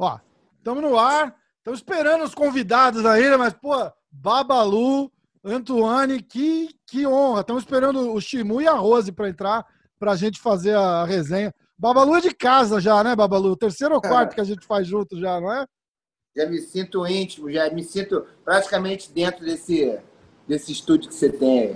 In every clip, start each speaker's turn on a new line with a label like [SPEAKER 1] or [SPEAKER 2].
[SPEAKER 1] Ó, estamos no ar, estamos esperando os convidados ainda, mas, pô, Babalu, Antoine, que, que honra. Estamos esperando o Chimu e a Rose para entrar para a gente fazer a resenha. Babalu é de casa já, né, Babalu? Terceiro ou quarto que a gente faz junto já, não é?
[SPEAKER 2] Já me sinto íntimo, já me sinto praticamente dentro desse, desse estúdio que você tem.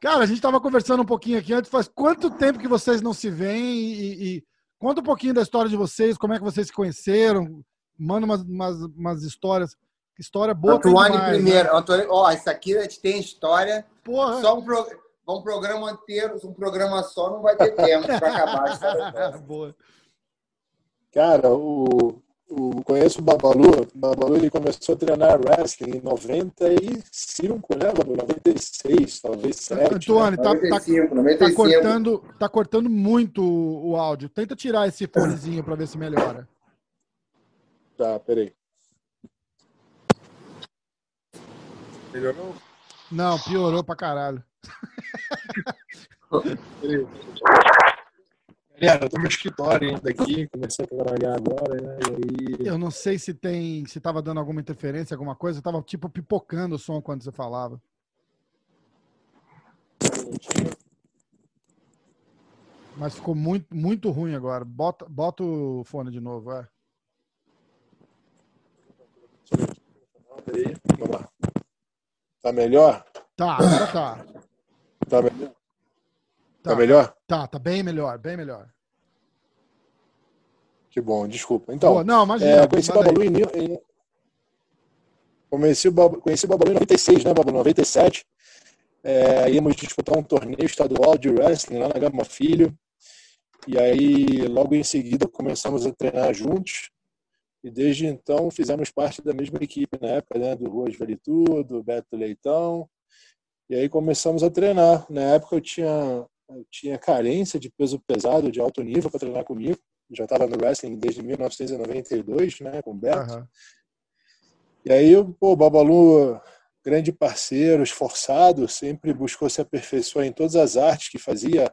[SPEAKER 1] Cara, a gente estava conversando um pouquinho aqui antes. Faz quanto tempo que vocês não se veem? E, e, conta um pouquinho da história de vocês, como é que vocês se conheceram. Manda umas, umas, umas histórias. História boa.
[SPEAKER 2] Antônio demais, primeiro. Né? Antônio, ó, isso aqui a gente tem história.
[SPEAKER 1] Porra.
[SPEAKER 2] Só um, pro, um programa inteiro, um programa só não vai ter tempo para acabar boa.
[SPEAKER 3] Cara, o, o, conheço o Babalu. O Babalu ele começou a treinar wrestling em 95, né? 96, talvez 7.
[SPEAKER 1] Antônio, né? tá, 95, tá, 95. tá, cortando, tá cortando muito o, o áudio. Tenta tirar esse fonezinho para ver se melhora.
[SPEAKER 3] Tá, peraí. Melhorou?
[SPEAKER 1] Não, piorou pra caralho.
[SPEAKER 3] peraí. Galera, eu tô no escritório ainda aqui, comecei a trabalhar agora, né?
[SPEAKER 1] Aí... Eu não sei se tem, se tava dando alguma interferência, alguma coisa, eu tava tipo pipocando o som quando você falava. Mas ficou muito, muito ruim agora. Bota, bota o fone de novo, é.
[SPEAKER 3] Vamos lá. Tá melhor?
[SPEAKER 1] Tá, tá.
[SPEAKER 3] Tá melhor? Tá, tá melhor?
[SPEAKER 1] Tá, tá bem melhor, bem melhor.
[SPEAKER 3] Que bom, desculpa. Então,
[SPEAKER 1] Pô, não, imagina,
[SPEAKER 3] é, conheci o Babalu em, em, conheci, o Babalu, conheci o Babalu em 96, né, Babalu? 97. É, íamos disputar um torneio estadual de wrestling lá na Gama Filho. E aí, logo em seguida, começamos a treinar juntos. E desde então fizemos parte da mesma equipe na época, né, do Ruas Vale Tudo, Beto Leitão. E aí começamos a treinar. Na época eu tinha eu tinha carência de peso pesado, de alto nível para treinar comigo. Já estava no wrestling desde 1992, né, com o Beto. Uhum. E aí, pô, o Babalu, grande parceiro, esforçado, sempre buscou se aperfeiçoar em todas as artes que fazia,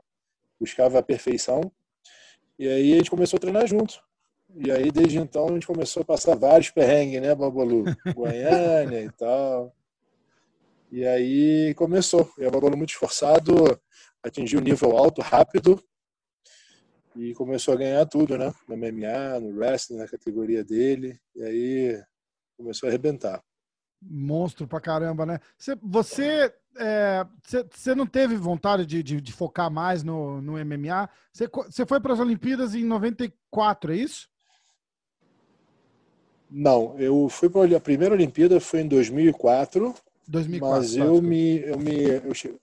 [SPEAKER 3] buscava a perfeição. E aí a gente começou a treinar junto. E aí, desde então, a gente começou a passar vários perrengues, né, Babalu? Goiânia e tal. E aí começou. E o Babalu muito esforçado, atingiu um nível alto, rápido, e começou a ganhar tudo, né? No MMA, no wrestling, na categoria dele, e aí começou a arrebentar.
[SPEAKER 1] Monstro pra caramba, né? Você, você, é, você não teve vontade de, de, de, focar mais no, no MMA? Você, você foi para as Olimpíadas em 94, é isso?
[SPEAKER 3] Não, eu fui para a primeira Olimpíada foi em 2004,
[SPEAKER 1] 2004
[SPEAKER 3] mas eu me, eu me eu,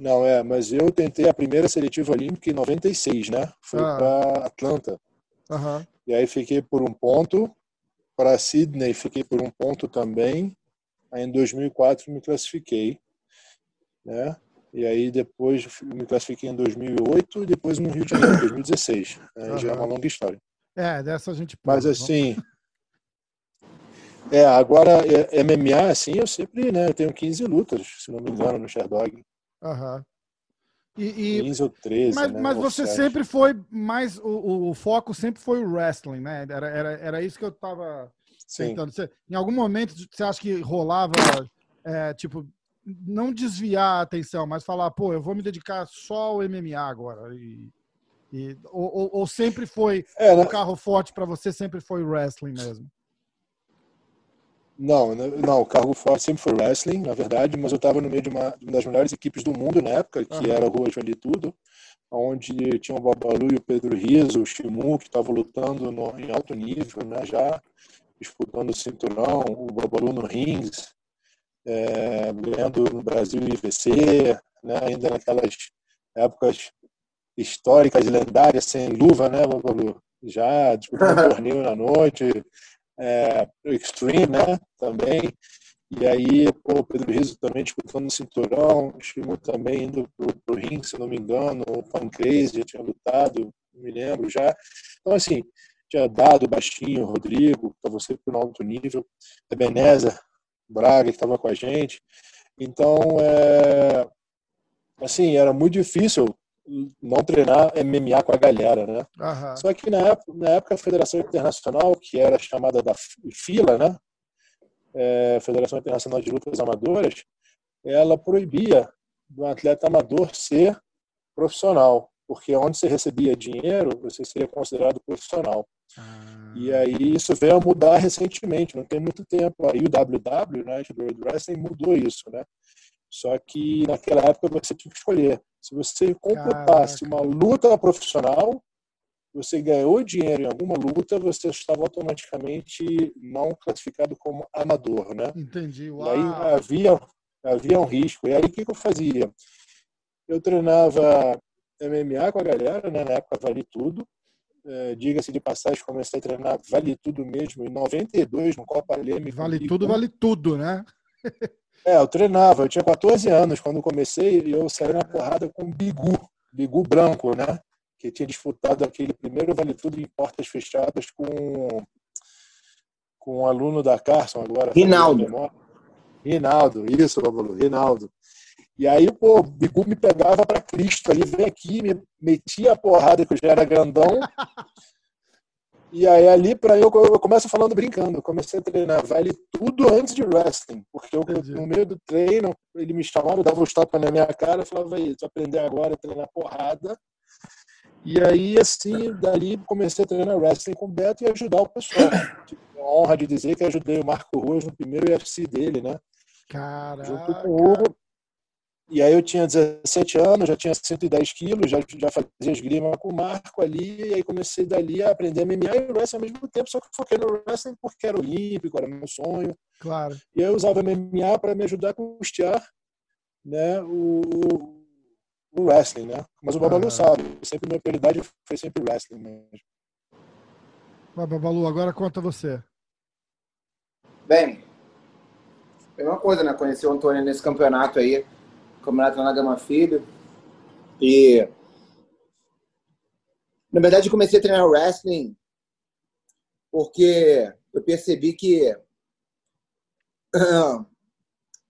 [SPEAKER 3] não, é, mas eu tentei a primeira seletiva olímpica em 96, né? Foi ah. para Atlanta.
[SPEAKER 1] Uhum.
[SPEAKER 3] E aí fiquei por um ponto. Para Sydney fiquei por um ponto também. Aí em 2004 me classifiquei, né? E aí depois me classifiquei em 2008 e depois no Rio de Janeiro, 2016. Aí uhum. Já é uma longa história.
[SPEAKER 1] É, dessa a gente
[SPEAKER 3] pode. Mas assim, é, agora é, MMA, assim, eu sempre, né, eu tenho 15 lutas, se não me engano, no Sherdog.
[SPEAKER 1] Aham. E, e,
[SPEAKER 3] 15 ou 13,
[SPEAKER 1] mas,
[SPEAKER 3] né?
[SPEAKER 1] mas você sempre foi mais. O, o, foco sempre foi o wrestling, né? Era, era, era isso que eu tava tentando. Você, em algum momento você acha que rolava, é, tipo, não desviar a atenção, mas falar, pô, eu vou me dedicar só ao MMA agora. E, e ou, ou, ou sempre foi é, o carro forte para você, sempre foi o wrestling mesmo?
[SPEAKER 3] Não, não, o cargo forte sempre foi wrestling, na verdade, mas eu estava no meio de uma, uma, das melhores equipes do mundo na época, que uhum. era a Rua Joali Tudo, onde tinha o Babalu e o Pedro Riso, o Shimu, que estavam lutando no, em alto nível, né, já disputando o cinturão, o Babalu no rings, é, ganhando no Brasil IVC, né, ainda naquelas épocas históricas, lendárias, sem luva, né, Babalu? Já disputando torneio na noite, é, Extreme, né? Também. E aí, pô, o Pedro Rizzo também disputando o cinturão, o também indo pro, pro ring, se não me engano, o Pancrase já tinha lutado, me lembro já. Então, assim, tinha Dado, Baixinho, Rodrigo, para você para no alto nível, Ebenezer, Braga, que estava com a gente. Então, é, assim, era muito difícil não treinar MMA com a galera, né? Uhum. Só que na época, na época a Federação Internacional, que era chamada da FILA, né? É, Federação Internacional de Lutas Amadoras, ela proibia do atleta amador ser profissional, porque onde você recebia dinheiro, você seria considerado profissional. Ah. E aí isso veio a mudar recentemente, não tem muito tempo. Aí o WW, né, o World Wrestling, mudou isso, né? Só que naquela época você tinha que escolher. Se você completasse uma luta profissional, você ganhou dinheiro em alguma luta, você estava automaticamente não classificado como amador, né?
[SPEAKER 1] Entendi.
[SPEAKER 3] Uau. E aí havia, havia um risco. E aí o que, que eu fazia? Eu treinava MMA com a galera, né? na época vale tudo. É, Diga-se de passagem, comecei a treinar vale tudo mesmo em 92 no Copa Leme.
[SPEAKER 1] Vale tudo, vale tudo, né?
[SPEAKER 3] É, eu treinava. Eu tinha 14 anos quando comecei e eu saí na porrada com Bigu, Bigu branco, né? Que tinha disputado aquele primeiro Vale Tudo em portas fechadas com, com um aluno da Carson agora.
[SPEAKER 2] Rinaldo.
[SPEAKER 3] Rinaldo, isso, Babalu, Rinaldo. E aí, pô, o Bigu me pegava para Cristo ali, vem aqui, me metia a porrada que eu já era grandão. E aí ali para eu, eu começo falando brincando, eu comecei a treinar vale tudo antes de wrestling, porque eu, no meio do treino ele me chamava, dava um tapa na minha cara, falava aí, tu aprender agora a treinar porrada. E aí assim, dali comecei a treinar wrestling com o Beto e ajudar o pessoal. Tive a honra de dizer que ajudei o Marco Ruas no primeiro UFC dele, né?
[SPEAKER 1] Caraca.
[SPEAKER 3] Junto com o Hugo, e aí eu tinha 17 anos, já tinha 110 quilos, já, já fazia esgrima com o Marco ali, e aí comecei dali a aprender MMA e wrestling ao mesmo tempo, só que foquei no wrestling porque era olímpico, era meu sonho.
[SPEAKER 1] Claro.
[SPEAKER 3] E aí eu usava MMA para me ajudar a custear né, o, o wrestling, né? Mas o Babalu ah. sabe, sempre minha prioridade foi sempre wrestling mesmo.
[SPEAKER 1] Babalu, agora conta você.
[SPEAKER 2] Bem, é uma coisa, né? Conheci o Antônio nesse campeonato aí Campeonato na Gama Filho. E na verdade eu comecei a treinar wrestling porque eu percebi que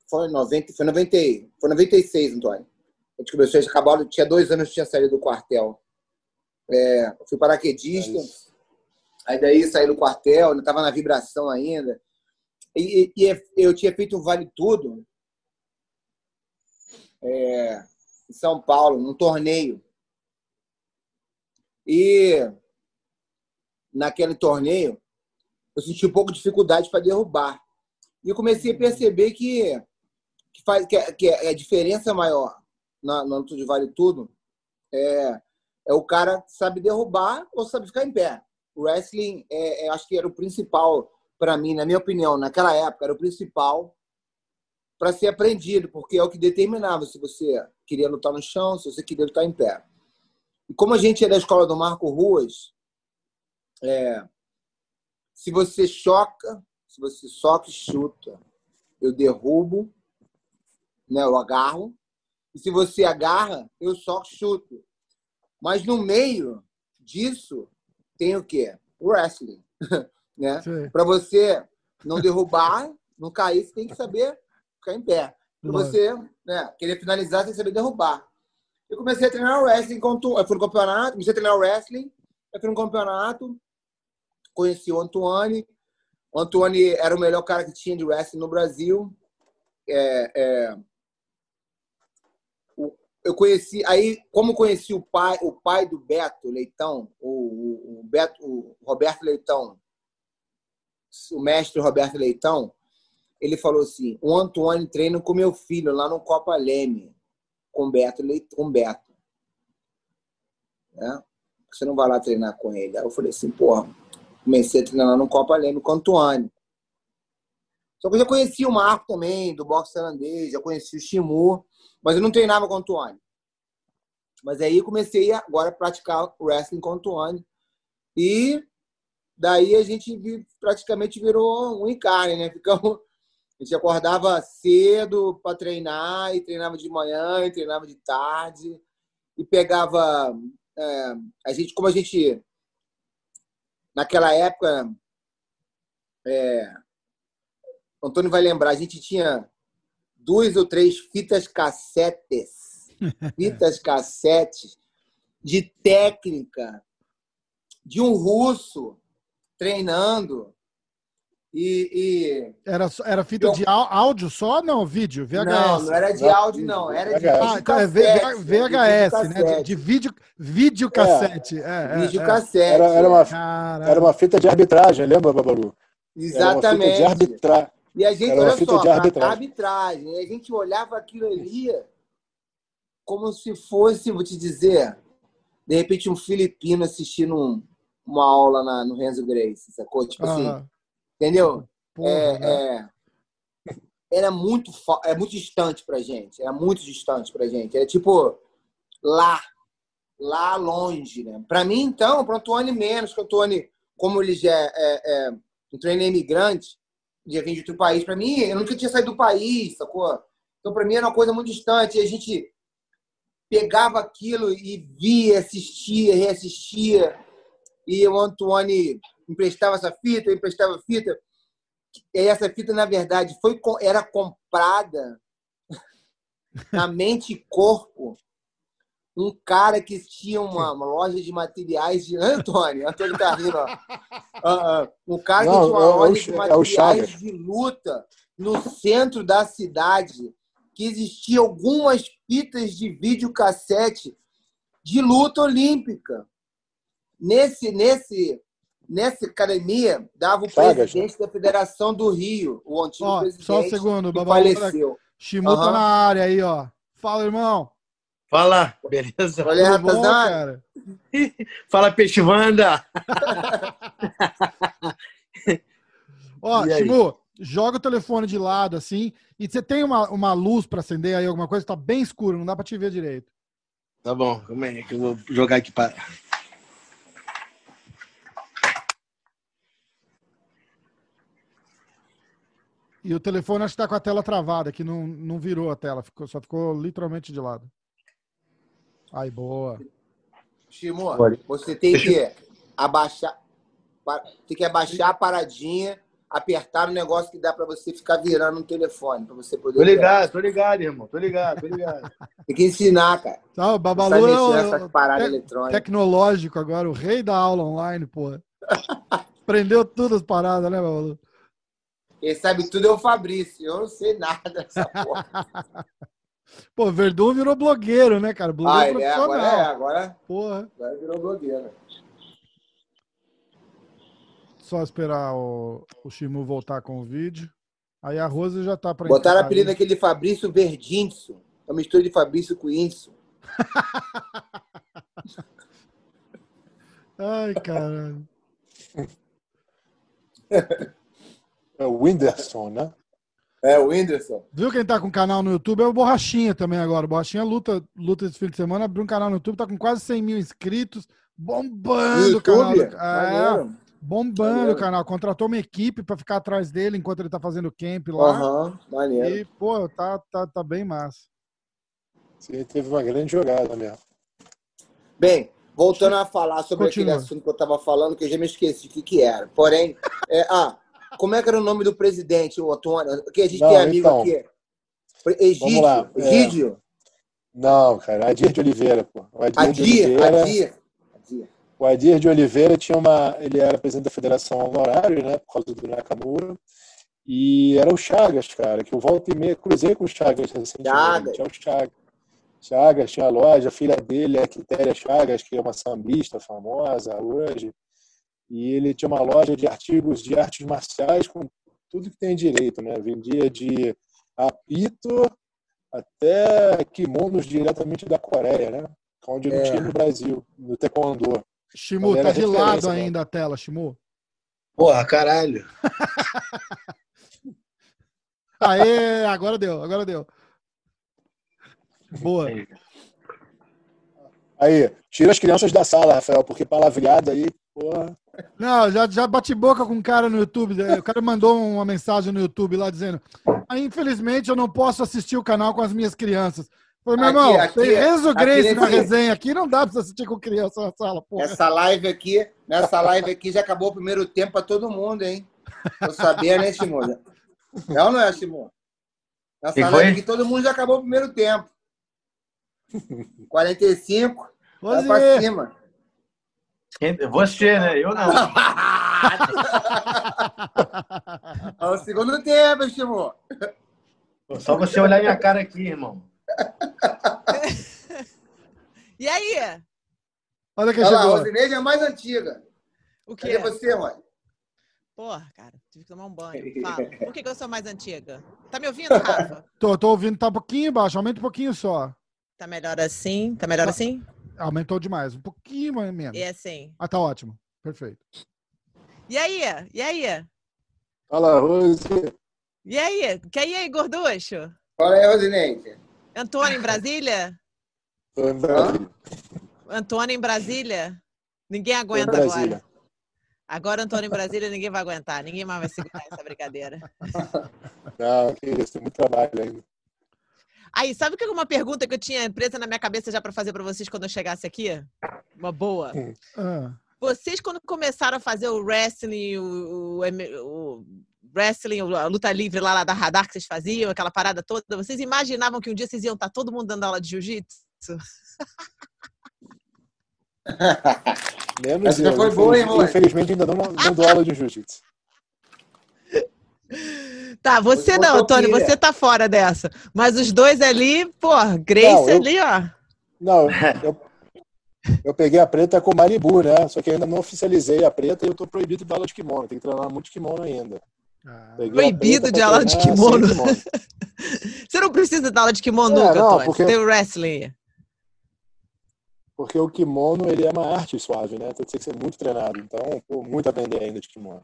[SPEAKER 2] foi em 90, foi 90, foi 96, Antônio. A gente começou, a gente acabou, tinha dois anos que tinha saído do quartel. É, fui paraquedista, é aí daí saí do quartel, não estava na vibração ainda. E, e, e, eu tinha feito um vale tudo é, em São Paulo, num torneio. E naquele torneio, eu senti um pouco de dificuldade para derrubar. E comecei a perceber que, que, faz, que, é, que é a diferença maior no, no âmbito de Vale Tudo é, é o cara que sabe derrubar ou sabe ficar em pé. O wrestling, é, é, acho que era o principal para mim, na minha opinião, naquela época, era o principal para ser aprendido, porque é o que determinava se você queria lutar no chão, se você queria lutar em pé. E como a gente é da escola do Marco Ruas, é, se você choca, se você soca e chuta, eu derrubo, né, eu agarro. E se você agarra, eu soco e chuto. Mas no meio disso tem o quê? O wrestling. né? Para você não derrubar, não cair, você tem que saber ficar em pé. Para você né, querer finalizar sem saber derrubar. Eu comecei a treinar o wrestling, eu fui no campeonato, comecei a treinar o wrestling, eu fui no campeonato, conheci o Antoine. O Antoine era o melhor cara que tinha de wrestling no Brasil. É, é, eu conheci aí como conheci o pai o pai do Beto Leitão o, o, Beto o Roberto Leitão o mestre Roberto Leitão ele falou assim: o Antônio treina com meu filho lá no Copa Leme, com Beto. Com Beto. Né? Você não vai lá treinar com ele. Aí eu falei assim: porra, comecei a treinar lá no Copa Leme com o Antônio. Só que eu já conhecia o Marco também, do boxe holandês, já conhecia o Shimu, mas eu não treinava com o Antônio. Mas aí comecei agora a praticar wrestling com o Antônio. E daí a gente praticamente virou um encarne, né? Ficamos a gente acordava cedo para treinar, e treinava de manhã, e treinava de tarde, e pegava. É, a gente, como a gente naquela época, é, o Antônio vai lembrar, a gente tinha duas ou três fitas cassetes, fitas cassetes de técnica de um russo treinando e, e...
[SPEAKER 1] Era, era fita eu... de áudio só? Não, vídeo, VHS.
[SPEAKER 2] Não, não era de áudio, não. Era de ah,
[SPEAKER 1] então é VHS, VHS né? De, de vídeo, vídeo é. cassete. É. É,
[SPEAKER 2] vídeo é. cassete.
[SPEAKER 3] Era, era, uma, era uma fita de arbitragem, lembra, Babalu?
[SPEAKER 2] Exatamente. Era uma fita de
[SPEAKER 3] arbitragem.
[SPEAKER 2] E a gente, olha só, de arbitragem. arbitragem. E a gente olhava aquilo ali como se fosse, vou te dizer, de repente um filipino assistindo um, uma aula na, no Renzo Grace, sacou? Tipo assim, entendeu? Porra, é, né? é, era muito, é muito distante pra gente, era muito distante pra gente. Era tipo lá, lá longe, né? Pra mim, então, pro Antônio menos, que o Antônio, como ele já é, é, é um treino imigrante, já vem de outro país, pra mim, eu nunca tinha saído do país, sacou? Então, pra mim, era uma coisa muito distante. E a gente pegava aquilo e via, assistia, reassistia. E o Antoine emprestava essa fita, emprestava fita. E essa fita, na verdade, foi, era comprada na mente e corpo um cara que tinha uma, uma loja de materiais de. Antônio, Antônio tá rindo, ó. Uh, um cara Não, que tinha uma é, loja de é materiais é de luta no centro da cidade que existia algumas fitas de videocassete de luta olímpica. Nesse, nesse, nessa academia, dava o Chagas, presidente né? da Federação do Rio, o antigo ó, presidente.
[SPEAKER 1] Só um segundo, que faleceu. Chimu uhum. tá na área aí, ó. Fala, irmão.
[SPEAKER 4] Fala, beleza?
[SPEAKER 2] Olha, bom, cara.
[SPEAKER 4] Fala, Peixe Wanda.
[SPEAKER 1] ó, Chimu, joga o telefone de lado assim e você tem uma, uma luz para acender aí alguma coisa, tá bem escuro, não dá para te ver direito.
[SPEAKER 4] Tá bom, calma aí que eu vou jogar aqui para
[SPEAKER 1] E o telefone acho que tá com a tela travada, que não, não virou a tela, ficou, só ficou literalmente de lado. Aí, boa.
[SPEAKER 2] Shimon, você tem que abaixar, tem que abaixar a paradinha apertar o negócio que dá para você ficar virando no telefone, para você poder.
[SPEAKER 4] Tô ligado, virar. tô ligado, irmão. Tô ligado, tô ligado.
[SPEAKER 2] Tem que ensinar, cara.
[SPEAKER 1] Tá, o Babalu é o te tecnológico agora, o rei da aula online, porra. Aprendeu todas as paradas, né, Babalu?
[SPEAKER 2] Quem sabe tudo é o Fabrício. Eu não sei nada dessa porra.
[SPEAKER 1] Pô, Verdun virou blogueiro, né, cara?
[SPEAKER 2] Blogueiro ah, é, agora é, agora.
[SPEAKER 1] Porra.
[SPEAKER 2] Agora virou blogueiro.
[SPEAKER 1] Só esperar o, o Shimu voltar com o vídeo. Aí a Rosa já tá para
[SPEAKER 2] Botaram a apelido daquele Fabrício Verdinso. É uma mistura de Fabrício com Inso.
[SPEAKER 1] Ai, caralho.
[SPEAKER 3] É o Whindersson, né?
[SPEAKER 2] É, o Whindersson.
[SPEAKER 1] Viu quem tá com canal no YouTube? É o Borrachinha também agora. O Borrachinha luta, luta esse fim de semana, abriu um canal no YouTube, tá com quase 100 mil inscritos, bombando o canal. É, Bombando o canal. Contratou uma equipe para ficar atrás dele enquanto ele tá fazendo camp lá.
[SPEAKER 2] Aham, uhum, maneiro.
[SPEAKER 1] E, pô, tá, tá, tá bem massa.
[SPEAKER 3] Sim, teve uma grande jogada mesmo.
[SPEAKER 2] Bem, voltando a falar sobre Continua. aquele assunto que eu estava falando, que eu já me esqueci de que, que era. Porém, é, ah, como é que era o nome do presidente, o Otônio? Que a gente Não, tem amigo então, aqui. Egídio. Egídio? É...
[SPEAKER 3] Não, cara, Adir de Oliveira, pô.
[SPEAKER 2] Adir, Adir, Oliveira... Adir.
[SPEAKER 3] O Adir de Oliveira tinha uma, ele era presidente da Federação Honorário, né, por causa do Nakamura, e era o Chagas, cara, que eu volto e meia cruzei com o Chagas recentemente. Chagas. Tinha o Chagas. Chagas tinha a loja, a filha dele é a Quitéria Chagas, que é uma sambista famosa hoje, e ele tinha uma loja de artigos de artes marciais com tudo que tem direito, né? Vendia de apito até kimonos diretamente da Coreia, né? Onde não é. tinha no Brasil, no Taekwondo.
[SPEAKER 1] Shimu, tá de lado né? ainda a tela, Shimu.
[SPEAKER 4] Porra, caralho.
[SPEAKER 1] Aê, agora deu, agora deu. Boa.
[SPEAKER 3] Aí, tira as crianças da sala, Rafael, porque palavreado aí, porra.
[SPEAKER 1] Não, já, já bati boca com um cara no YouTube. Né? O cara mandou uma mensagem no YouTube lá dizendo: ah, infelizmente eu não posso assistir o canal com as minhas crianças. Falei, meu irmão, aqui, tem Renzo Grace na resenha aqui, não dá pra você assistir com criança na sala, porra.
[SPEAKER 2] Essa live aqui, nessa live aqui já acabou o primeiro tempo pra todo mundo, hein? Eu sabia, né, Simone? Não, é não é, Simone? Nessa live aqui todo mundo já acabou o primeiro tempo. 45, vai pra cima.
[SPEAKER 4] Você, né? Eu não.
[SPEAKER 2] é o segundo tempo, Simone.
[SPEAKER 4] Só você olhar minha cara aqui, irmão.
[SPEAKER 5] e aí?
[SPEAKER 2] Olha que Olha chegou. Lá, a Rosineide é mais antiga.
[SPEAKER 5] O que? Cadê
[SPEAKER 2] você, mãe?
[SPEAKER 5] Porra, cara, tive que tomar um banho. Fala. Por que, que eu sou mais antiga? Tá me ouvindo, Rafa?
[SPEAKER 1] tô, tô ouvindo, tá um pouquinho baixo, aumenta um pouquinho só.
[SPEAKER 5] Tá melhor assim? Tá melhor tá. assim?
[SPEAKER 1] Aumentou demais, um pouquinho mais menos.
[SPEAKER 5] E assim?
[SPEAKER 1] Ah, tá ótimo. Perfeito.
[SPEAKER 5] E aí? E aí?
[SPEAKER 3] Fala, Rose.
[SPEAKER 5] E aí? Que aí, gorducho?
[SPEAKER 2] Fala aí, Rosineide.
[SPEAKER 5] Antônio em Brasília?
[SPEAKER 3] Tô em Brasília.
[SPEAKER 5] Antônio em Brasília? Ninguém aguenta agora. Agora, Antônio em Brasília, ninguém vai aguentar. Ninguém mais vai segurar essa brincadeira.
[SPEAKER 3] Não, que isso, tem muito trabalho ainda.
[SPEAKER 5] Aí, sabe que é uma pergunta que eu tinha presa na minha cabeça já para fazer para vocês quando eu chegasse aqui? Uma boa. Ah. Vocês, quando começaram a fazer o wrestling, o, o, o wrestling, a luta livre lá, lá, da radar que vocês faziam, aquela parada toda, vocês imaginavam que um dia vocês iam estar tá todo mundo dando aula de jiu-jitsu?
[SPEAKER 3] Essa já foi boa, hein, Infelizmente ainda não, não dou aula de jiu-jitsu.
[SPEAKER 5] Tá, você não, Antônio, você tá fora dessa. Mas os dois ali, pô, Grace não, eu, ali, ó.
[SPEAKER 3] Não, eu, eu peguei a preta com Maribu, né? Só que ainda não oficializei a preta e eu tô proibido de aula de kimono. Tem que treinar muito kimono ainda.
[SPEAKER 5] Ah. Proibido de aula de kimono. kimono. você não precisa de aula de kimono é, nunca, não, Antônio. Porque... Você tem o wrestling.
[SPEAKER 3] Porque o kimono, ele é uma arte suave, né? Tem que ser muito treinado. Então, pô, muito a aprender ainda de kimono.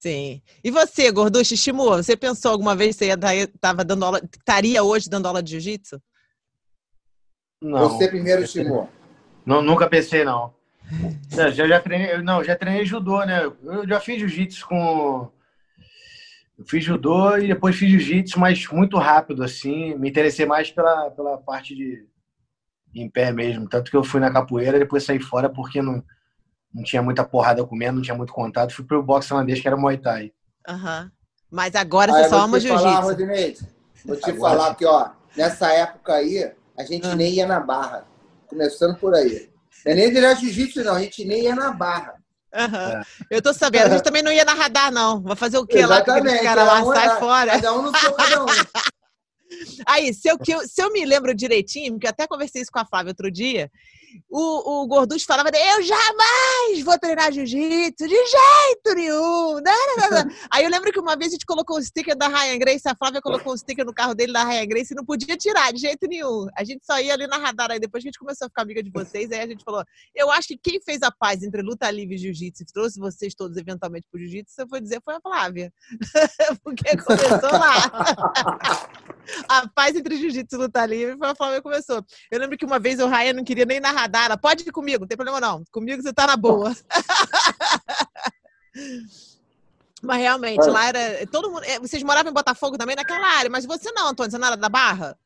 [SPEAKER 5] Sim. E você, Gorducho, Shimu, você pensou alguma vez que você estava dando aula, estaria hoje dando aula de jiu-jitsu?
[SPEAKER 2] Não. Você primeiro, Shimu.
[SPEAKER 4] Não, nunca pensei, não. Já, já treinei, não, já treinei judô, né? Eu já fiz jiu-jitsu com. Eu fiz judô e depois fiz jiu-jitsu, mas muito rápido, assim. Me interessei mais pela, pela parte de em pé mesmo. Tanto que eu fui na capoeira e depois saí fora porque não não tinha muita porrada comendo, não tinha muito contato. Fui pro boxe holandês, que era Muay Thai.
[SPEAKER 5] Uhum. Mas agora você só ama
[SPEAKER 2] jiu-jitsu. Vou te agora. falar que, ó, nessa época aí, a gente uhum. nem ia na barra. Começando por aí. Não é nem direto jiu-jitsu, não. A gente nem ia na barra.
[SPEAKER 5] Uhum. É. Eu tô sabendo. A gente também não ia na radar, não. Vai fazer o quê Exatamente. lá? Caras lá, um sai era, fora.
[SPEAKER 2] Cada um no seu cada um.
[SPEAKER 5] Aí, se eu, se eu me lembro direitinho, porque eu até conversei isso com a Flávia outro dia, o, o Gorducho falava, eu jamais vou treinar jiu-jitsu, de jeito nenhum. Não, não, não, Aí eu lembro que uma vez a gente colocou um sticker da Ryan Grace, a Flávia colocou um sticker no carro dele da Ryan Grace e não podia tirar de jeito nenhum. A gente só ia ali na radar. Aí depois que a gente começou a ficar amiga de vocês, aí a gente falou, eu acho que quem fez a paz entre luta livre e jiu-jitsu e trouxe vocês todos eventualmente pro jiu-jitsu, eu vou dizer, foi a Flávia. Porque começou lá. a paz entre jiu-jitsu e luta livre foi a Flávia que começou. Eu lembro que uma vez o Ryan não queria nem narrar radar. Pode ir comigo, não tem problema não. Comigo você tá na boa. mas realmente, lá era. Todo mundo. É, vocês moravam em Botafogo também naquela área, mas você não, Antônio, você não era da Barra?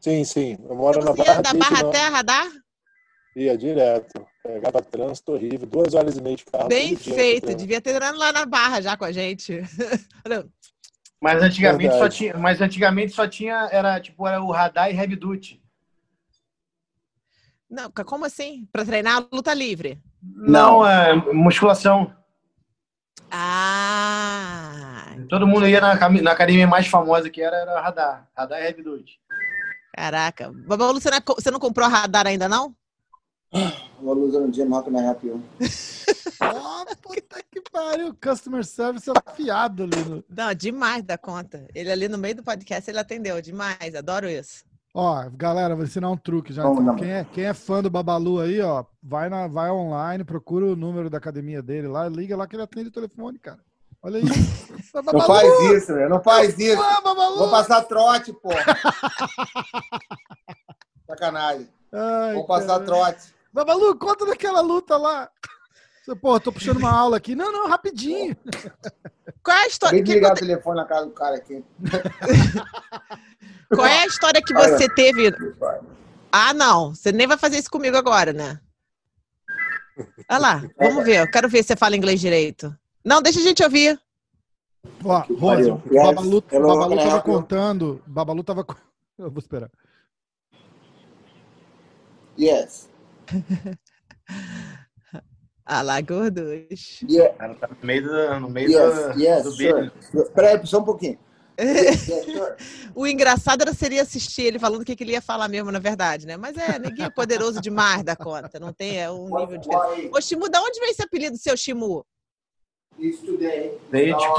[SPEAKER 3] Sim, sim. Eu moro então, na Barra.
[SPEAKER 5] da Barra até a radar?
[SPEAKER 3] Ia direto. Pegava trânsito horrível, duas horas e meia de carro.
[SPEAKER 5] Bem feito, devia ter entrado lá na Barra já com a gente.
[SPEAKER 4] mas antigamente só tinha, mas antigamente só tinha era tipo era o radar e heavy duty.
[SPEAKER 5] Não, como assim? Para treinar luta livre?
[SPEAKER 4] Não, é musculação.
[SPEAKER 5] Ah.
[SPEAKER 4] Todo mundo ia na, na academia mais famosa que era, era Radar. Radar e Heavy Duty.
[SPEAKER 5] Caraca. Babalu, você não, você não comprou Radar ainda, não?
[SPEAKER 2] Vou usando um dia que na Rapion.
[SPEAKER 1] oh, puta que pariu. Customer service é afiado ali. No...
[SPEAKER 5] Não, demais da conta. Ele ali no meio do podcast, ele atendeu. Demais. Adoro isso.
[SPEAKER 1] Ó, galera, vou ensinar um truque já. Então, quem, é, quem é fã do Babalu aí, ó, vai, na, vai online, procura o número da academia dele lá, liga lá que ele atende o telefone, cara. Olha aí.
[SPEAKER 2] não faz isso, né? Não faz isso. Vou passar trote, pô. Sacanagem. Ai, Vou passar cara. trote.
[SPEAKER 1] Babalu, conta daquela luta lá. Pô, tô puxando uma aula aqui. Não, não, rapidinho.
[SPEAKER 5] Qual é a história?
[SPEAKER 2] Tem que ligar o telefone na casa do cara aqui.
[SPEAKER 5] Qual é a história que você teve? Ah, não. Você nem vai fazer isso comigo agora, né? Olha lá, vamos ver. Eu quero ver se você fala inglês direito. Não, deixa a gente ouvir.
[SPEAKER 1] Ó, Rose, o Babalu, Babalu tava contando. Babalu tava. Eu vou esperar.
[SPEAKER 2] Yes.
[SPEAKER 5] ah lá.
[SPEAKER 2] Yeah.
[SPEAKER 4] Ela tá no meio do, no meio
[SPEAKER 2] Yes,
[SPEAKER 4] do,
[SPEAKER 2] yes,
[SPEAKER 4] do
[SPEAKER 2] sure. Peraí, só um pouquinho. Yes, yes, sure.
[SPEAKER 5] O engraçado era seria assistir ele falando o que, que ele ia falar mesmo, na verdade, né? Mas é, ninguém é poderoso demais da conta. Não tem é um nível diferente. Ô, Shimu, da onde veio esse apelido seu, Shimu?
[SPEAKER 2] It's today.
[SPEAKER 4] Veio tipo.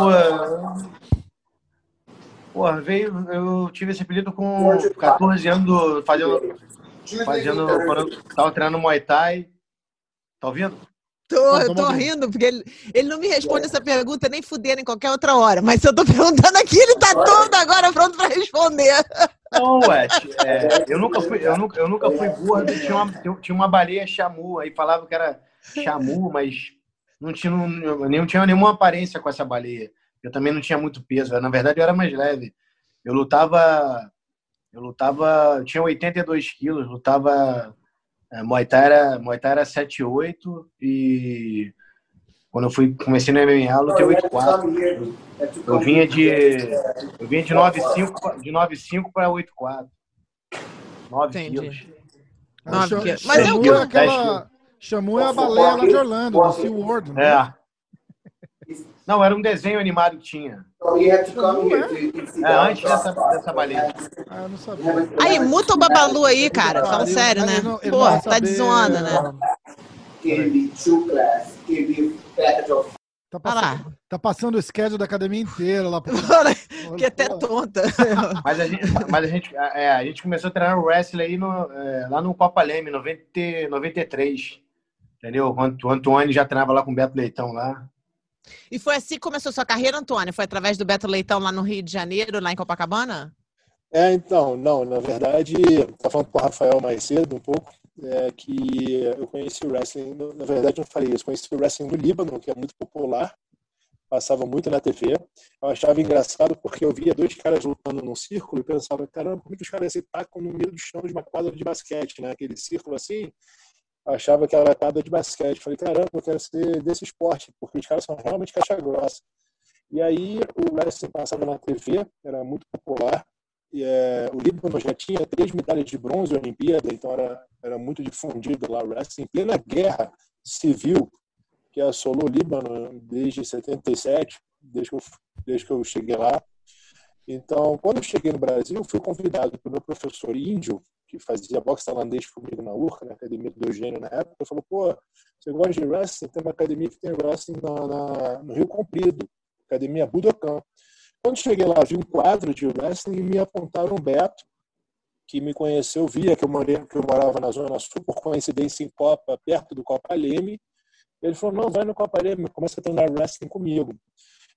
[SPEAKER 4] Porra, veio. Eu tive esse apelido com 14 anos, do- fazendo. Fazendo tava treinando Muay Thai. Tá ouvindo?
[SPEAKER 5] Tô,
[SPEAKER 1] Não,
[SPEAKER 5] eu tô rindo, porque ele, ele não me responde essa pergunta nem fudendo em qualquer outra hora. Mas se eu tô perguntando aqui, ele tá todo agora pronto pra responder.
[SPEAKER 4] Não, ué. é, eu, nunca fui, eu, nunca, eu nunca fui gordo. Tinha uma, tinha uma baleia chamu. Aí falava que era chamu, mas não tinha, não tinha nenhuma aparência com essa baleia. Eu também não tinha muito peso. Na verdade, eu era mais leve. Eu lutava. Eu lutava. Eu tinha 82 quilos, lutava. É, Muay Thai era, Muay Thai era 7,8 e quando eu fui, comecei no MMA, eu lutei 8,4. Eu vinha de. Eu vinha de 9,5 de 9,5 para 8,4. 9
[SPEAKER 5] Entendi.
[SPEAKER 4] quilos.
[SPEAKER 5] Não,
[SPEAKER 1] Cham-
[SPEAKER 5] porque- mas é o que
[SPEAKER 1] é aquela. Chamu é a baleia lá de Orlando, do SeaWorld. né?
[SPEAKER 4] É. Não, era um desenho animado que tinha.
[SPEAKER 2] So you have to come here to, to see
[SPEAKER 4] É, antes dessa, dessa baleia.
[SPEAKER 1] Ah, eu não sabia.
[SPEAKER 5] Aí, muta o Babalu aí, cara. Fala sério, né? Pô, tá
[SPEAKER 1] saber,
[SPEAKER 5] desoando, né?
[SPEAKER 1] Tá
[SPEAKER 5] Olha lá.
[SPEAKER 1] passando, tá passando o schedule da academia inteira lá.
[SPEAKER 5] que até tonta.
[SPEAKER 4] Mas a gente, mas a gente, é, a gente começou a treinar o wrestling aí no, é, lá no Copa Leme, 90, 93. Entendeu? O Antônio já treinava lá com o Beto Leitão lá.
[SPEAKER 5] E foi assim que começou sua carreira, Antônia? Foi através do Beto Leitão lá no Rio de Janeiro, lá em Copacabana?
[SPEAKER 3] É, então, não, na verdade, tá falando com o Rafael mais cedo um pouco, é que eu conheci o wrestling, na verdade não falei isso, conheci o wrestling no Líbano, que é muito popular, passava muito na TV, eu achava engraçado porque eu via dois caras lutando num círculo e pensava, caramba, como é que os caras se tacam no meio do chão de uma quadra de basquete, né, aquele círculo assim, achava que era quadra de basquete, falei, caramba, eu quero ser desse esporte, porque os caras são realmente caixa grossa. E aí o wrestling passava na TV, era muito popular, e, é, o Líbano já tinha três medalhas de bronze na Olimpíada, então era, era muito difundido lá o wrestling. Em plena guerra civil que assolou o Líbano desde 77, desde que eu, desde que eu cheguei lá. Então, quando eu cheguei no Brasil, fui convidado pelo meu professor índio, que fazia boxe tailandês comigo na URCA, na academia do Eugênio na época, falou, pô, você gosta de wrestling? Tem uma academia que tem wrestling na, na- no Rio Comprido, academia Budokan. Quando cheguei lá, vi um quadro de wrestling e me apontaram o Beto, que me conheceu, via que eu, morei, que eu morava na Zona Sul, por coincidência em Copa, perto do Copa Leme. Ele falou, não, vai no Copa Leme, começa a treinar wrestling comigo.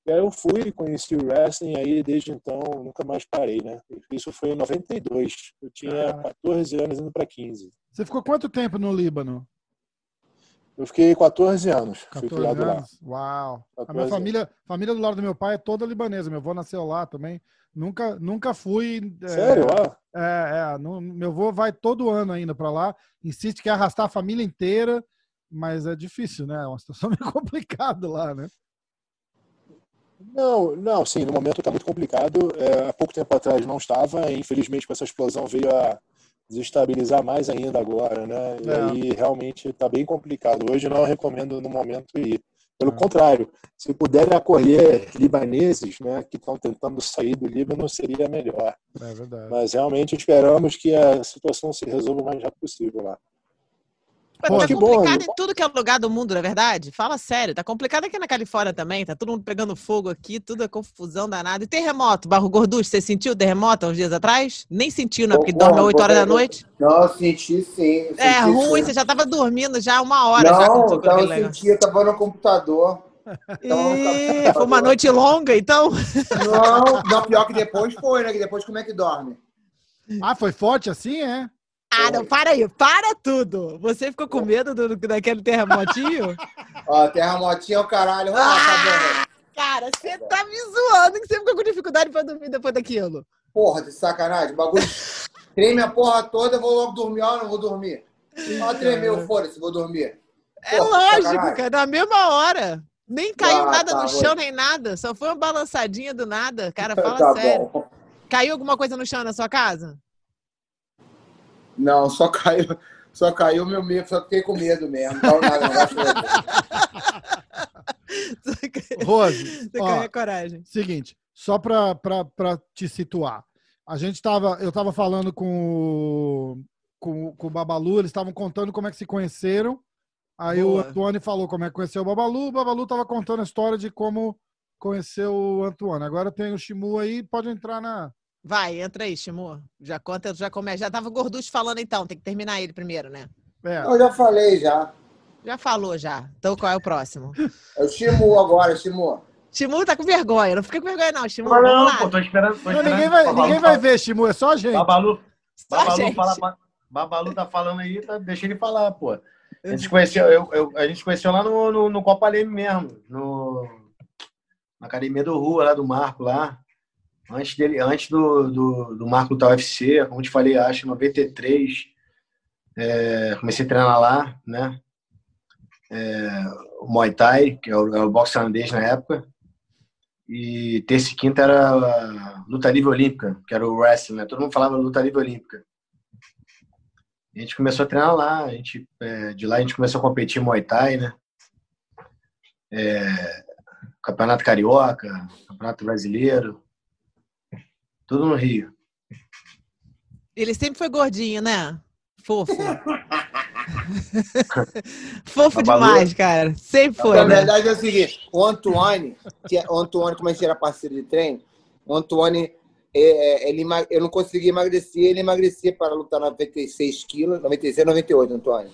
[SPEAKER 3] E aí eu fui, conheci o wrestling, aí desde então nunca mais parei, né? Isso foi em 92. Eu tinha 14 anos, indo para 15.
[SPEAKER 1] Você ficou quanto tempo no Líbano?
[SPEAKER 3] Eu fiquei 14 anos, fui
[SPEAKER 1] 14
[SPEAKER 3] criado lá.
[SPEAKER 1] anos? Uau. A
[SPEAKER 3] 14
[SPEAKER 1] minha
[SPEAKER 3] anos.
[SPEAKER 1] família, família do lado do meu pai é toda libanesa. Meu avô nasceu lá também. Nunca, nunca fui. é,
[SPEAKER 3] Sério? Ah,
[SPEAKER 1] É, é, não- meu avô vai todo ano ainda para lá, insiste que arrastar a família inteira, mas é difícil, né? É uma situação meio complicada lá, né?
[SPEAKER 3] Não, não, sim, no momento está muito complicado. É, há pouco tempo atrás não estava, e infelizmente com essa explosão veio a desestabilizar mais ainda agora, né? E
[SPEAKER 1] É.
[SPEAKER 3] aí realmente está bem complicado. Hoje não recomendo no momento ir. Pelo
[SPEAKER 1] É.
[SPEAKER 3] contrário, se puderem acolher libaneses, né, que estão tentando sair do Líbano, seria melhor.
[SPEAKER 1] É.
[SPEAKER 3] Mas realmente esperamos que a situação se resolva o mais rápido possível lá.
[SPEAKER 5] Mas
[SPEAKER 1] Pô,
[SPEAKER 5] tá
[SPEAKER 3] bom,
[SPEAKER 5] complicado
[SPEAKER 3] né?
[SPEAKER 5] em tudo que é lugar do mundo, não é verdade? Fala sério. Tá complicado aqui na Califórnia também. Tá todo mundo pegando fogo aqui, tudo é confusão danada. E terremoto, Barro Gorducho, você sentiu o terremoto há uns dias atrás? Nem sentiu, né? Porque dorme 8 horas da noite.
[SPEAKER 2] Não, eu senti sim.
[SPEAKER 5] É
[SPEAKER 2] senti
[SPEAKER 5] ruim,
[SPEAKER 2] sim.
[SPEAKER 5] você já tava dormindo já uma hora. já,
[SPEAKER 2] Não,
[SPEAKER 5] quando tocou
[SPEAKER 2] então eu senti, eu tava no computador. Então,
[SPEAKER 5] Ih, foi uma noite longa, então.
[SPEAKER 2] Não, não, pior que depois foi, né? Que depois como é que dorme?
[SPEAKER 1] Ah, foi forte assim, é?
[SPEAKER 5] Ah, não, para aí, para tudo. Você ficou com medo do, daquele terremotinho?
[SPEAKER 2] Ó, terremotinho é o caralho. Ah, tá.
[SPEAKER 5] Cara, você tá me zoando que você ficou com dificuldade pra dormir depois daquilo.
[SPEAKER 2] Porra, de sacanagem. O bagulho treme a porra toda, eu vou logo dormir. Ah, não vou dormir. Ah, tremeu, foda-se, vou dormir.
[SPEAKER 5] É porra, lógico, sacanagem. cara, na mesma hora. Nem caiu ah, nada tá, no chão, nem nada. Só foi uma balançadinha do nada. Cara, fala tá sério. Bom. Caiu alguma coisa no chão na sua casa?
[SPEAKER 2] Não, só caiu, só caiu meu medo, só fiquei com medo mesmo. Não, nada,
[SPEAKER 1] não Rose, ó, coragem. Seguinte, só para te situar. A gente tava, eu estava falando com, com, com o Babalu, eles estavam contando como é que se conheceram. Aí Boa. o Antônio falou como é que conheceu o Babalu, o Babalu estava contando a história de como conheceu o Antônio. Agora tem o Shimu aí, pode entrar na,
[SPEAKER 5] Vai, entra aí, Shimu. Já conta, já começa. Já tava Gorducho falando então, tem que terminar ele primeiro, né?
[SPEAKER 2] É. Eu já falei já.
[SPEAKER 5] Já falou já. Então qual é o próximo?
[SPEAKER 2] É o Shimu agora, Shimu.
[SPEAKER 5] Shimu tá com vergonha, não fica com vergonha não, Shimu.
[SPEAKER 4] Não, não, pô, tô esperando. Tô esperando
[SPEAKER 1] ninguém vai, ninguém vai ver, Shimu, é só a gente.
[SPEAKER 4] Babalu, Babalu, gente. Fala, Babalu tá falando aí, tá, deixa ele falar, pô. A gente conheceu, eu, eu, a gente conheceu lá no, no, no Copa Leme mesmo, no, na academia do Rua, lá do Marco, lá antes dele, antes do, do, do Marco lutar UFC, como te falei, acho, em 93, é, comecei a treinar lá, né? É, o Muay Thai, que é o, é o boxe holandês na época, e terça e quinta era luta livre olímpica, que era o wrestling, né? Todo mundo falava luta livre olímpica. a gente começou a treinar lá, a gente, é, de lá a gente começou a competir Muay Thai, né? É, campeonato Carioca, Campeonato Brasileiro, tudo no Rio.
[SPEAKER 5] Ele sempre foi gordinho, né? Fofo. Fofo demais, cara. Sempre foi.
[SPEAKER 2] Na
[SPEAKER 5] né?
[SPEAKER 2] verdade é o seguinte: o Antoine, o Antoine, como a gente era parceiro de treino, o Antoine, é, é, ele, eu não conseguia emagrecer, ele emagrecia para lutar 96 quilos, 96, 98, Antônio.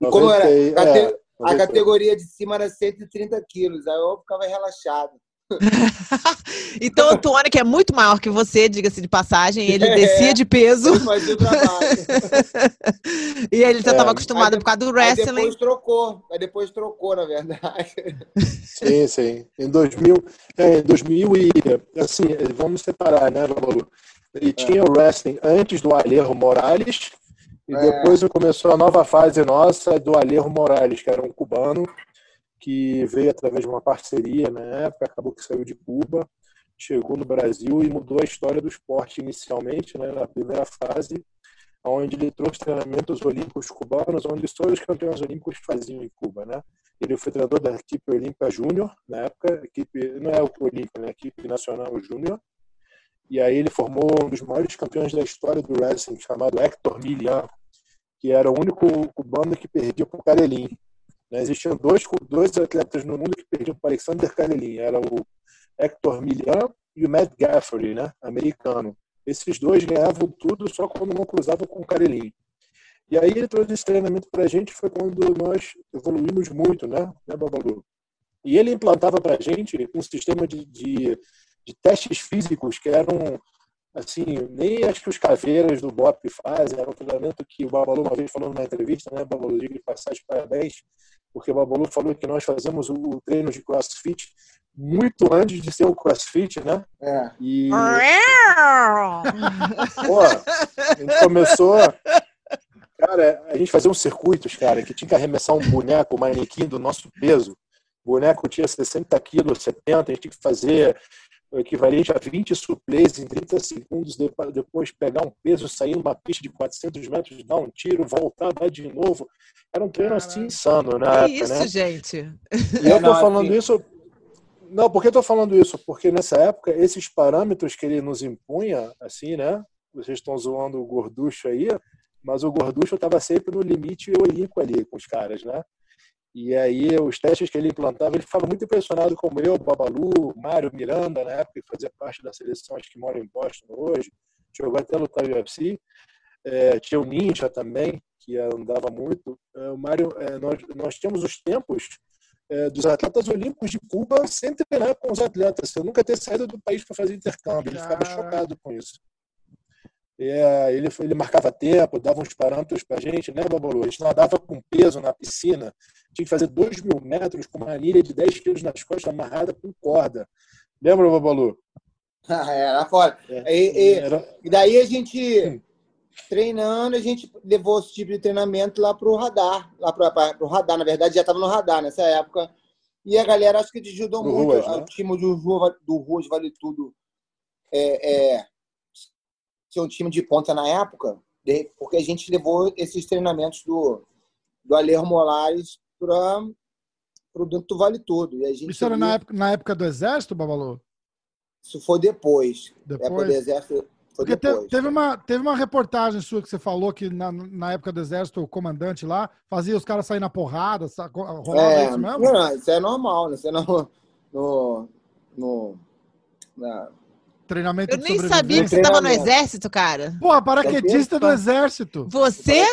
[SPEAKER 2] E como era? É, a categoria de cima era 130 quilos, aí eu ficava relaxado.
[SPEAKER 5] então, o Antônio, que é muito maior que você, diga-se de passagem, ele é, descia de peso. e ele já estava é. acostumado aí, por causa do wrestling. Aí
[SPEAKER 2] depois trocou, aí depois trocou, na verdade.
[SPEAKER 3] Sim, sim. Em 2000, é, 2000 e, assim, vamos separar, né, Valor? E é. tinha o wrestling antes do Alejo Morales, e é. depois começou a nova fase nossa do Alejo Morales, que era um cubano, que veio através de uma parceria na época, acabou que saiu de Cuba, chegou no Brasil e mudou a história do esporte inicialmente, né, na primeira fase, onde ele trouxe treinamentos olímpicos cubanos, onde só os campeões olímpicos faziam em Cuba, né? Ele foi treinador da equipe olímpica júnior, na época, equipe não é o olímpico, né? equipe nacional júnior. E aí ele formou um dos maiores campeões da história do wrestling, chamado Hector Milian, que era o único cubano que perdia para o Karelin. Né? Existiam dois, dois atletas no mundo que perdiam para Alexander Karelin. Era o Hector Milian e o Matt Gaffrey, né? americano. Esses dois ganhavam tudo só quando não cruzavam com o Karelin. E aí ele trouxe esse treinamento para a gente, foi quando nós evoluímos muito, né, né Babalu? E ele implantava para a gente um sistema de, de, de, testes físicos que eram, assim, nem acho que os caveiras do BOP fazem, era um treinamento que o Babalu uma vez falou numa entrevista, né, Babalu, diga de passagem, parabéns, porque o Babalu falou que nós fazemos o treino de crossfit muito antes de ser o crossfit, né?
[SPEAKER 2] É.
[SPEAKER 3] E. Pô, a gente começou. Cara, a gente fazia uns circuitos, cara, que tinha que arremessar um boneco, um manequim do nosso peso. O boneco tinha 60 quilos, 70, a gente tinha que fazer o equivalente a 20 suplês em 30 segundos, depois pegar um peso, sair numa pista de 400 metros, dar um tiro, voltar, dar de novo. Era um treino assim insano, né?
[SPEAKER 5] Que isso, né? gente?
[SPEAKER 3] E eu tô falando assim isso. Não, por que eu tô falando isso? Porque nessa época, esses parâmetros que ele nos impunha, assim, né? Vocês estão zoando o gorducho aí, mas o gorducho estava sempre no limite olímpico ali com os caras, né? E aí, os testes que ele implantava, ele ficava muito impressionado como eu, Babalu, Mário Miranda, na época, que fazia parte da seleção, acho que mora em Boston hoje, chegou até lutar no UFC. É, tinha o Ninja também, que andava muito. É, o Mário, é, nós, nós tínhamos os tempos é, dos atletas olímpicos de Cuba sem treinar com os atletas, eu nunca ter saído do país para fazer intercâmbio. Ele ficava chocado com isso. É, ele, ele marcava tempo, dava uns parâmetros para a gente, né, Babalu? A gente nadava com peso na piscina, tinha que fazer 2 mil metros com uma anilha de 10 quilos nas costas amarrada com corda. Lembra, Babalu?
[SPEAKER 2] era fora. É, e, e, era... e, daí a gente, treinando, a gente levou esse tipo de treinamento lá para o radar. Lá para o radar, na verdade, já estava no radar nessa época. E a galera acho que te ajudou do muito. Ruas, né? O time do, Rua, do Ruas Vale Tudo é, é, ser um time de ponta na época, porque a gente levou esses treinamentos do, do Alejo Molares para o dentro do Vale Tudo. E a gente
[SPEAKER 1] Isso era na época, na época do Exército, Babalu?
[SPEAKER 2] Isso foi depois. Depois? Época do Exército foi Porque
[SPEAKER 1] depois. Teve, uma, teve uma reportagem sua que você falou que na, na época do Exército, o comandante lá fazia os caras sair na porrada, rolava
[SPEAKER 2] é, isso mesmo? Não, isso é normal, né? Isso é no, no, no na,
[SPEAKER 1] Treinamento
[SPEAKER 5] Eu nem sabia que você estava no exército, cara.
[SPEAKER 1] Pô, paraquedista do exército.
[SPEAKER 5] Você?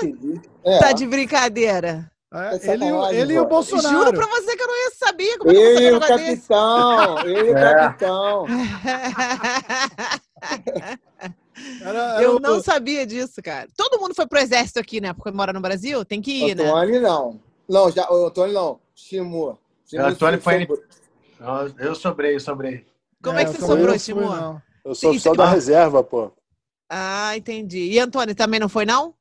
[SPEAKER 5] É. Tá de brincadeira.
[SPEAKER 1] É, é ele, ele e o Bolsonaro.
[SPEAKER 5] Juro pra você que eu não ia saber
[SPEAKER 2] como eu é que o capitão, eu e o é. capitão.
[SPEAKER 5] Era, era eu o... não sabia disso, cara. Todo mundo foi pro exército aqui, né? Porque mora no Brasil, tem que ir,
[SPEAKER 2] né? Antônio não. Não, já, o Antônio não. Shimu.
[SPEAKER 4] O Antônio foi. Eu sobrei, eu sobrei.
[SPEAKER 5] Como é, é que você sobrou, Shimu?
[SPEAKER 3] Eu sou oficial da reserva, pô.
[SPEAKER 5] Ah, entendi. E Antônio também não foi, não?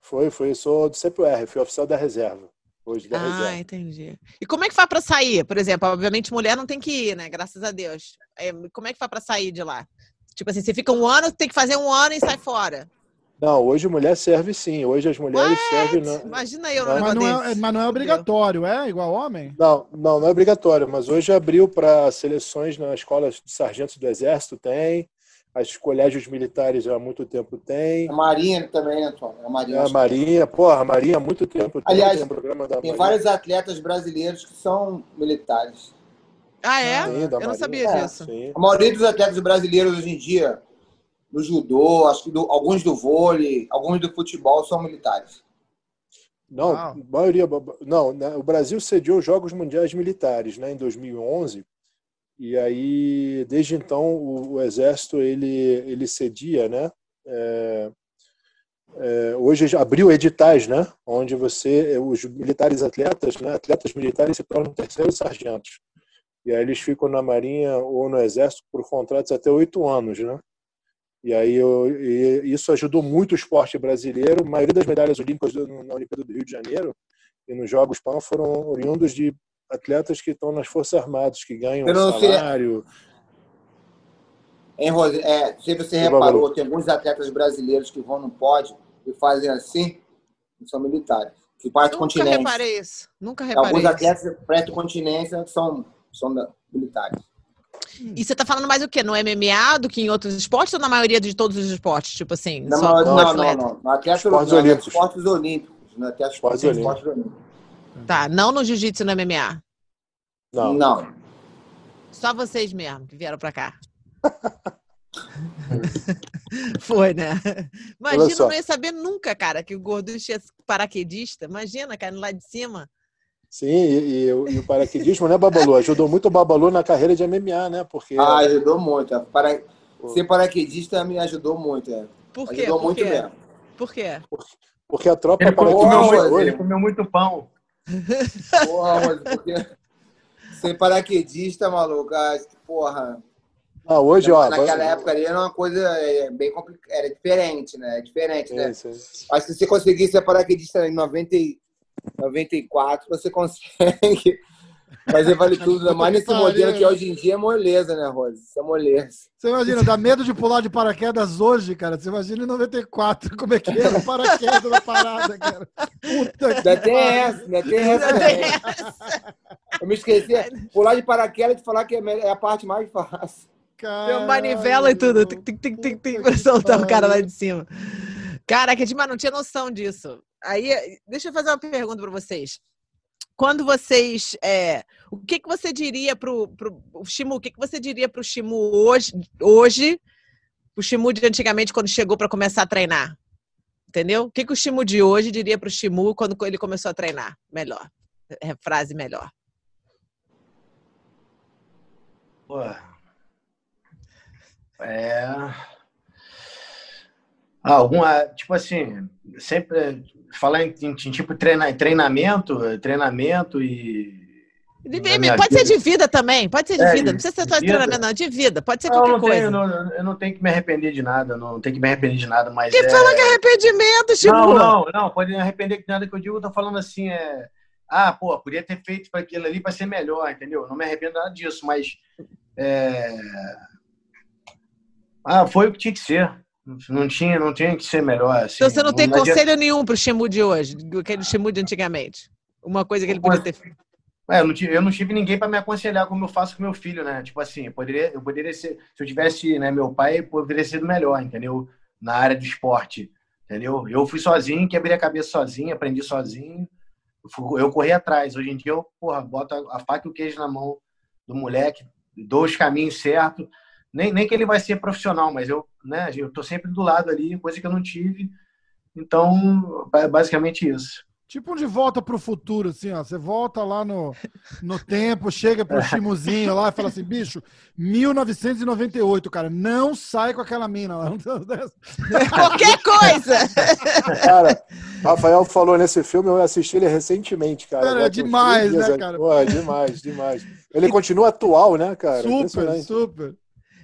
[SPEAKER 3] Foi, foi. Sou do CPR, fui oficial da reserva. Hoje da
[SPEAKER 5] ah,
[SPEAKER 3] reserva.
[SPEAKER 5] entendi. E como é que faz para sair? Por exemplo, obviamente mulher não tem que ir, né? Graças a Deus. É, como é que faz para sair de lá? Tipo assim, você fica um ano, tem que fazer um ano e sai fora.
[SPEAKER 3] Não, hoje mulher serve sim. Hoje as mulheres What? servem. Na,
[SPEAKER 5] Imagina eu,
[SPEAKER 1] mas, não é, mas não é obrigatório, é? Igual homem?
[SPEAKER 3] Não, não, não é obrigatório. Mas hoje abriu para seleções na escola de sargentos do Exército, tem. As colégios militares há muito tempo tem.
[SPEAKER 2] A Marinha também, né, Tom? A Marinha.
[SPEAKER 3] É, a Marinha, porra, a Marinha há muito tempo
[SPEAKER 2] tem. Aliás, tem, um programa da tem vários atletas brasileiros que são militares.
[SPEAKER 5] Ah, é? Sim, Eu não sabia é, disso. Sim.
[SPEAKER 2] A maioria dos atletas brasileiros hoje em dia do judô, acho que do, alguns do vôlei, alguns do futebol são militares.
[SPEAKER 3] Não, a maioria. Não, né, o Brasil cediu os Jogos Mundiais Militares né, em 2011. E aí, desde então, o, o Exército ele, ele cedia, né? É, é, hoje abriu editais, né? Onde você, os militares atletas, né? Atletas militares se tornam terceiros sargentos. E aí eles ficam na Marinha ou no Exército por contratos até oito anos, né? E aí eu, e isso ajudou muito o esporte brasileiro. A maioria das medalhas olímpicas na Olimpíada do Rio de Janeiro e nos Jogos Pan foram oriundos de atletas que estão nas Forças Armadas, que ganham um salário.
[SPEAKER 2] Hein, Rose, é, se você reparou, tem alguns atletas brasileiros que vão no pódio e fazem assim, são militares. Que
[SPEAKER 5] continência. Nunca reparei isso. Nunca reparei
[SPEAKER 2] Alguns atletas que prestam continência são, são militares.
[SPEAKER 5] E você tá falando mais o quê? No MMA do que em outros esportes ou na maioria de todos os esportes? Tipo assim,
[SPEAKER 2] não, só não, não, não, não. Atleta, esportes,
[SPEAKER 3] olímpicos.
[SPEAKER 2] esportes olímpicos. No atleta, esportes, esportes olímpicos.
[SPEAKER 5] Tá, não no jiu-jitsu e no MMA?
[SPEAKER 2] Não. Não.
[SPEAKER 5] Só vocês mesmo que vieram pra cá. Foi, né? Imagina, eu não ia saber nunca, cara, que o Gorducho é paraquedista. Imagina, cara, lá de cima.
[SPEAKER 3] Sim, e, e, e, o paraquedismo, né, Babalu? Ajudou muito o Babalu na carreira de MMA, né? Porque...
[SPEAKER 2] Ah, ajudou muito. Para... Ser paraquedista me ajudou muito. É.
[SPEAKER 5] Por quê?
[SPEAKER 2] Ajudou
[SPEAKER 5] Por
[SPEAKER 2] muito
[SPEAKER 5] quê?
[SPEAKER 2] mesmo.
[SPEAKER 5] Por quê?
[SPEAKER 3] Porque a tropa
[SPEAKER 4] ele comeu, muito, ele comeu muito pão.
[SPEAKER 2] Porra, porque ser paraquedista, maluco, porra.
[SPEAKER 3] Ah, hoje, ó.
[SPEAKER 2] Naquela época ali era uma coisa é, bem complicada, era diferente, né? É diferente, né? Isso, isso. Acho que se você conseguisse ser paraquedista em 90 94, você consegue fazer vale tudo, mais nesse modelo que hoje em dia é moleza, né, Rose? Isso é moleza.
[SPEAKER 1] Você imagina, dá medo de pular de paraquedas hoje, cara. Você imagina em 94, como é que era o paraquedas na parada, cara.
[SPEAKER 2] Puta que tem essa, ainda tem essa. Eu me esqueci. Pular de paraquedas e falar que é, é a parte mais fácil.
[SPEAKER 5] Caralho. Tem manivela e tudo. Tem, tem, tem, tem, pra soltar o cara lá de cima. Caraca, Edmar, não tinha noção disso. Aí, deixa eu fazer uma pergunta para vocês. Quando vocês. É, o que, que você diria para o Shimu? O que, que você diria para o Shimu hoje, hoje, o Shimu de antigamente, quando chegou para começar a treinar? Entendeu? O que, que o Shimu de hoje diria para o Shimu quando ele começou a treinar? Melhor. É, frase melhor.
[SPEAKER 4] Pô. É. Ah, alguma, tipo assim, sempre falar em, em, tipo treina, treinamento, treinamento e
[SPEAKER 5] De, pode vida. ser de vida também, pode ser de é, vida. Não precisa ser só de treinamento, não, de vida. Pode ser não, qualquer
[SPEAKER 4] não
[SPEAKER 5] coisa.
[SPEAKER 4] Tenho, não, eu não tenho que me arrepender de nada, não tenho que me arrepender de nada, mas. Que
[SPEAKER 5] é... fala que é arrependimento, Chico?
[SPEAKER 4] Não, não, não, pode me arrepender de nada que eu digo, eu tô falando assim, é. Ah, pô, podia ter feito para aquilo ali para ser melhor, entendeu? Não me arrependo nada disso, mas. É... Ah, foi o que tinha que ser. Não tinha, não tinha que ser melhor. Assim.
[SPEAKER 5] Então você não tem não conselho adianta... nenhum para o Shemu de hoje, aquele Shemu de antigamente? Uma coisa que ele podia ter feito.
[SPEAKER 4] É, eu, não tive, eu não tive ninguém para me aconselhar como eu faço com meu filho, né? Tipo assim, eu poderia, eu poderia ser. Se eu tivesse, né, meu pai, poderia ser melhor, entendeu? Na área do esporte, entendeu? Eu fui sozinho, quebrei a cabeça sozinho, aprendi sozinho. Eu, fui, eu corri atrás. Hoje em dia eu, porra, boto a faca e o queijo na mão do moleque, dou os caminhos certos. Nem, nem que ele vai ser profissional, mas eu, né, eu tô sempre do lado ali, coisa que eu não tive. Então, basicamente isso.
[SPEAKER 1] Tipo um de volta para o futuro, assim, ó. Você volta lá no, no tempo, chega pro chimuzinho lá e fala assim, bicho, 1998, cara, não sai com aquela mina lá.
[SPEAKER 5] Qualquer coisa!
[SPEAKER 3] Cara, Rafael falou nesse filme, eu assisti ele recentemente, cara.
[SPEAKER 1] Cara, é demais, né, cara?
[SPEAKER 3] Pô, é demais, demais. Ele continua atual, né, cara?
[SPEAKER 1] Super, super.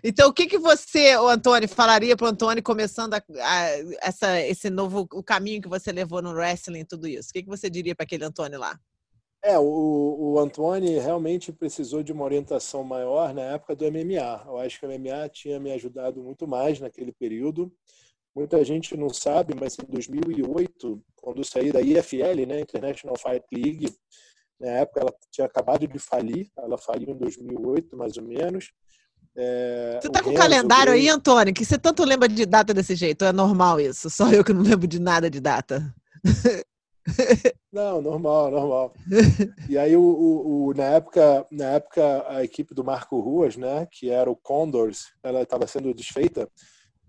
[SPEAKER 5] Então, o que, que você, Antônio, falaria para o Antônio começando a, a, essa, esse novo o caminho que você levou no wrestling e tudo isso? O que, que você diria para aquele Antônio lá?
[SPEAKER 3] É, o, o Antônio realmente precisou de uma orientação maior na época do MMA. Eu acho que o MMA tinha me ajudado muito mais naquele período. Muita gente não sabe, mas em 2008, quando eu saí da IFL, né, International Fight League, na época ela tinha acabado de falir, ela faliu em 2008, mais ou menos.
[SPEAKER 5] É, você tá com o calendário aí, Antônio? Que você tanto lembra de data desse jeito? É normal isso? Só eu que não lembro de nada de data.
[SPEAKER 3] Não, normal, normal. E aí, o, o, o, na, época, na época, a equipe do Marco Ruas, né, que era o Condors, ela estava sendo desfeita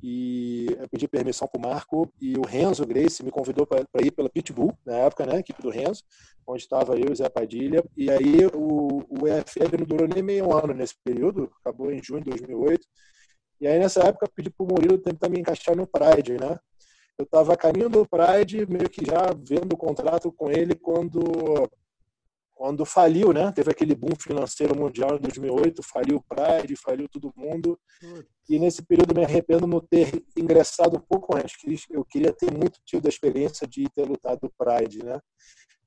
[SPEAKER 3] e eu pedi permissão para o Marco e o Renzo Grace me convidou para ir pela Pitbull, na época, né, equipe do Renzo, onde estava eu e Zé Padilha. E aí o, o EFL não durou nem meio ano nesse período, acabou em junho de 2008. E aí nessa época eu pedi para o Murilo tentar me encaixar no Pride, né? Eu estava a caminho do Pride, meio que já vendo o contrato com ele quando quando faliu, né? Teve aquele boom financeiro mundial em 2008, faliu o Pride, faliu todo mundo. E nesse período me arrependo não ter ingressado um pouco antes. Eu queria ter muito tido a experiência de ter lutado o Pride, né?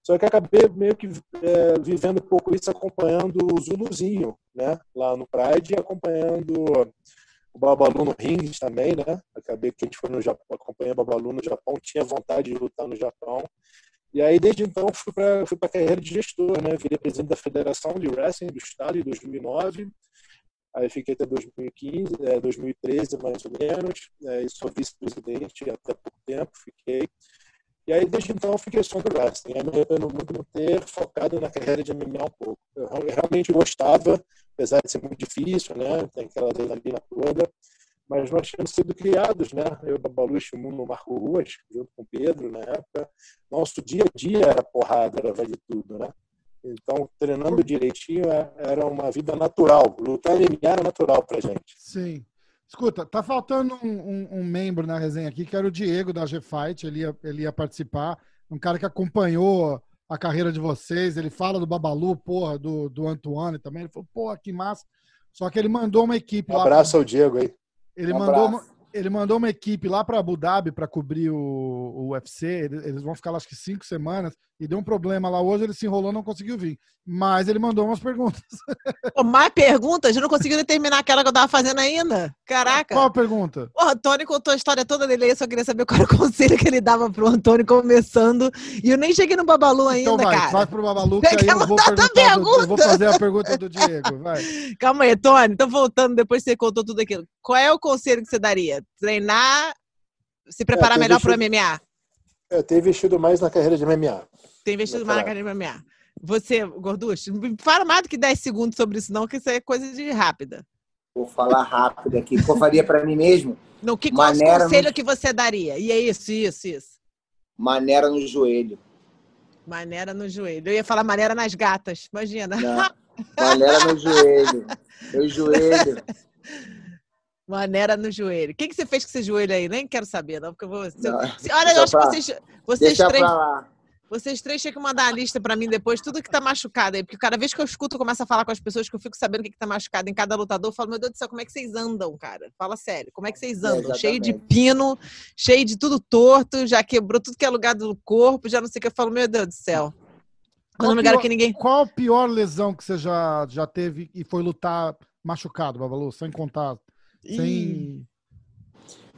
[SPEAKER 3] Só que acabei meio que é, vivendo um pouco isso, acompanhando o Zuluzinho, né? Lá no Pride, acompanhando o Babalu no rings também, né? Acabei que a gente foi no Japão, acompanhei o Babalu no Japão, tinha vontade de lutar no Japão. E aí, desde então, fui para fui a carreira de gestor, né? Virei presidente da Federação de Wrestling do Estado em 2009. Aí fiquei até 2015, é, 2013, mais ou menos. É, e sou vice-presidente até pouco tempo, fiquei. E aí, desde então, fiquei só do wrestling. Aí me arrependo muito não ter focado na carreira de MMA um pouco. Eu realmente gostava, apesar de ser muito difícil, né? Tem aquela adrenalina toda mas nós tínhamos sido criados, né? Eu, Babalu e no Marco Ruas, junto com o Pedro, na época. Nosso dia a dia era porrada, era vale tudo, né? Então, treinando direitinho é, era uma vida natural. Lutar MMA era natural pra gente.
[SPEAKER 1] Sim. Escuta, tá faltando um, um, um membro na resenha aqui, que era o Diego da G-Fight, ele ia, ele ia participar. Um cara que acompanhou a carreira de vocês, ele fala do Babalu, porra, do, do Antoine também. Ele falou, porra, que massa. Só que ele mandou uma equipe
[SPEAKER 3] um lá. Abraço ao Diego aí.
[SPEAKER 1] Ele um mandou, ele mandou uma equipe lá para Abu Dhabi para cobrir o, o UFC. Eles vão ficar lá acho que cinco semanas e deu um problema lá hoje. Ele se enrolou, não conseguiu vir. Mas ele mandou umas perguntas.
[SPEAKER 5] Pô, mais perguntas? Eu não conseguiu terminar aquela que eu tava fazendo ainda. Caraca.
[SPEAKER 1] Qual a pergunta?
[SPEAKER 5] O Antônio contou a história toda dele aí. Eu só queria saber qual era o conselho que ele dava pro Antônio começando. E eu nem cheguei no Babalu ainda,
[SPEAKER 1] então vai,
[SPEAKER 5] cara.
[SPEAKER 1] Vai pro Babalu, que aí eu vou, do, eu vou fazer a pergunta do Diego. Vai.
[SPEAKER 5] Calma aí, Tony. Então, voltando, depois que você contou tudo aquilo. Qual é o conselho que você daria? Treinar, se preparar é, melhor para o MMA?
[SPEAKER 3] Eu tenho investido mais na carreira de MMA.
[SPEAKER 5] Tem investido mais na carreira de MMA. Você, Gorducho, não fala mais do que 10 segundos sobre isso, não, que isso é coisa de rápida.
[SPEAKER 2] Vou falar rápido aqui. O que eu faria para mim mesmo?
[SPEAKER 5] No que qual Maneira conselho no... que você daria? E é isso, isso, isso.
[SPEAKER 2] Maneira no joelho.
[SPEAKER 5] Maneira no joelho. Eu ia falar maneira nas gatas, imagina.
[SPEAKER 2] Não. Maneira no joelho. Meu joelho.
[SPEAKER 5] Maneira no joelho. O que, que você fez com esse joelho aí? Nem quero saber, não, porque eu vou. Não, olha, eu acho pra, que vocês, vocês
[SPEAKER 2] deixa três.
[SPEAKER 5] Vocês três tinham que mandar a lista pra mim depois, tudo que tá machucado aí. Porque cada vez que eu escuto, eu começo a falar com as pessoas que eu fico sabendo o que, que tá machucado em cada lutador, eu falo, meu Deus do céu, como é que vocês andam, cara? Fala sério, como é que vocês andam?
[SPEAKER 2] É,
[SPEAKER 5] cheio de pino, cheio de tudo torto, já quebrou tudo que é lugar do corpo, já não sei o que. Eu falo, meu Deus do céu. Quando quero
[SPEAKER 1] pior-
[SPEAKER 5] que ninguém.
[SPEAKER 1] Qual a pior lesão que você já, já teve e foi lutar machucado, Babalu? Sem contar. Sem.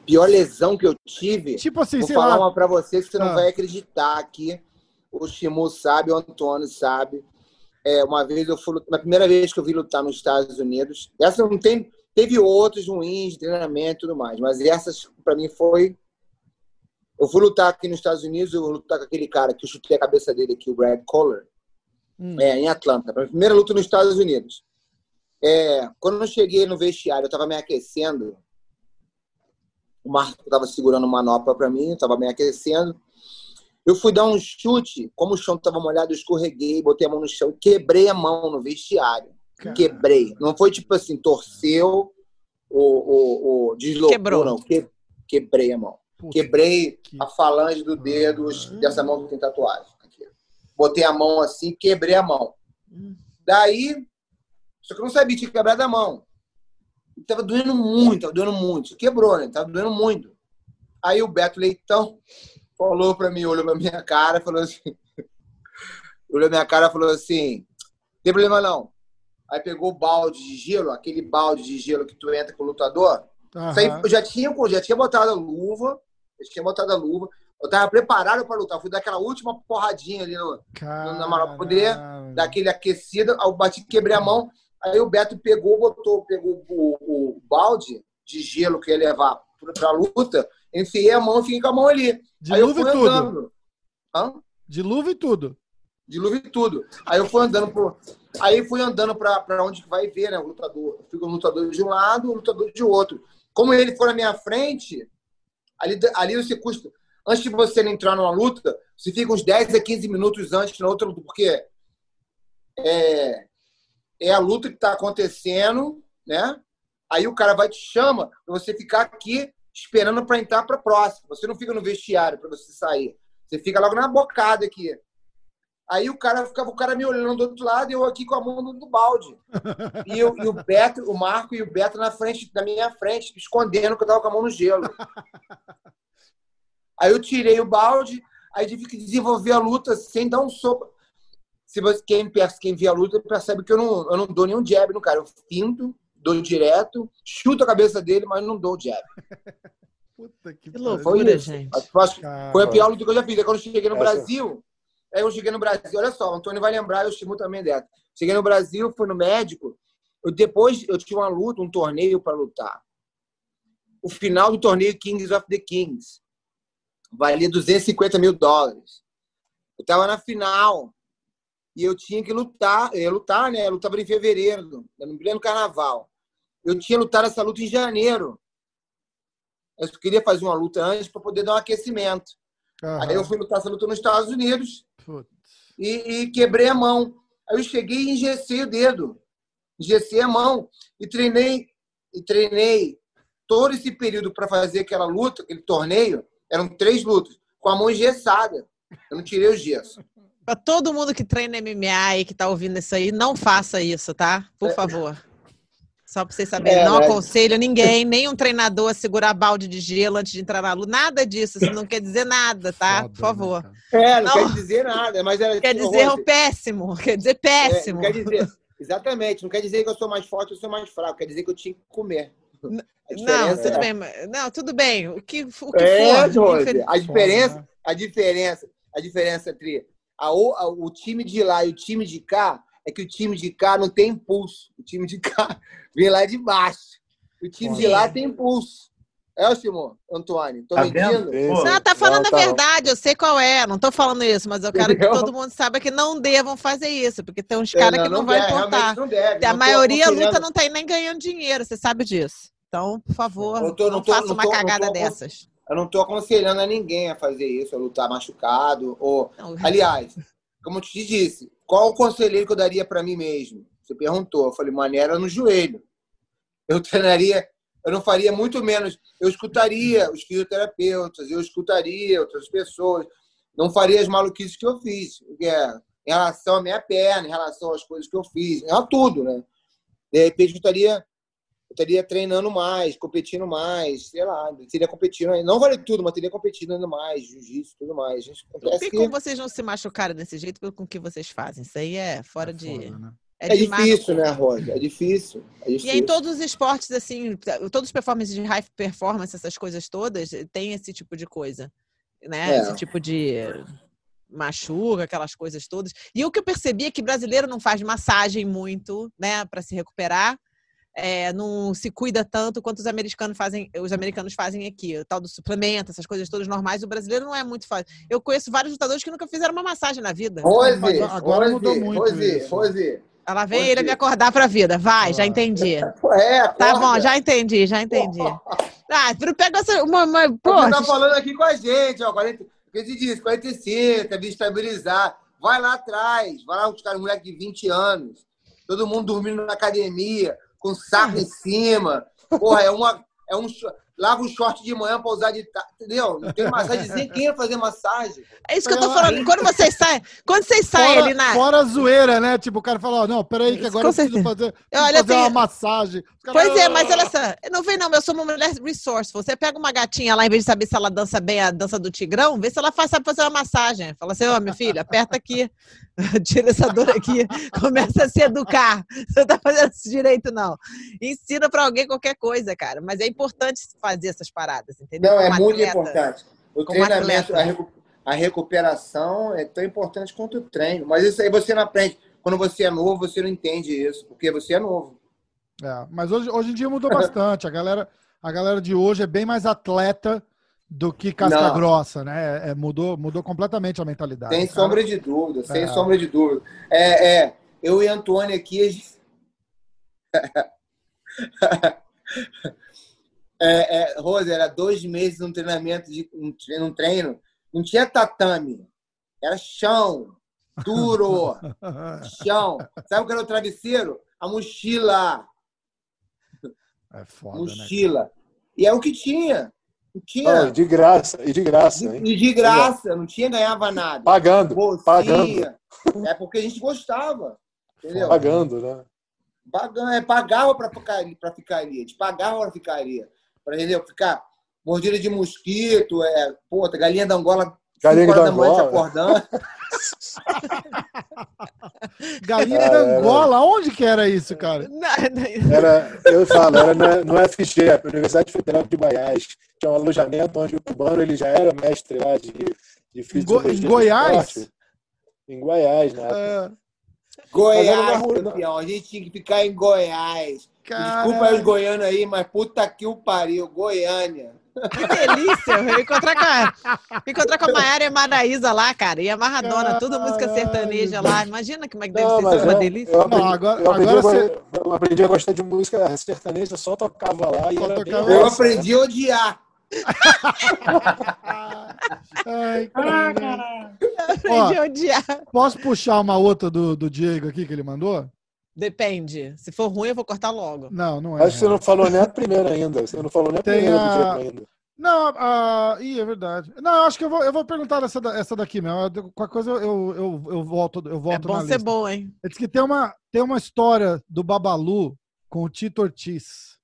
[SPEAKER 2] Pior lesão que eu tive.
[SPEAKER 1] Tipo assim,
[SPEAKER 2] Vou
[SPEAKER 1] sei
[SPEAKER 2] falar
[SPEAKER 1] lá.
[SPEAKER 2] uma pra você que você
[SPEAKER 1] Ah.
[SPEAKER 2] não vai acreditar aqui. O Shimu sabe, o Antônio sabe. É, uma vez eu fui, na primeira vez que eu vi lutar nos Estados Unidos, essa não tem, teve outros ruins, de treinamento e tudo mais, mas essas pra mim foi. Eu fui lutar aqui nos Estados Unidos, eu vou lutar com aquele cara que eu chutei a cabeça dele aqui, o Brad Kohler,
[SPEAKER 1] Hum.
[SPEAKER 2] é, em Atlanta. Minha primeira luta nos Estados Unidos. É, quando eu cheguei no vestiário, eu estava me aquecendo. O Marco estava segurando uma manopla para mim, eu estava me aquecendo. Eu fui dar um chute, como o chão estava molhado, eu escorreguei, botei a mão no chão, quebrei a mão no vestiário.
[SPEAKER 1] Cara.
[SPEAKER 2] Quebrei. Não foi tipo assim, torceu ou, ou, ou deslocou,
[SPEAKER 5] Quebrou.
[SPEAKER 2] não. Que, quebrei a mão.
[SPEAKER 1] Puta,
[SPEAKER 2] Quebrei
[SPEAKER 1] que-
[SPEAKER 2] a falange do dedo dessa mão que tem tatuagem. Aqui. Botei a mão assim, quebrei a mão.
[SPEAKER 5] Hum.
[SPEAKER 2] Daí, só que eu não sabia que tinha quebrado a mão. E tava doendo muito, tava doendo muito. Quebrou, né? Tava doendo muito. Aí o Beto Leitão falou pra mim, olhou pra minha cara, falou assim. olhou minha cara e falou assim: tem problema não. Aí pegou o balde de gelo, aquele balde de gelo que tu entra com o lutador. Isso aí, eu já tinha, já tinha botado a luva, eu tinha botado a luva. Eu tava preparado para lutar. Eu fui dar aquela última porradinha ali no, na manopla pra poder
[SPEAKER 1] Caralho.
[SPEAKER 2] daquele aquecido, eu bati, quebrei a mão, aí o Beto pegou, botou, pegou o, o balde de gelo que ia levar pra, pra luta, enfiei a mão e fiquei com a mão ali. Fui
[SPEAKER 1] e tudo.
[SPEAKER 2] andando. Hã?
[SPEAKER 1] E tudo.
[SPEAKER 2] Luva e tudo. Aí eu fui andando pro. Aí fui andando pra, pra onde vai ver, né? O lutador. Eu fico o lutador de um lado, o lutador de outro. Como ele for na minha frente, ali, ali você custa. Antes de você entrar numa luta, você fica uns 10 a 15 minutos antes na outra luta, porque é, é a luta que está acontecendo, né? Aí o cara vai te chama para você ficar aqui esperando para entrar para a próxima. Você não fica no vestiário para você sair. Você fica logo na bocada aqui. Aí o cara ficava o cara me olhando do outro lado e eu aqui com a mão no, no balde. E, eu, e o Beto, o Marco e o Beto na frente, na minha frente, escondendo que eu tava com a mão no gelo. Aí eu tirei o balde, aí tive que desenvolver a luta sem dar um soco. Se você, quem, quem vê a luta percebe que eu não, eu não dou nenhum jab no cara. Eu finto, dou direto, chuto a cabeça dele, mas não dou jab.
[SPEAKER 1] Puta que,
[SPEAKER 5] Que loucura. Gente.
[SPEAKER 2] Acho- Foi a pior luta que eu já fiz. Aí quando eu cheguei no
[SPEAKER 3] Essa-
[SPEAKER 2] Brasil, aí eu cheguei no Brasil, olha só, o Antônio vai lembrar, eu Chimu também dessa. Cheguei no Brasil, fui no médico. Eu, depois eu tinha uma luta, um torneio para lutar. O final do torneio Kings of the Kings valia 250 mil dólares. Eu estava na final e eu tinha que lutar, eu ia lutar, né? Eu lutava em fevereiro, no pleno carnaval. Eu tinha lutado essa luta em janeiro. Eu queria fazer uma luta antes para poder dar um aquecimento.
[SPEAKER 1] Aham.
[SPEAKER 2] Aí eu fui lutar essa luta nos Estados Unidos e, e quebrei a mão. Aí eu cheguei e engessei o dedo. Engessei a mão. E treinei, e treinei todo esse período para fazer aquela luta, aquele torneio. Eram três lutas, com a mão engessada. Eu não tirei o gesso.
[SPEAKER 5] Pra todo mundo que treina MMA e que tá ouvindo isso aí, não faça isso, tá? Por favor. Só pra vocês saberem.
[SPEAKER 2] É,
[SPEAKER 5] não
[SPEAKER 2] né?
[SPEAKER 5] aconselho ninguém, nenhum treinador a segurar balde de gelo antes de entrar na luta. Nada disso. Isso não quer dizer nada, tá?
[SPEAKER 1] Foda,
[SPEAKER 5] Por favor.
[SPEAKER 1] né?
[SPEAKER 2] É, não,
[SPEAKER 5] Não.
[SPEAKER 2] quer dizer nada, mas era
[SPEAKER 5] Quer
[SPEAKER 2] assim,
[SPEAKER 5] dizer
[SPEAKER 2] Rose,
[SPEAKER 5] o péssimo. Quer dizer
[SPEAKER 2] é,
[SPEAKER 5] péssimo.
[SPEAKER 2] não quer dizer, exatamente, não quer dizer que eu sou mais forte ou sou mais fraco, quer dizer que eu tinha que comer.
[SPEAKER 5] Não, tudo
[SPEAKER 2] é-
[SPEAKER 5] bem. Não, tudo bem. O que, o que
[SPEAKER 2] É,
[SPEAKER 5] for.
[SPEAKER 2] Rose, a diferença,
[SPEAKER 1] né?
[SPEAKER 2] a diferença, a diferença entre a, o- a- o time de lá e o time de cá é que o time de cá não tem impulso. O time de cá vem lá de baixo. O time de lá tem impulso. É o Simão, Antônio? Tô
[SPEAKER 4] Tá
[SPEAKER 2] mentindo?
[SPEAKER 4] vendo?
[SPEAKER 5] Não, tá falando
[SPEAKER 3] não,
[SPEAKER 5] a
[SPEAKER 3] tá não.
[SPEAKER 5] verdade, eu sei qual é, não tô falando isso, mas eu quero que
[SPEAKER 2] Entendeu?
[SPEAKER 5] todo mundo saiba que não devam fazer isso, porque tem uns
[SPEAKER 2] É,
[SPEAKER 5] caras que não, vai
[SPEAKER 2] deve,
[SPEAKER 5] importar.
[SPEAKER 2] Não deve.
[SPEAKER 5] A
[SPEAKER 2] Não tô
[SPEAKER 5] maioria luta não tá nem ganhando dinheiro, você sabe disso. Então, por favor,
[SPEAKER 2] Eu tô-
[SPEAKER 5] não,
[SPEAKER 2] não tô-
[SPEAKER 5] faça
[SPEAKER 2] não
[SPEAKER 5] uma
[SPEAKER 2] tô- não
[SPEAKER 5] cagada
[SPEAKER 2] tô-
[SPEAKER 5] dessas.
[SPEAKER 2] Eu não estou aconselhando a ninguém a fazer isso, a lutar machucado. Ou...
[SPEAKER 5] Não,
[SPEAKER 2] Aliás, como eu te disse, qual o conselheiro que eu daria para mim mesmo? Você perguntou. Eu falei, maneira no joelho. Eu treinaria, eu não faria muito menos. Eu escutaria os fisioterapeutas, eu escutaria outras pessoas. não faria as maluquices que eu fiz. É, em relação à minha perna, em relação às coisas que eu fiz, a tudo, né? De repente eu estaria, eu estaria treinando mais, competindo mais, sei lá, teria competindo, não vale tudo, mas teria competindo ainda mais, jiu-jitsu tudo mais.
[SPEAKER 5] Não tem como vocês não se machucarem desse jeito pelo com que vocês fazem. Isso aí é fora é de. Foda,
[SPEAKER 2] né? É, é difícil, né, Rosa? É difícil, é difícil.
[SPEAKER 5] E em todos os esportes, assim, todos os performances de high performance, essas coisas todas, tem esse tipo de coisa, né? É. Esse tipo de machuca, aquelas coisas todas. E o que eu percebi é que brasileiro não faz massagem muito, né, para se recuperar. É, não se cuida tanto quanto os americanos fazem, os americanos fazem aqui, o tal do suplemento, essas coisas todas normais. O brasileiro não é muito fácil. Eu conheço vários lutadores que nunca fizeram uma massagem na vida.
[SPEAKER 2] Rose, agora Rose, mudou muito. Rose, isso. Rose,
[SPEAKER 5] ela vem ele me acordar pra vida. Vai, já entendi. É, tá bom, já entendi, já entendi. Ah, pega essa. Uma, uma,
[SPEAKER 2] Você tá falando aqui com a gente, ó. 40, que te disse, 45, deve estabilizar. Vai lá atrás, vai lá os caras, moleque de 20 anos. Todo mundo dormindo na academia, com saco em cima. Porra, é uma. É um, lava o short de manhã pra usar de entendeu? Não tem massagem, quem ia fazer massagem.
[SPEAKER 5] É isso que eu tô falando. Quando vocês saem, quando vocês saem
[SPEAKER 1] fora,
[SPEAKER 5] ali na.
[SPEAKER 1] Fora a zoeira, né? Tipo, o cara fala, não, peraí, que agora eu preciso fazer, preciso Olha, fazer tem... uma massagem.
[SPEAKER 5] Pois é, mas olha só, não vem não, eu sou uma mulher resourceful. Você pega uma gatinha lá, em vez de saber se ela dança bem a dança do tigrão, vê se ela faz, sabe fazer uma massagem. Fala assim, ó, oh, meu filho, aperta aqui, tira essa dor aqui, começa a se educar. Você não tá fazendo isso direito, não. Ensina pra alguém qualquer coisa, cara. Mas é importante fazer essas paradas entendeu?
[SPEAKER 2] Não, é muito importante. O treinamento, a, recuperação é tão importante quanto o treino. Mas isso aí você não aprende. Quando você é novo, você não entende isso, porque você é novo.
[SPEAKER 1] É, mas hoje, hoje em dia mudou bastante. A galera, a galera de hoje é bem mais atleta do que casca não. grossa, né? É, é, mudou, mudou completamente a mentalidade.
[SPEAKER 2] Sem cara. sombra de dúvida, sem é. sombra de dúvida. É, é, eu e Antônio aqui. É, é, Rose, era dois meses num treinamento, de, num treino, não tinha tatame, era chão, duro, chão. Sabe o que era o travesseiro? A mochila.
[SPEAKER 1] É foda,
[SPEAKER 2] né, mochila. Né, e é o que tinha. Não
[SPEAKER 3] tinha. Ah, de graça, e de graça.
[SPEAKER 2] Hein? E de graça, não tinha, ganhava nada.
[SPEAKER 3] Pagando. Bolsinha. Pagando.
[SPEAKER 2] É porque a gente gostava. Entendeu?
[SPEAKER 3] Pagando, né?
[SPEAKER 2] Pagando, é, pagava para ficar, pra ficar ali. A gente pagava para ficar ali para entendeu? Ficar mordida de mosquito, é, puta, galinha da Angola,
[SPEAKER 3] galinha da
[SPEAKER 2] Angola. acordando.
[SPEAKER 1] galinha da Angola, onde que era isso, cara?
[SPEAKER 3] Era, eu falo, era no, no FG, Universidade Federal de Goiás. Tinha um alojamento onde o cubano ele já era mestre lá de, de
[SPEAKER 1] fisiologia. Em Goiás?
[SPEAKER 3] Em Goiás, né? É.
[SPEAKER 2] Goiás, campeão. A gente tinha que ficar em Goiás. Desculpa aí os goianos aí, mas puta que o pariu, Goiânia.
[SPEAKER 5] Que delícia! Eu encontrar com a, encontrar com a Maiara e a Maraísa lá, cara. E a Maradona, tudo música sertaneja lá. Imagina como é que deve não, ser, uma delícia.
[SPEAKER 3] Eu aprendi, não, agora, eu, aprendi agora você... eu aprendi a gostar de música sertaneja, só tocava lá. Só tocava
[SPEAKER 2] eu aprendi a odiar.
[SPEAKER 1] Ai, cara. Aprendi a odiar. Posso puxar uma outra do, do Diego aqui que ele mandou?
[SPEAKER 5] Depende. Se for ruim, eu vou cortar logo.
[SPEAKER 1] Não, não é.
[SPEAKER 3] Acho que você não falou nem a primeira ainda. Você não falou nem a Tem primeira a... ainda.
[SPEAKER 1] Não, uh, ih, é verdade. Não, eu acho que eu vou, eu vou perguntar essa, essa daqui mesmo. Qualquer coisa eu, eu, eu volto, eu volto é
[SPEAKER 5] bom ser bom, hein?
[SPEAKER 1] É que tem uma, tem uma história do Babalu com o Tito Ortiz.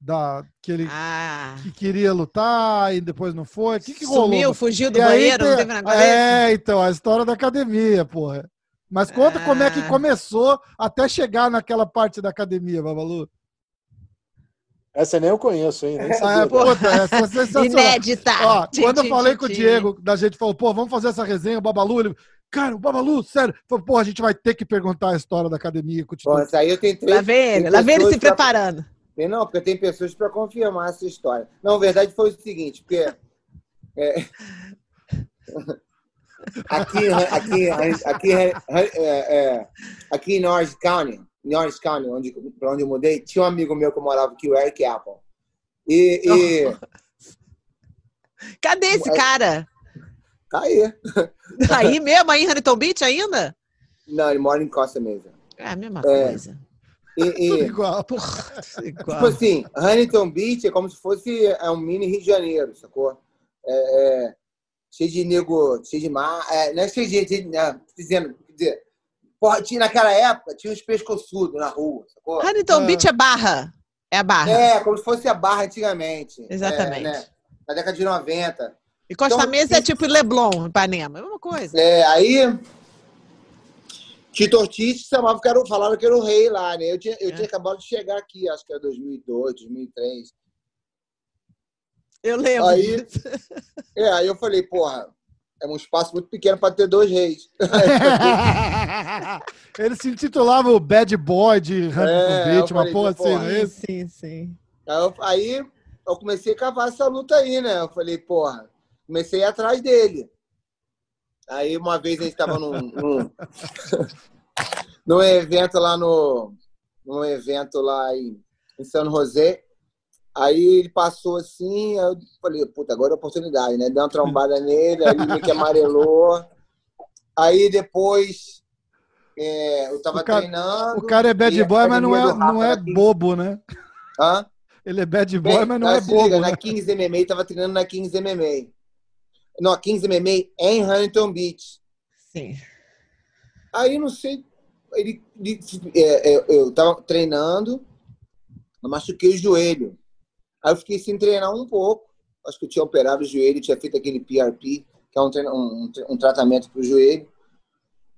[SPEAKER 1] Da, que ele ah. que queria lutar e depois não foi. O que, que rolou?
[SPEAKER 5] Sumiu, fugiu do e banheiro, tem, não teve
[SPEAKER 1] na É, então, a história da academia, porra. Mas conta ah. como é que ah. começou até chegar naquela parte da academia, Babalu.
[SPEAKER 3] Essa nem eu conheço, hein? Nem
[SPEAKER 1] ah, é, puta, essa é sensacional.
[SPEAKER 5] Inédita.
[SPEAKER 1] Ó, quando eu falei com o Diego, da gente falou, pô, vamos fazer essa resenha, o Babalu, ele, cara, o Babalu, sério, falou, pô, a gente vai ter que perguntar a história da academia.
[SPEAKER 2] Bom, isso aí eu tenho três,
[SPEAKER 5] Lá vem ele, lá vem ele se pra... preparando.
[SPEAKER 2] Não, porque tem pessoas para confirmar essa história. Não, a verdade foi o seguinte, porque... É... aqui, aqui, aqui, é, é, aqui em Orange County, em Orange County, onde, para onde eu mudei, tinha um amigo meu que morava aqui, o Eric Apple. E, e...
[SPEAKER 5] Cadê esse cara?
[SPEAKER 2] Tá aí.
[SPEAKER 5] Tá aí mesmo, aí em Huntington Beach ainda?
[SPEAKER 2] Não, ele mora em Costa Mesa.
[SPEAKER 5] É a mesma é. coisa.
[SPEAKER 2] E, e,
[SPEAKER 1] igual.
[SPEAKER 2] Porra, igual. Tipo assim, Huntington Beach é como se fosse é um mini Rio de Janeiro, sacou? É, é, cheio de nego, cheio de mar. É, não é cheio de. de não, dizendo, dizer, porra, tinha, naquela época tinha uns pescoçudos na rua. Sacou?
[SPEAKER 5] Huntington
[SPEAKER 1] Ah.
[SPEAKER 5] Beach é barra. É a barra.
[SPEAKER 2] É, como se fosse a barra antigamente.
[SPEAKER 5] Exatamente.
[SPEAKER 2] É, né? Na década de 90.
[SPEAKER 5] E Costa
[SPEAKER 2] Então,
[SPEAKER 5] Mesa é tipo Leblon, Ipanema. É a mesma coisa.
[SPEAKER 2] É, aí. Tito Ortiz chamava que era, o- falaram que era o rei lá, né? Eu tinha, eu
[SPEAKER 5] É.
[SPEAKER 2] tinha acabado de chegar aqui, acho que era 2002, 2003.
[SPEAKER 5] Eu lembro.
[SPEAKER 2] Aí-. É, aí eu falei, porra, é um espaço muito pequeno para ter dois reis.
[SPEAKER 1] Ele se intitulava o Bad Boy de Huntington
[SPEAKER 2] É,
[SPEAKER 1] Beach, uma porra assim,
[SPEAKER 2] porra,
[SPEAKER 1] é isso?
[SPEAKER 5] Sim, sim.
[SPEAKER 2] Aí eu, aí eu comecei a cavar essa luta aí, né? Eu falei, porra, comecei a ir atrás dele. Aí uma vez a gente tava num, num, num evento lá no. Num evento lá em, em São José. Aí ele passou assim, aí eu falei, puta, agora é a oportunidade, né? Dei uma trombada nele, aí ele meio que amarelou. Aí depois é, eu tava
[SPEAKER 1] O cara-
[SPEAKER 2] treinando.
[SPEAKER 1] O cara é bad boy, mas não é, não é bobo, né?
[SPEAKER 2] Hã?
[SPEAKER 1] Ele é bad boy,
[SPEAKER 2] Bem,
[SPEAKER 1] mas não é bobo,
[SPEAKER 2] liga,
[SPEAKER 1] né?
[SPEAKER 2] Na Kings MMA, tava treinando na Kings MMA. Não, a Kings MMA é em Huntington Beach.
[SPEAKER 5] Sim.
[SPEAKER 2] Aí, não sei, ele, ele- é, é, eu tava treinando, eu machuquei o joelho. Aí eu fiquei sem treinar um pouco. Acho que eu tinha operado o joelho, tinha feito aquele PRP, que é um, treina- um, um tratamento para o joelho.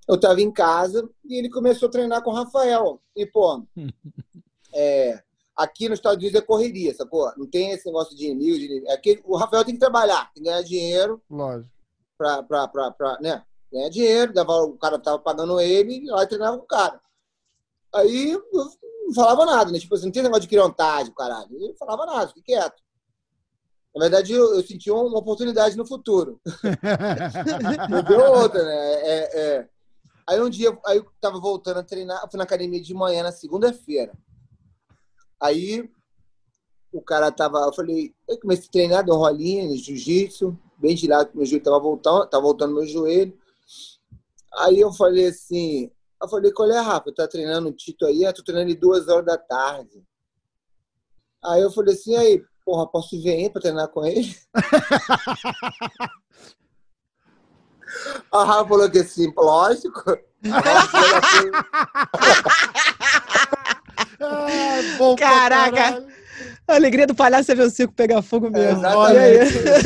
[SPEAKER 2] Eu tava em casa e ele começou a treinar com o Rafael. E, pô, é, aqui nos Estados Unidos é correria, sacou? Não tem esse negócio de inimigo. De inimigo. Aqui, o Rafael tem que trabalhar, tem que ganhar dinheiro
[SPEAKER 1] Lógico.
[SPEAKER 2] pra, pra, pra, pra né? ganhar dinheiro, dava, o cara tava pagando ele, e lá treinava com o cara. Aí eu não falava nada, né? Tipo assim, não tem negócio de criontagem, caralho. Eu não falava nada, fiquei quieto. Na verdade, eu, eu senti uma oportunidade no futuro. Não deu outra, né? É, é. Aí um dia, aí eu tava voltando a treinar, fui na academia de manhã, na segunda-feira. Aí o cara tava, eu falei, eu comecei a treinar, dei um rolinho, jiu-jitsu, bem de lado, meu joelho tava voltando, tava voltando meu joelho. Aí eu falei assim, eu falei, qual é, Rafa? Tá treinando o Tito aí? Eu tô treinando de duas horas da tarde. Aí eu falei assim, aí, porra, posso vir aí pra treinar com ele? A Rafa falou que sim, lógico.
[SPEAKER 1] Ah, bom
[SPEAKER 5] Caraca. A alegria do palhaço é ver o circo pegar fogo mesmo.
[SPEAKER 2] exatamente.
[SPEAKER 5] Olha aí.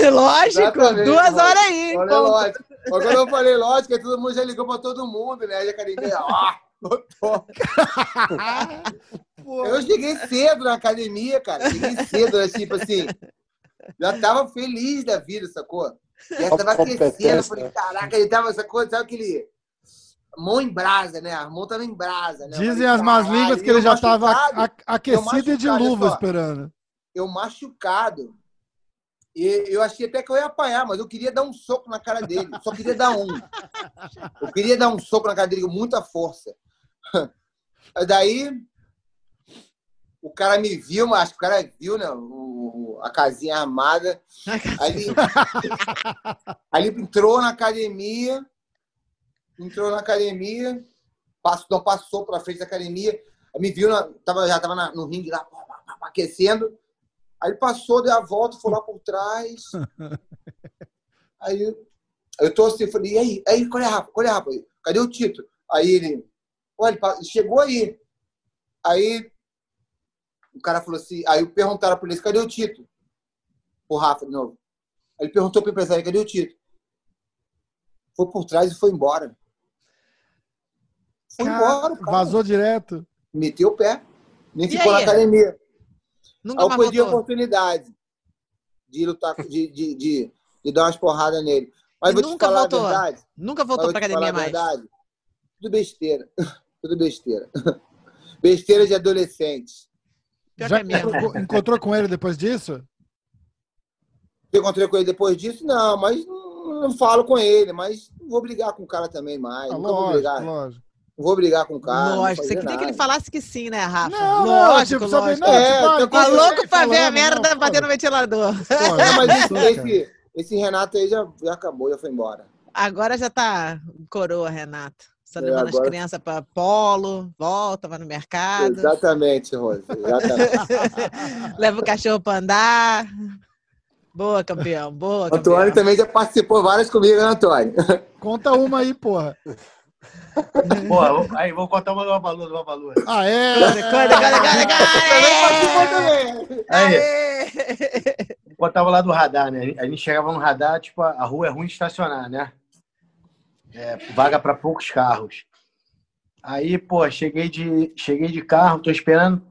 [SPEAKER 5] Lógico,
[SPEAKER 2] Exatamente,
[SPEAKER 5] duas horas aí. Ponto.
[SPEAKER 2] lógico. Quando eu falei lógico, todo mundo já ligou pra todo mundo, né? Aí a academia, ó, lotou.
[SPEAKER 1] Pô,
[SPEAKER 2] Eu cheguei cedo na academia, cara. Cheguei cedo, né? tipo assim. Já tava feliz da vida, sacou? Já tava. Eu falei, caraca, ele tava, sacou? Sabe aquele. Mão em brasa, né? A mão tava em brasa, né?
[SPEAKER 1] Dizem
[SPEAKER 2] falei,
[SPEAKER 1] as más línguas que ele já
[SPEAKER 2] machucado,
[SPEAKER 1] aquecido e de luva
[SPEAKER 2] só.
[SPEAKER 1] esperando.
[SPEAKER 2] Eu machucado. E eu achei até que eu ia apanhar, mas eu queria dar um soco na cara dele. Só queria dar um. Eu queria dar um soco na cara dele com muita força. Aí daí o cara me viu, mas acho que o cara viu, né? o- a casinha armada. Aí ele entrou na academia, entrou na academia, passou, não passou para frente da academia, me viu, na, tava, já estava no ringue lá, aquecendo. Aí ele passou, deu a volta, foi lá por trás. Aí eu tô assim, falei, e aí, aí, qual é, Rafa? Qual é, Rafa? Cadê o Tito? Aí ele, olha, chegou aí. Aí o cara falou assim, aí perguntaram pra ele, cadê o Tito? O Rafa, de novo. Aí ele perguntou pro empresário, cadê o Tito? Foi por trás e foi embora. Foi embora, o cara.
[SPEAKER 1] Vazou direto.
[SPEAKER 2] Meteu o pé. Nem
[SPEAKER 5] E
[SPEAKER 2] ficou
[SPEAKER 5] aí?
[SPEAKER 2] na academia.
[SPEAKER 5] Nunca
[SPEAKER 2] Aí eu
[SPEAKER 5] mais
[SPEAKER 2] perdi a
[SPEAKER 5] voltou.
[SPEAKER 2] oportunidade de lutar, de, de, de, de dar umas porradas nele. Mas vou te
[SPEAKER 5] nunca
[SPEAKER 2] falar
[SPEAKER 5] voltou?
[SPEAKER 2] a verdade.
[SPEAKER 5] Nunca
[SPEAKER 2] mas
[SPEAKER 5] voltou
[SPEAKER 2] vou
[SPEAKER 5] pra
[SPEAKER 2] te falar
[SPEAKER 5] academia
[SPEAKER 2] a
[SPEAKER 5] mais.
[SPEAKER 2] verdade. Tudo besteira. Tudo besteira. Besteira de adolescente.
[SPEAKER 5] Pior
[SPEAKER 1] Já
[SPEAKER 5] que é mesmo.
[SPEAKER 1] enco- encontrou com ele depois disso?
[SPEAKER 2] Eu encontrei com ele depois disso? Não, mas não, não falo com ele. Mas não vou brigar com o cara também mais.
[SPEAKER 1] Ah,
[SPEAKER 2] Nunca vou
[SPEAKER 1] lógico,
[SPEAKER 2] brigar.
[SPEAKER 1] lógico.
[SPEAKER 2] Não vou brigar com o cara. não
[SPEAKER 5] Lógico, você queria que ele falasse que sim, né, Rafa?
[SPEAKER 1] Não, não,
[SPEAKER 5] lógico,
[SPEAKER 1] tipo, sabe,
[SPEAKER 5] lógico.
[SPEAKER 1] não,
[SPEAKER 2] É,
[SPEAKER 1] tipo,
[SPEAKER 2] tá
[SPEAKER 5] Tá louco pra ver a merda
[SPEAKER 1] não,
[SPEAKER 5] bater no ventilador.
[SPEAKER 1] Pô,
[SPEAKER 2] Não, mas
[SPEAKER 1] não,
[SPEAKER 2] esse, esse, Renato aí já, já acabou, já foi embora.
[SPEAKER 5] Agora já tá coroa, Renato. Só
[SPEAKER 2] É,
[SPEAKER 5] levando as
[SPEAKER 2] agora-
[SPEAKER 5] crianças pra polo, volta, vai no mercado,
[SPEAKER 2] Exatamente, Rose. Exatamente.
[SPEAKER 5] leva o cachorro pra andar. Boa, campeão. Boa,
[SPEAKER 2] campeão. Antônio também já participou várias comigo, né, Antônio?
[SPEAKER 1] Conta uma aí, porra.
[SPEAKER 4] Porra, aí vou contar uma do Babalu, do Babalu.
[SPEAKER 1] Ah, é? Conta, conta,
[SPEAKER 4] conta, conta. Aí, contava lá do radar, né? A gente chegava no radar, tipo, a rua é ruim de estacionar, né? É, vaga para poucos carros. Aí, pô, cheguei de, cheguei de carro, tô esperando.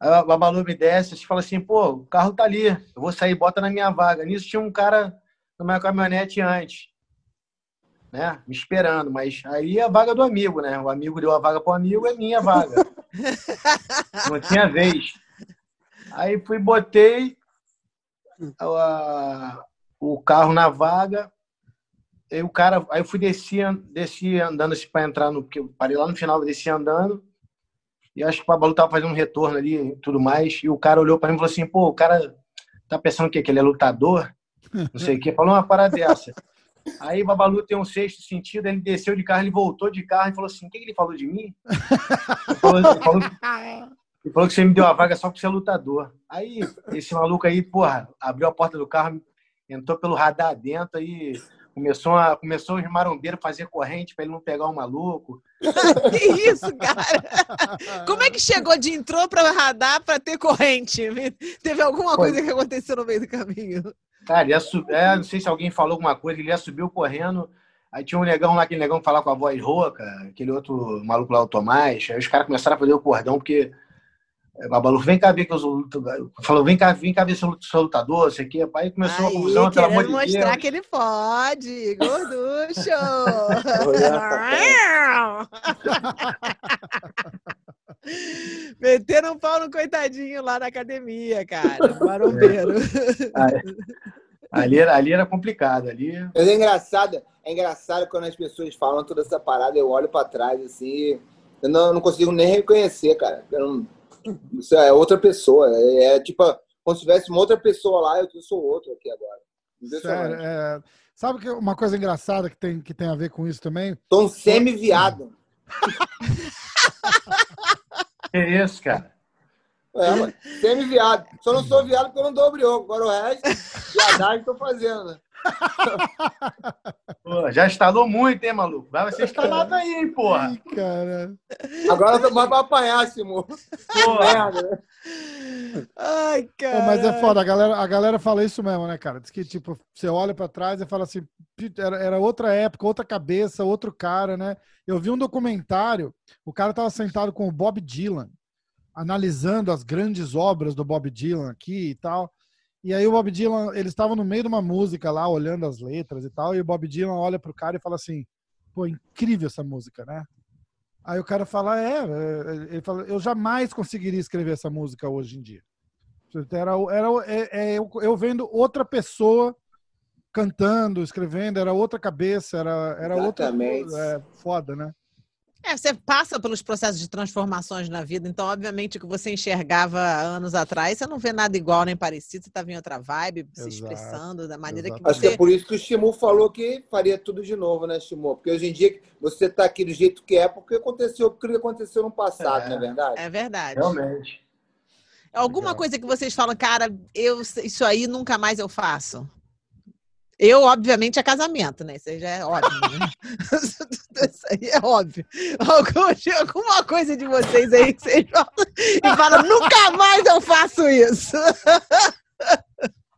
[SPEAKER 4] A Babalu me desce e fala assim, pô, o carro tá ali, eu vou sair, bota na minha vaga. Nisso tinha um cara minha caminhonete antes né? Me esperando. Mas aí é a vaga do amigo, né? O amigo deu a vaga pro amigo, é minha vaga. Não tinha vez. Aí fui, botei a, o carro na vaga. Aí o cara, aí eu fui descer, desci andando assim para entrar no, porque eu parei lá no final, desci andando. E acho que o Babalu tava fazendo um retorno ali e tudo mais. E o cara olhou para mim e falou assim: pô, o cara tá pensando que, que ele é lutador? Não sei o que. Falou uma parada dessa. Aí Babalu tem um sexto sentido, ele desceu de carro, ele voltou de carro e falou assim: o que, ele falou de mim? Ele falou, ele, falou, ele falou, que você me deu a vaga só porque você é lutador. Aí esse maluco aí, porra, abriu a porta do carro, entrou pelo radar dentro aí. Começou, a, começou os marombeiros a fazer corrente para ele não pegar o maluco.
[SPEAKER 5] que isso, cara? Como é que chegou de entrou para radar para ter corrente? Teve alguma coisa que aconteceu no meio do caminho?
[SPEAKER 4] Cara, ia é, não sei se alguém falou alguma coisa, ele ia subiu correndo. Aí tinha um negão lá, aquele negão falar com a voz rouca, aquele outro maluco lá, o Tomás. Aí os caras começaram a fazer o cordão, porque é, Babalu, vem cá ver que eu sou Falou, vem cá, vem cá ver se eu sou lutador, isso aqui. Aí começou Aí, uma confusão,
[SPEAKER 5] pelo amor de Deus. mostrar que ele pode, gorducho! Meteram um pau no coitadinho lá na academia, cara. Marombeiro.
[SPEAKER 4] É. Ali, era, ali era complicado. Ali...
[SPEAKER 2] Mas é engraçado, é engraçado quando as pessoas falam toda essa parada, eu olho para trás assim, eu não, não, consigo nem reconhecer, cara. Não, isso é outra pessoa. É, é, tipo, como se tivesse uma outra pessoa lá, eu sou outro aqui agora.
[SPEAKER 1] Sério, é, sabe que uma coisa engraçada que tem, que tem a ver com isso também?
[SPEAKER 2] Tô um semi-viado.
[SPEAKER 4] É isso, cara.
[SPEAKER 2] É, semi-viado. Só não sou viado porque eu não dou brioco. Agora o resto, viadagem tô fazendo. Né?
[SPEAKER 4] Pô, já instalou muito, hein, maluco? Vai ser instalado aí, hein, porra. Ai, cara.
[SPEAKER 2] Agora tô mais pra apanhar, Simão. Merda?
[SPEAKER 1] Ai, cara. mas é foda, a galera, a galera fala isso mesmo, né, cara? Diz que, tipo, você olha pra trás e fala assim, era, era outra época, outra cabeça, outro cara, né? Eu vi um documentário, o cara tava sentado com o Bob Dylan, analisando as grandes obras do Bob Dylan aqui e tal. E aí o Bob Dylan, eles estavam no meio de uma música lá, olhando as letras e tal, e o Bob Dylan olha pro cara e fala assim, pô, incrível essa música, né? Aí o cara fala, é, é ele fala, eu jamais conseguiria escrever essa música hoje em dia. Era, era é, é, eu, eu vendo outra pessoa cantando, escrevendo, era outra cabeça, era, era outra é, foda, né?
[SPEAKER 5] É, você passa pelos processos de transformações na vida, então, obviamente, o que você enxergava anos atrás, você não vê nada igual nem parecido, você está em outra vibe, Exato. se expressando da maneira Exato. que você...
[SPEAKER 2] Acho que é por isso que o Shimu falou que faria tudo de novo, né, Shimu? Porque hoje em dia você está aqui do jeito que é porque aconteceu o que aconteceu no passado, é. não é verdade?
[SPEAKER 5] É verdade.
[SPEAKER 4] Realmente.
[SPEAKER 5] Alguma Legal. coisa que vocês falam, cara, eu, isso aí nunca mais eu faço? Eu, obviamente, é casamento, né? Isso aí já é óbvio, né? Isso aí é óbvio. Alguma coisa de vocês aí que vocês falam e falam, nunca mais eu faço isso.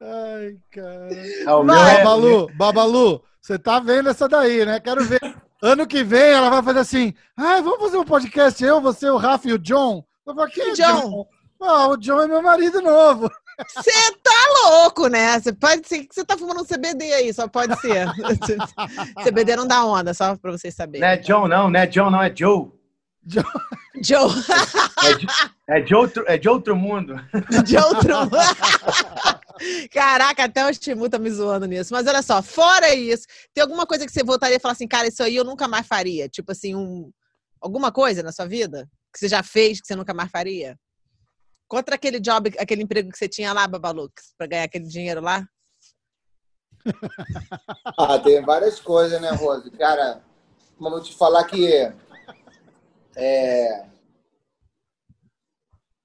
[SPEAKER 1] Ai, cara. É, Babalu, Babalu, você tá vendo essa daí, né? Quero ver. Ano que vem ela vai fazer assim, ah, vamos fazer um podcast, eu, você, o Rafa e o John. Eu falo, que John? John? Ah, o John é meu marido novo.
[SPEAKER 5] Você tá louco, né? Você pode ser que você tá fumando um CBD aí, só pode ser. CBD não dá onda, só pra vocês saberem.
[SPEAKER 4] Não é John, não, não é John, não, é Joe.
[SPEAKER 5] Joe. Joe.
[SPEAKER 4] É, é, de outro, é de outro mundo.
[SPEAKER 5] De outro mundo. Caraca, até o Timu tá me zoando nisso. Mas olha só, fora isso, tem alguma coisa que você voltaria e falar assim, cara, isso aí eu nunca mais faria? Tipo assim, um, alguma coisa na sua vida que você já fez que você nunca mais faria? Contra aquele job, aquele emprego que você tinha lá, Babalux, para ganhar aquele dinheiro lá?
[SPEAKER 2] ah, tem várias coisas, né, Rose? Cara, vou te falar que é,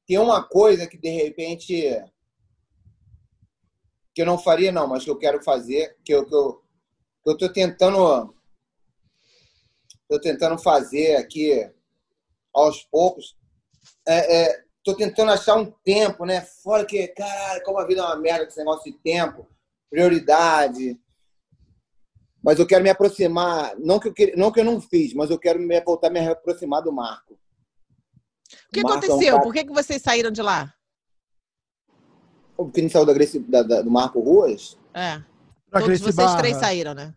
[SPEAKER 2] tem uma coisa que de repente que eu não faria, não, mas que eu quero fazer, que eu, que eu, que eu tô tentando. Tô tentando fazer aqui aos poucos. É, é, tô tentando achar um tempo, né? Fora que, caralho, como a vida é uma merda com esse negócio de tempo, prioridade. Mas eu quero me aproximar, não que eu, não, que eu não fiz, mas eu quero me, voltar a me aproximar do Marco.
[SPEAKER 5] O que Marco aconteceu? É um cara... Por que, que vocês saíram de lá?
[SPEAKER 2] Porque a gente saiu da da, da, do Marco Ruas?
[SPEAKER 5] É. Todos vocês três saíram, né?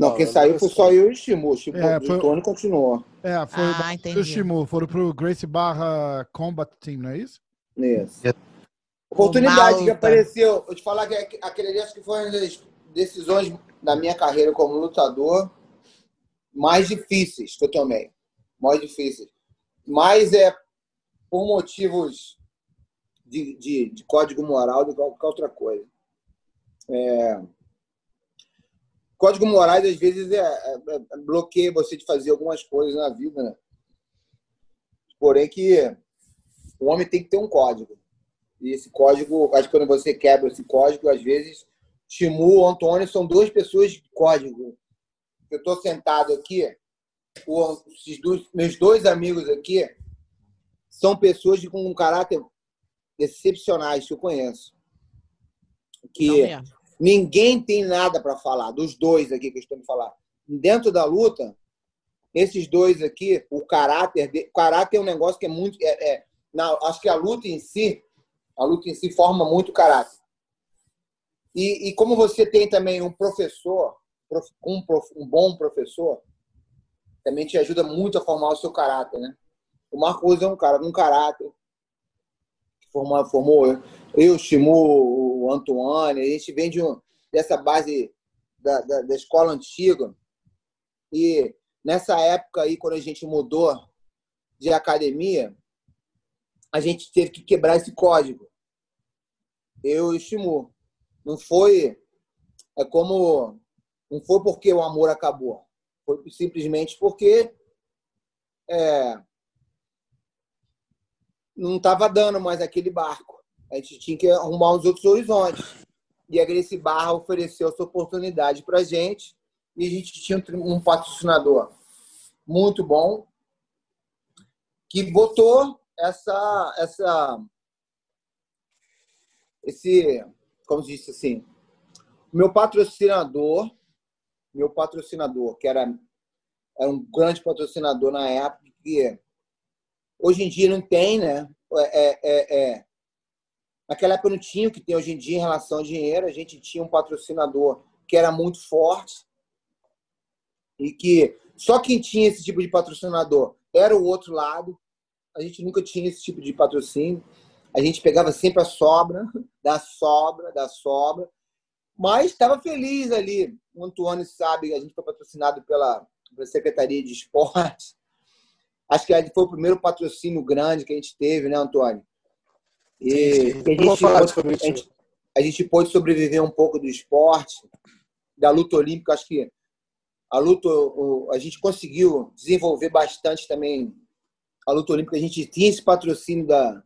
[SPEAKER 2] Não, quem saiu foi só eu e o Shimu. O, é, foi... o Tony continuou.
[SPEAKER 1] É, foi ah, o Shimu. Foram pro Grace Barra Combat Team, não é isso?
[SPEAKER 2] Isso. Oportunidade que apareceu. Eu te falar que aquele ali acho que foi uma das decisões da minha carreira como lutador mais difíceis que eu tomei. Mais difíceis. Mas é por motivos de, de, de código moral do que qualquer outra coisa. É... Código morais, às vezes, é, é, é, bloqueia você de fazer algumas coisas na vida, né? Porém, que o homem tem que ter um código. E esse código, acho que quando você quebra esse código, às vezes, Timu, Antônio são duas pessoas de código. Eu estou sentado aqui, os dois, meus dois amigos aqui são pessoas de, com um caráter excepcionais que eu conheço. Que ninguém tem nada para falar, dos dois aqui que eu estou me falar. Dentro da luta, esses dois aqui, o caráter, de, caráter é um negócio que é muito. É, é, na, acho que a luta em si, a luta em si forma muito caráter. E, e como você tem também um professor, um, um bom professor, também te ajuda muito a formar o seu caráter, né? O Marcos é um cara com um caráter, formou, formou eu, Chimu, Antoine, a gente vem de um, dessa base da, da, da, escola antiga. E nessa época aí, quando a gente mudou de academia, a gente teve que quebrar esse código. Eu e o Chimu. Não foi. É como. Não foi porque o amor acabou. Foi simplesmente porque é, não estava dando mais aquele barco. A gente tinha que arrumar os outros horizontes. E a Grace Barra ofereceu essa oportunidade para a gente. E a gente tinha um patrocinador muito bom que botou essa, essa, esse, como disse assim, meu patrocinador, meu patrocinador, que era, era um grande patrocinador na época, que Hoje em dia não tem, né? É, é, é, é, Naquela época não tinha o que tem hoje em dia em relação ao dinheiro. A gente tinha um patrocinador que era muito forte e que só quem tinha esse tipo de patrocinador era o outro lado. A gente nunca tinha esse tipo de patrocínio. A gente pegava sempre a sobra, da sobra, da sobra. Mas estava feliz ali. O Antônio sabe, a gente foi patrocinado pela, pela Secretaria de Esportes. Acho que foi o primeiro patrocínio grande que a gente teve, né, Antônio? E. A, gente pôde, a, gente, a gente pôde sobreviver um pouco do esporte, da luta olímpica. Acho que a luta, a gente conseguiu desenvolver bastante também a luta olímpica. A gente tinha esse patrocínio da,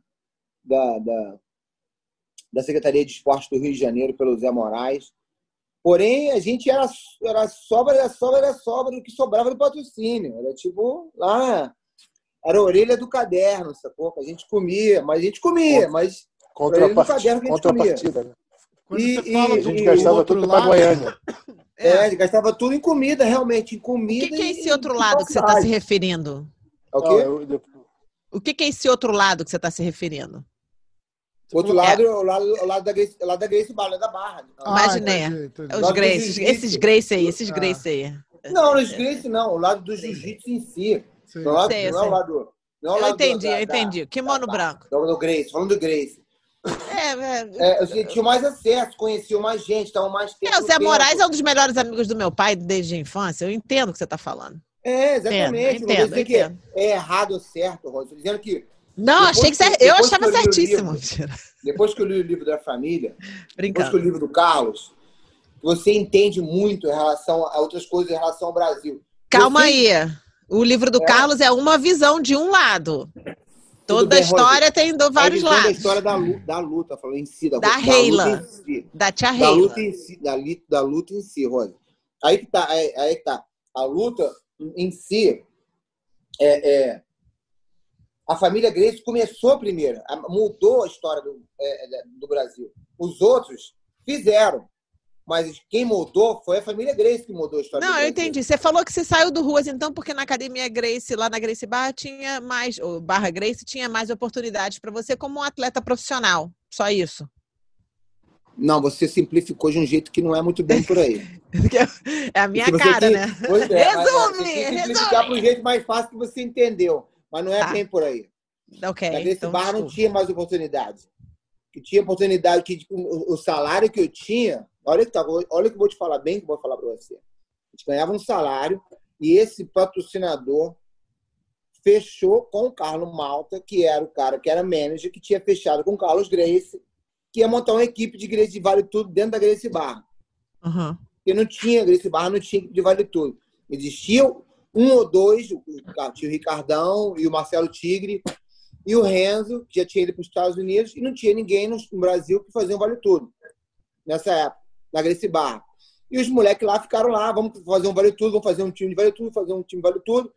[SPEAKER 2] da, da, da Secretaria de Esporte do Rio de Janeiro, pelo Zé Moraes. Porém, a gente era, era sobra, era sobra, era sobra do que sobrava do patrocínio. Era tipo lá era a orelha do caderno, sacou? A gente comia, mas a gente comia, mas
[SPEAKER 3] contra a caderno que a gente comia. Né?
[SPEAKER 1] E, e, a
[SPEAKER 3] gente e gastava tudo para Goiânia.
[SPEAKER 2] É, é, gastava tudo em comida, realmente, em comida.
[SPEAKER 5] O que, que é esse outro lado que você está se referindo?
[SPEAKER 2] O quê? eu...
[SPEAKER 5] O que, que é esse outro lado que você está se referindo?
[SPEAKER 2] O outro lado é o lado, o lado da Grace, o lado da Grace Barra, da Barra.
[SPEAKER 5] Ah, Imaginei. Os Grace, esses Grace aí, esses ah. Grace aí.
[SPEAKER 2] Não, os Grace não, o lado do jiu-jitsu em si. Sim. Não, sei, não é o lado. Não é
[SPEAKER 5] eu entendi, da, eu entendi. Kimono
[SPEAKER 2] da,
[SPEAKER 5] branco.
[SPEAKER 2] Do, do Grace, falando do Grace.
[SPEAKER 5] É, é,
[SPEAKER 2] é, eu tinha mais acesso, conhecia mais gente, estavam mais tempo.
[SPEAKER 5] É, o Zé Moraes é um dos melhores amigos do meu pai desde a infância. Eu entendo o que você está falando.
[SPEAKER 2] É, exatamente. Entendo, não entendo, entendo. Que é errado ou certo, Rose. Estou dizendo que.
[SPEAKER 5] Não, achei que, que eu achava que eu certíssimo.
[SPEAKER 2] Livro, depois que eu li o livro da família, depois que eu li o livro do Carlos, você entende muito em relação a outras coisas em relação ao Brasil.
[SPEAKER 5] Calma você... aí. O livro do é. Carlos é uma visão de um lado. Toda a história tem do vários lados.
[SPEAKER 2] Da história da luta, da luta, falando em si, da,
[SPEAKER 5] da, da Reila, si. da tia Reila.
[SPEAKER 2] Da luta em si, da, da luta em si, Rosa. Aí que tá, aí, aí que tá. A luta em si é, é a família Grace começou primeiro, mudou a história do, é, é, do Brasil. Os outros fizeram, mas quem mudou foi a família Grace que mudou a história.
[SPEAKER 5] Não, eu entendi. Você falou que você saiu do Ruas, então, porque na Academia Grace, lá na Grace Barra, tinha mais, ou Barra Grace, tinha mais oportunidades para você como um atleta profissional. Só isso.
[SPEAKER 2] Não, você simplificou de um jeito que não é muito bem por aí.
[SPEAKER 5] é a minha cara, tem... né?
[SPEAKER 2] Pois é, resume, simplificar para um jeito mais fácil que você entendeu. Mas não é tá. bem por aí.
[SPEAKER 5] Ok.
[SPEAKER 2] Na Grace então, Barra não tinha mais oportunidade. Que tinha oportunidade que tipo, o salário que eu tinha, olha que tá, olha que eu vou te falar bem que eu vou falar para você. A gente ganhava um salário e esse patrocinador fechou com o Carlos Malta, que era o cara que era manager, que tinha fechado com o Carlos Grace, que ia montar uma equipe de Grace Vale Tudo dentro da Grace Barra.
[SPEAKER 5] Uhum.
[SPEAKER 2] Porque não tinha, Grace Barra não tinha equipe de Vale Tudo. Existia um ou dois, o, tinha o Ricardão e o Marcelo Tigre, e o Renzo, que já tinha ido para os Estados Unidos, e não tinha ninguém no, Brasil que fazia um vale tudo, nessa época, na Gracie Barra. E os moleques lá ficaram lá, vamos fazer um vale tudo, vamos fazer um time de vale tudo, fazer um time de vale tudo.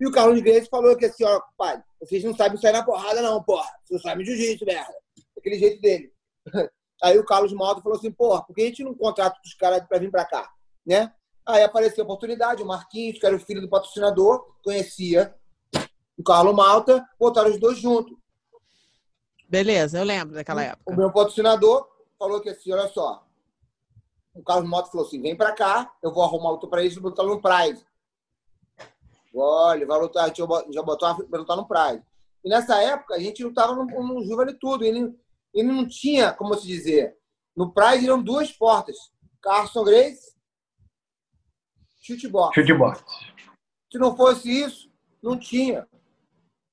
[SPEAKER 2] E o Carlos Grace falou que assim, ó, pai, vocês não sabem sair na porrada, não, porra. Vocês não sabem jiu-jitsu, merda. Aquele jeito dele. Aí o Carlos Malta falou assim, porra, por que a gente não contrata os caras para vir para cá? Né? Aí apareceu a oportunidade, o Marquinhos, que era o filho do patrocinador, conhecia o Carlos Malta, botaram os dois juntos.
[SPEAKER 5] Beleza, eu lembro daquela época.
[SPEAKER 2] O meu patrocinador falou que assim, olha só, o Carlos Malta falou assim, vem pra cá, eu vou arrumar luta pra eles e botar no Prize. Olha, vai lutar, já botou pra lutar no Prize. E nessa época, a gente lutava no, no Juvenil tudo. Ele, ele não tinha, como se dizer, no Prize eram duas portas. Carson Grace, chutebox.
[SPEAKER 4] Chutebox.
[SPEAKER 2] Se não fosse isso, não tinha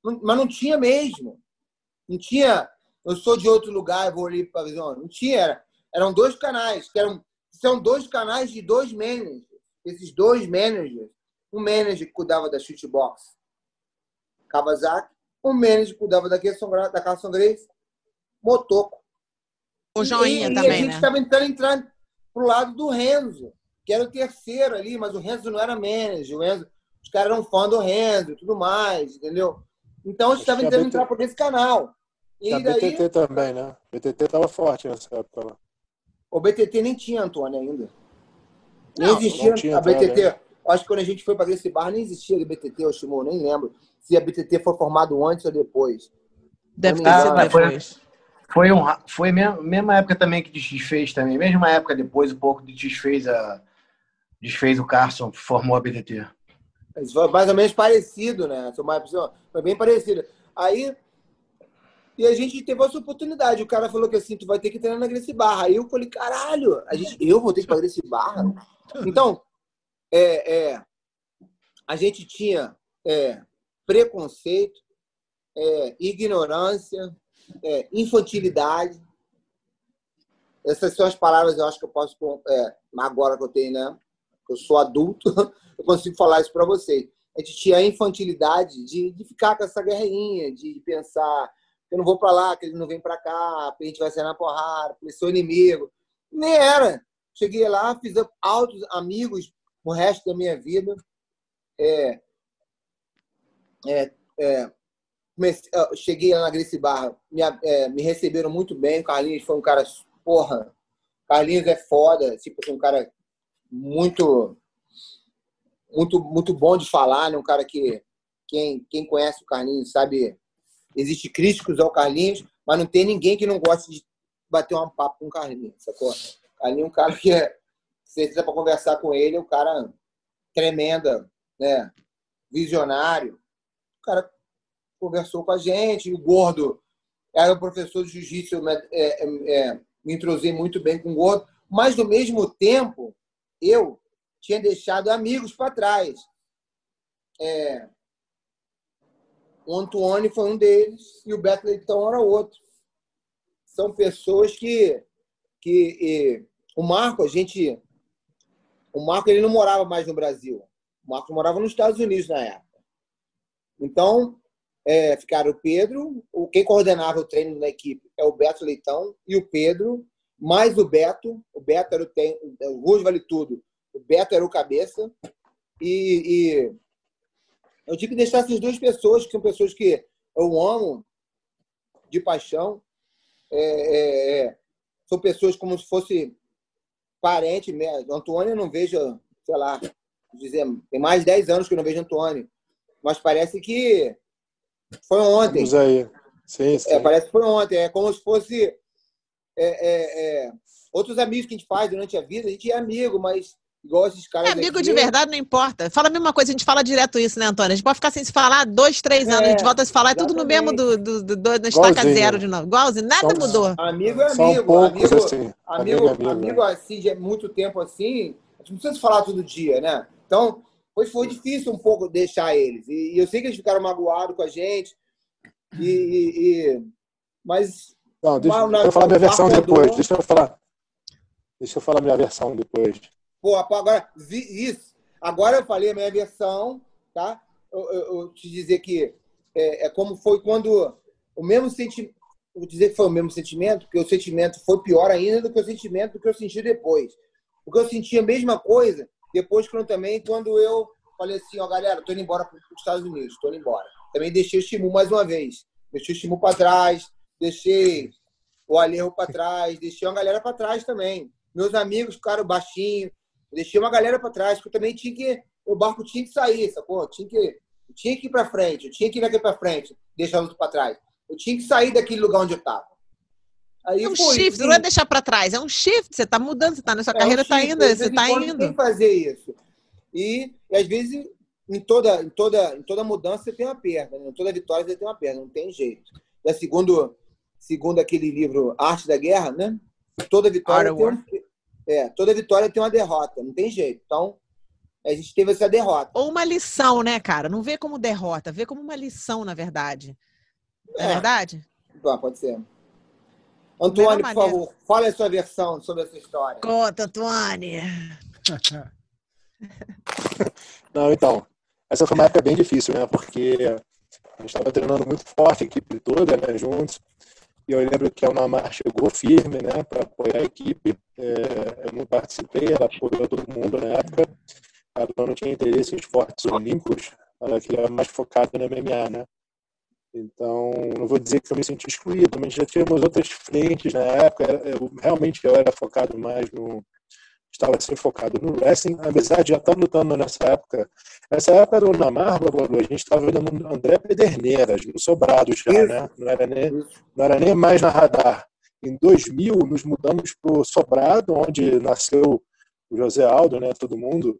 [SPEAKER 2] mas não tinha mesmo. Não tinha, eu sou de outro lugar, vou ali para a visão. Não tinha, era, eram dois canais, que eram, são dois canais de dois managers. Esses dois managers, um manager que cuidava da shootbox, Kawasaki, um manager que cuidava da da Carson Grace, Motoco.
[SPEAKER 5] O Joinha
[SPEAKER 2] e,
[SPEAKER 5] também,
[SPEAKER 2] e a gente estava
[SPEAKER 5] né?
[SPEAKER 2] tentando entrar pro lado do Renzo, que era o terceiro ali, mas o Renzo não era manager. O Renzo, os caras eram fã do Renzo e tudo mais, entendeu? Então, a gente estava tentando entrar por esse canal.
[SPEAKER 3] E a daí... BTT também, né? BTT estava forte nessa época lá.
[SPEAKER 2] O BTT nem tinha, Antônio, ainda. Nem existia não a BTT. Acho que quando a gente foi para esse bar, nem existia a BTT, o Shimon, nem lembro se a BTT foi formado antes ou depois.
[SPEAKER 5] Deve ter sido depois.
[SPEAKER 4] Foi, um, foi a mesma época também que desfez também. Mesma época depois, um pouco de desfez a desfez o Carson, formou a BTT.
[SPEAKER 2] Foi mais ou menos parecido, né? Foi bem parecido. Aí, e a gente teve essa oportunidade. O cara falou que assim, tu vai ter que treinar na Gracie Barra. Aí eu falei, caralho, a gente, eu vou ter que fazer esse Barra? Então, é, é, a gente tinha é, preconceito, é, ignorância, é, infantilidade. Essas são as palavras eu acho que eu posso, é, agora que eu tenho, né? Eu sou adulto, eu consigo falar isso para vocês. A gente tinha a infantilidade de, de ficar com essa guerrinha, de pensar eu não vou para lá, que ele não vem para cá, a gente vai sair na porrada, porque sou inimigo. Nem era. Cheguei lá, fiz altos amigos o resto da minha vida. É, é, é, comecei, cheguei lá na Grace Barra, me, é, me receberam muito bem. O Carlinhos foi um cara, porra, Carlinhos é foda, tipo assim, um cara muito muito muito bom de falar, né? Um cara que quem quem conhece o Carlinhos sabe existe críticos ao Carlinhos, mas não tem ninguém que não goste de bater um papo com o Carlinhos, sacou? Carlinhos é um cara que é, você para conversar com ele, é um cara tremenda, né? Visionário. O cara conversou com a gente, o Gordo era o professor de jiu-jitsu, é, é, é, me entrosei muito bem com o Gordo, mas, no mesmo tempo, eu tinha deixado amigos para trás. É, o Antônio foi um deles e o Beto Leitão era outro. São pessoas que, que e, o Marco, a gente, o Marco ele não morava mais no Brasil. O Marco morava nos Estados Unidos na época. Então é, ficaram o Pedro, o, quem coordenava o treino da equipe é o Beto Leitão e o Pedro, mais o Beto. O Beto era o, tem, o Ruas Vale Tudo. O Beto era o cabeça. E, e eu tive que deixar essas duas pessoas, que são pessoas que eu amo de paixão. É, é, é são pessoas como se fosse parente mesmo. Antônio eu não vejo, sei lá, dizer, tem mais de 10 anos que eu não vejo Antônio. Mas parece que foi ontem.
[SPEAKER 3] Vamos aí. Sim, sim.
[SPEAKER 2] É, parece que foi ontem. É como se fosse é, é, é, outros amigos que a gente faz durante a vida. A gente é amigo, mas igual esses caras.
[SPEAKER 5] É amigo aqui, de verdade, não importa. Fala a mesma coisa, a gente fala direto isso, né, Antônio? A gente pode ficar sem se falar dois, três anos, a gente é, volta a se falar, é tudo no mesmo do, do, do, do estaca zero de novo. Igualzinho, nada mudou.
[SPEAKER 2] Amigo é amigo. Poucos, amigo, assim. amigo, amigo, amigo, né? assim, de muito tempo assim, a gente não precisa se falar todo dia, né? Então, foi, foi difícil um pouco deixar eles. E, e eu sei que eles ficaram magoados com a gente. E, e, e mas.
[SPEAKER 3] Não, deixa, deixa eu falar minha versão depois. Deixa eu falar. Deixa eu falar minha versão depois.
[SPEAKER 2] Pô, agora, isso. Agora eu falei a minha versão, tá? Eu, eu, eu te dizer que é, é, como foi quando o mesmo sentimento. Vou dizer que foi o mesmo sentimento, porque o sentimento foi pior ainda do que o sentimento do que eu senti depois. Porque eu senti a mesma coisa depois quando também quando eu falei assim, ó, galera, tô indo embora para os Estados Unidos, tô indo embora. Também deixei o Shimu mais uma vez. Deixei o Shimu para trás, deixei o Alejo para trás, deixei uma galera para trás também. Meus amigos ficaram baixinho, deixei uma galera para trás, porque eu também tinha que. O barco tinha que sair, sacou? Tinha que, tinha que ir para frente, eu tinha que ir aqui para frente, deixar o outro para trás. Eu tinha que sair daquele lugar onde eu estava.
[SPEAKER 5] Aí, é um foi, shift, sim. não é deixar para trás, é um shift. Você está mudando, você está nessa é carreira, está um indo, você está indo.
[SPEAKER 2] Tem que fazer isso. E, e, às vezes, em toda, em, toda, em toda mudança, você tem uma perda. Né? Em toda vitória, você tem uma perda, não tem jeito. É segundo, segundo aquele livro Arte da Guerra, né? Toda vitória, tem é, toda vitória tem uma derrota, não tem jeito. Então, a gente teve essa derrota.
[SPEAKER 5] Ou uma lição, né, cara? Não vê como derrota, vê como uma lição, na verdade. É, é verdade?
[SPEAKER 2] Ah, pode ser. Antônio, por favor, fale a sua versão sobre essa história.
[SPEAKER 5] Conta, Antônio.
[SPEAKER 3] Não, então, essa foi uma época bem difícil, né? Porque a gente estava treinando muito forte, a equipe toda, né, juntos. E eu lembro que a Unamar chegou firme, né, para apoiar a equipe. É, eu não participei, ela apoiou todo mundo na época. Ela não tinha interesse em esportes olímpicos, ela queria mais focada no MMA, né? Então, não vou dizer que eu me senti excluído, mas já tínhamos outras frentes na época. Eu, realmente eu era focado mais no. Estava sempre focado no wrestling, apesar de já estar lutando nessa época. Nessa época do Namar, a gente estava vendo André Pederneiras, no Sobrado já, né? Não era, nem, não era nem mais na radar. Em 2000, nos mudamos para o Sobrado, onde nasceu o José Aldo, né? Todo mundo.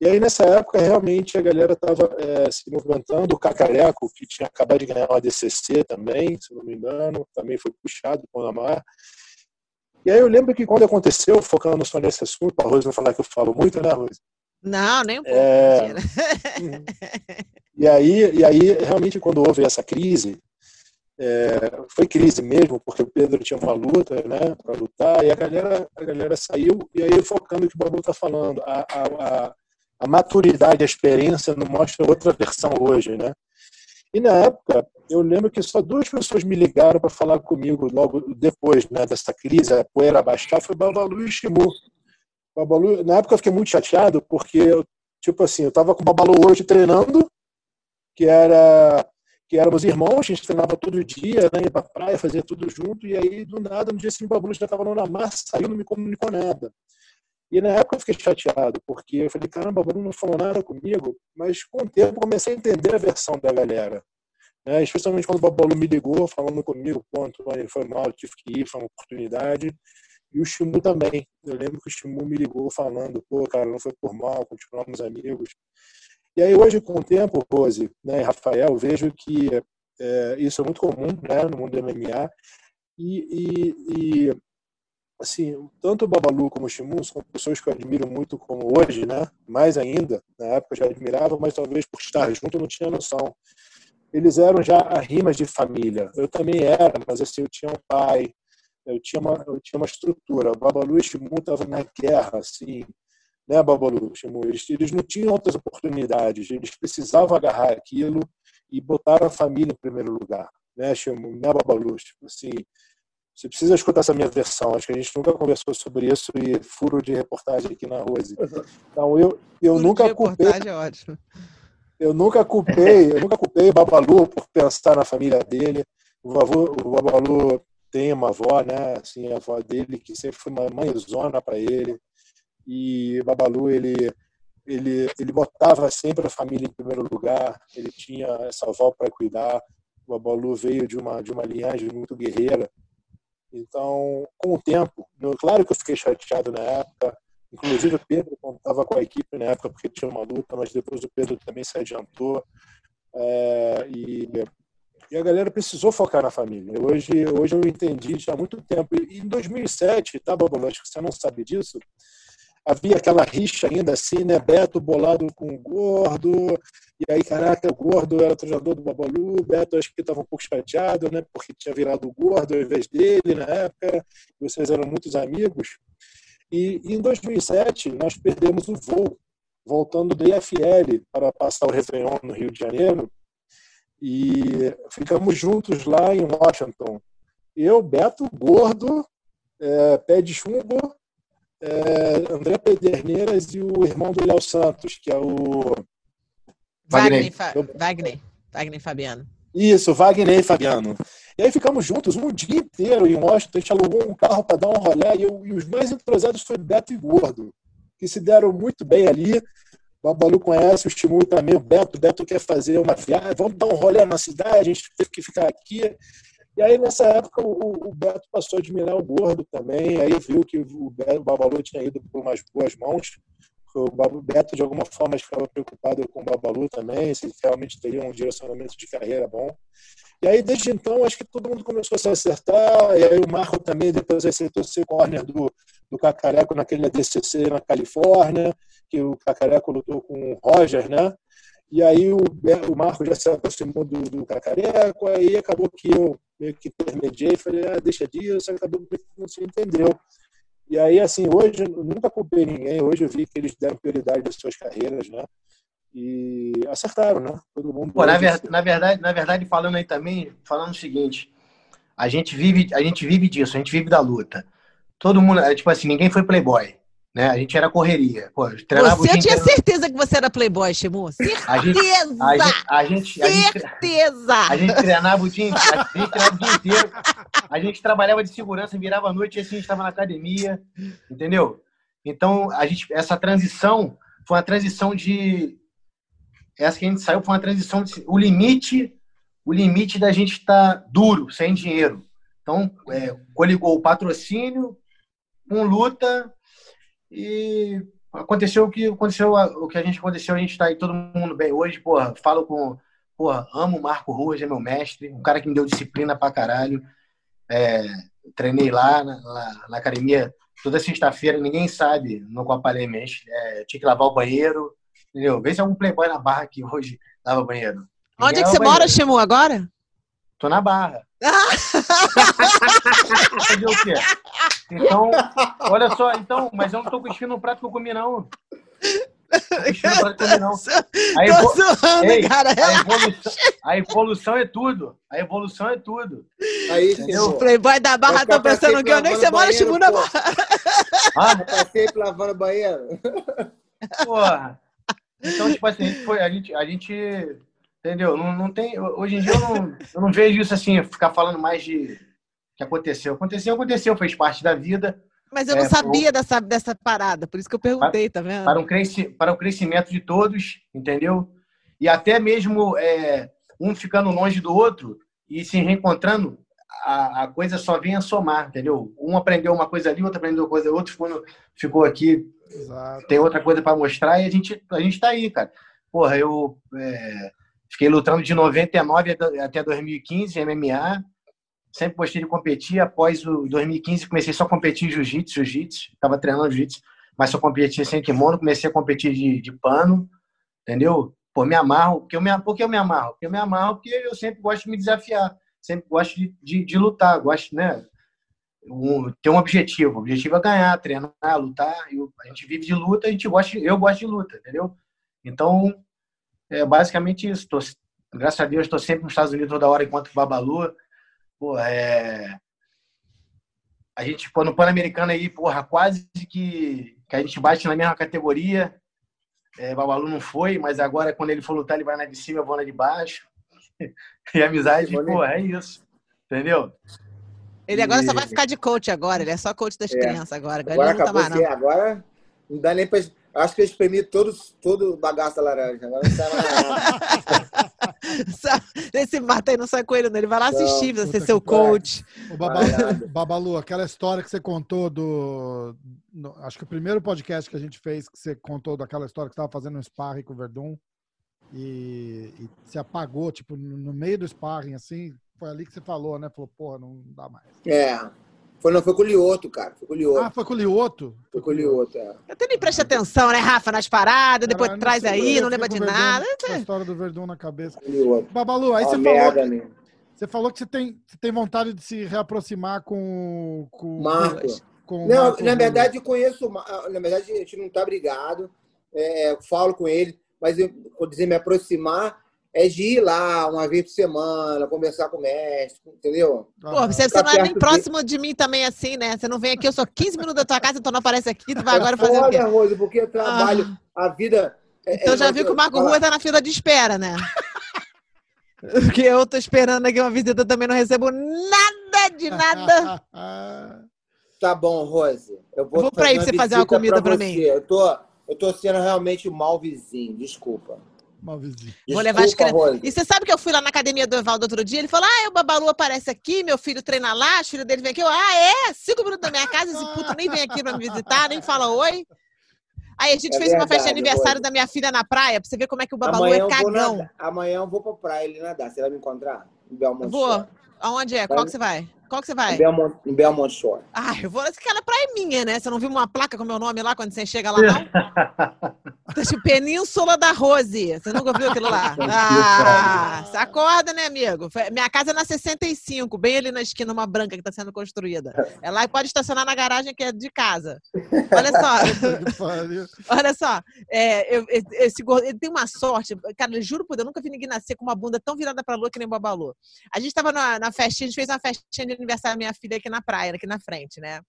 [SPEAKER 3] E aí, nessa época, realmente a galera estava é, se movimentando. O Cacareco, que tinha acabado de ganhar uma DCC também, se não me engano, também foi puxado com o Namar. E aí eu lembro que quando aconteceu, focando só nesse assunto, a Rose não falar que eu falo muito, né, Rose?
[SPEAKER 5] Não, nem um pouco. É...
[SPEAKER 3] e, aí, e aí, realmente, quando houve essa crise, é, foi crise mesmo, porque o Pedro tinha uma luta né, para lutar, e a galera, a galera saiu, e aí focando o que o Babu está falando, a, a, a maturidade, a experiência não mostra outra versão hoje, né? E na época, eu lembro que só duas pessoas me ligaram para falar comigo logo depois né, dessa crise, a poeira baixar, foi Babalu e Shimu. Babalu, na época eu fiquei muito chateado, porque, tipo assim, eu estava com o Babalu hoje treinando, que era que éramos irmãos, a gente treinava todo dia, né, ia pra praia, fazia tudo junto, e aí, do nada, no dia seguinte, o Babalu já estava na massa, saiu, não me comunicou nada. E na época eu fiquei chateado, porque eu falei, caramba, o Bruno não falou nada comigo, mas com o tempo comecei a entender a versão da galera. Né? Especialmente quando o Babalu me ligou, falando comigo, Antônio, foi mal, tive que ir, foi uma oportunidade. E o Chimu também. Eu lembro que o Chimu me ligou falando, pô, cara, não foi por mal, continuamos amigos. E aí hoje, com o tempo, Rose né, Rafael, vejo que é, isso é muito comum né, no mundo do MMA. E, e, e assim, tanto o Babalu como o Shimun são pessoas que eu admiro muito como hoje, né? Mais ainda, na época eu já admirava, mas talvez por estar junto eu não tinha noção. Eles eram já rimas de família. Eu também era, mas assim, eu tinha um pai, eu tinha uma, eu tinha uma estrutura. O Babalu e Shimun estavam na guerra, assim, né, Babalu, Shimun? Eles, eles não tinham outras oportunidades, eles precisavam agarrar aquilo e botaram a família em primeiro lugar, né, Chimo? Né, Babalu? Tipo assim, você precisa escutar essa minha versão. Acho que a gente nunca conversou sobre isso e furo de reportagem aqui na Rose. Então eu, eu furo nunca culpei. É ótimo. Eu nunca culpei, eu nunca culpei o Babalu por pensar na família dele. O, vavô, o Babalu tem uma avó, né? Assim, a avó dele que sempre foi uma mãezona para ele. E o Babalu ele ele ele botava sempre a família em primeiro lugar. Ele tinha essa avó para cuidar. O Babalu veio de uma de uma linhagem muito guerreira. Então, com o tempo, claro que eu fiquei chateado na época. Inclusive o Pedro estava com a equipe na época porque tinha uma luta, mas depois o Pedro também se adiantou. É, e e a galera precisou focar na família. Hoje, hoje eu entendi já há muito tempo. E em 2007, tá, Bobo? Acho que você não sabe disso. Havia aquela rixa ainda assim, né? Beto bolado com o Gordo. E aí, caraca, o Gordo era treinador do Babalu. Beto acho que estava um pouco chateado, né? Porque tinha virado o Gordo ao invés dele na época. Vocês eram muitos amigos. E, e em 2007, nós perdemos o voo, voltando do IFL para passar o Réveillon no Rio de Janeiro e ficamos juntos lá em Washington. Eu, Beto Gordo, é, Pé de Chumbo, é, André Pederneiras e o irmão do Léo Santos, que é o.
[SPEAKER 5] Wagner, Wagner, Wagner, Wagner Fabiano.
[SPEAKER 3] Isso, Wagner e Fabiano. E aí ficamos juntos um dia inteiro em Washington, a gente alugou um carro para dar um rolê e, eu, e os mais entrosados foi Beto e Gordo, que se deram muito bem ali. O Babalu conhece, o Estimul também, o Beto. O Beto quer fazer uma viagem, vamos dar um rolê na cidade, a gente teve que ficar aqui. E aí, nessa época, o, o Beto passou a admirar o Gordo também, aí viu que o, Beto, o Babalu tinha ido por umas boas mãos. O Beto, de alguma forma, ficava preocupado com o Babalu também, se realmente teria um direcionamento de carreira bom. E aí, desde então, acho que todo mundo começou a se acertar. E aí, o Marco também depois acertou ser corner do, do Cacareco naquele ADCC na Califórnia, que o Cacareco lutou com o Roger, né? E aí, o, o Marco já se aproximou do, do Cacareco. Aí, acabou que eu meio que intermediei. Falei, ah, deixa disso. Acabou que não se entendeu. E aí, assim, hoje, eu nunca culpei ninguém. Hoje eu vi que eles deram prioridade às suas carreiras, né? e acertaram, né? Todo mundo.
[SPEAKER 4] Pô, na, ver, na, verdade, na verdade, falando aí também, falando o seguinte, a gente vive, a gente vive disso, a gente vive da luta. Todo mundo, é, tipo assim, ninguém foi playboy. Né? A gente era correria. Pô,
[SPEAKER 5] você tinha inteiro. certeza que você era playboy, Chimu? Certeza!
[SPEAKER 4] A gente, a gente, a gente,
[SPEAKER 5] certeza!
[SPEAKER 4] A gente, treinava o dia, a gente treinava o dia inteiro. A gente trabalhava de segurança, virava a noite e assim a gente estava na academia, entendeu? Então, a gente, essa transição foi uma transição de, essa que a gente saiu foi uma transição. De, o limite, o limite da gente estar tá duro, sem dinheiro. Então, é, coligou o patrocínio com luta e aconteceu o que aconteceu, o que a gente aconteceu, a gente está aí todo mundo bem hoje, porra, falo com, porra, amo o Marco Ruas, é meu mestre, um cara que me deu disciplina pra caralho. É, treinei lá na, na, na academia toda sexta-feira, ninguém sabe no Copa Lemes. É, tinha que lavar o banheiro, Entendeu? Vê se é um playboy na barra que hoje lava banheiro.
[SPEAKER 5] Onde é que você banheiro. mora, Chimu, agora?
[SPEAKER 4] Tô na barra. Fazer o quê? Então, olha só, então, mas eu não tô cuspindo no prato que eu comi, não. Não. A, evo... Ei, a, evolução, a evolução é tudo. A evolução é tudo.
[SPEAKER 5] Aí, o Playboy da Barra tá pensando que eu nem você mora Chimu na Barra.
[SPEAKER 2] Ah, passei lavando banheiro.
[SPEAKER 4] Porra. Então, tipo assim, a gente, foi, a gente, a gente entendeu? Não, não tem, hoje em dia eu não, eu não vejo isso assim, ficar falando mais de que aconteceu. Aconteceu, aconteceu, fez parte da vida.
[SPEAKER 5] Mas eu não é, sabia dessa, dessa parada, por isso que eu perguntei, tá vendo?
[SPEAKER 4] Para, um cresci, para o crescimento de todos, entendeu? E até mesmo é, um ficando longe do outro e se reencontrando, a, a coisa só vem a somar, entendeu? Um aprendeu uma coisa ali, outro aprendeu uma coisa, outro ficou, ficou aqui Exato. tem outra coisa para mostrar e a gente a gente tá aí, cara. Porra, eu é, fiquei lutando de 99 até 2015 MMA. Sempre gostei de competir. Após o 2015 comecei só a competir jiu-jitsu, jiu-jitsu. Tava treinando jiu-jitsu, mas só competia sem kimono. Comecei a competir de, de pano, entendeu? Pô, me amarro. Porque eu me, eu me amarro? Porque eu me amarro porque eu sempre gosto de me desafiar. Sempre gosto de, de, de lutar. Gosto, né? um, ter um objetivo. O objetivo é ganhar, treinar, lutar. Eu, a gente vive de luta, a gente gosta, eu gosto de luta, entendeu? Então, é basicamente isso. Tô, Graças a Deus, estou sempre nos Estados Unidos toda hora enquanto Babalu. Pô, é... A gente, pô, no Pan-Americano aí, porra, quase que, que a gente bate na mesma categoria. É, Babalu não foi, mas agora quando ele for lutar, ele vai na de cima, eu vou na de baixo. e amizade, pô, é isso. Entendeu?
[SPEAKER 5] Ele agora e... só vai ficar de coach agora, ele é só coach das é. crianças agora.
[SPEAKER 2] Agora, agora acabou não. agora não dá nem pra. Acho que eu espremi todos, todo o bagaço da laranja. Agora não sai mais
[SPEAKER 5] Esse mata aí não sai com ele, não. Ele vai lá assistir, não, você ser seu coach.
[SPEAKER 1] O Babalu, Babalu, aquela história que você contou do. No, acho que o primeiro podcast que a gente fez, que você contou daquela história que você estava fazendo um sparring com o Verdun e, e se apagou, tipo, no meio do sparring, assim, foi ali que você falou, né? Falou, porra, não dá mais.
[SPEAKER 2] É. Foi, não, foi com o Lioto, cara. Foi com o Lioto.
[SPEAKER 1] Ah, foi com o Lioto?
[SPEAKER 2] Foi com o Lioto, é.
[SPEAKER 5] Até nem preste atenção, né, Rafa, nas paradas, depois Caralho, traz aí, não lembra de Verdun, nada.
[SPEAKER 1] A história do Verdun na cabeça. Lioto. Babalu, aí você falou... Que, você falou que você tem, você tem vontade de se reaproximar com... com
[SPEAKER 2] Marcos. Com não, Marcos na verdade, eu conheço... Na verdade, a gente não tá brigado. É, falo com ele, mas eu vou dizer me aproximar é de ir lá uma vez por semana, conversar com o mestre, entendeu?
[SPEAKER 5] Pô, você, você não é nem próximo de mim também assim, né? Você não vem aqui, eu sou 15 minutos da tua casa, então não aparece aqui, tu vai agora é fazer o quê?
[SPEAKER 2] Rose, porque eu trabalho, ah. a vida...
[SPEAKER 5] É, então é, já viu que o Marco Rua tá na fila de espera, né? Porque eu tô esperando aqui uma visita, também não recebo nada de nada.
[SPEAKER 2] tá bom, Rose.
[SPEAKER 5] Eu vou, vou pra aí pra você fazer uma comida pra, pra mim.
[SPEAKER 2] Eu tô, eu tô sendo realmente um mau vizinho, desculpa.
[SPEAKER 1] Malvizinho.
[SPEAKER 5] Vou levar as crianças. E você sabe que eu fui lá na academia do Evaldo outro dia? Ele falou: Ah, o Babalu aparece aqui, meu filho treina lá, os filhos dele vem aqui. Eu, ah, é? Cinco minutos da minha casa, esse puto nem vem aqui pra me visitar, nem fala oi. Aí a gente é fez verdade, uma festa de aniversário da minha filha na praia, pra você ver como é que o Babalu Amanhã é cagão.
[SPEAKER 2] Amanhã eu vou pra praia ele nadar. Você vai me encontrar? Em
[SPEAKER 5] Vou. Aonde é? Qual que você vai? Qual que você vai?
[SPEAKER 2] Em Belmont, em Belmont Shore.
[SPEAKER 5] Ah, eu vou. Aquela praia é minha, né? Você não viu uma placa com meu nome lá quando você chega lá, não? Tá Península da Rose. Você nunca viu aquilo lá? Ah, você acorda, né, amigo? Minha casa é na 65, bem ali na esquina, uma branca que está sendo construída. É lá e pode estacionar na garagem que é de casa. Olha só. Olha só. É, eu, esse ele tem uma sorte. Cara, juro por Deus, eu nunca vi ninguém nascer com uma bunda tão virada pra lua que nem o Babalu. A gente estava na, na festinha, a gente fez uma festinha de aniversário da minha filha aqui na praia, aqui na frente, né?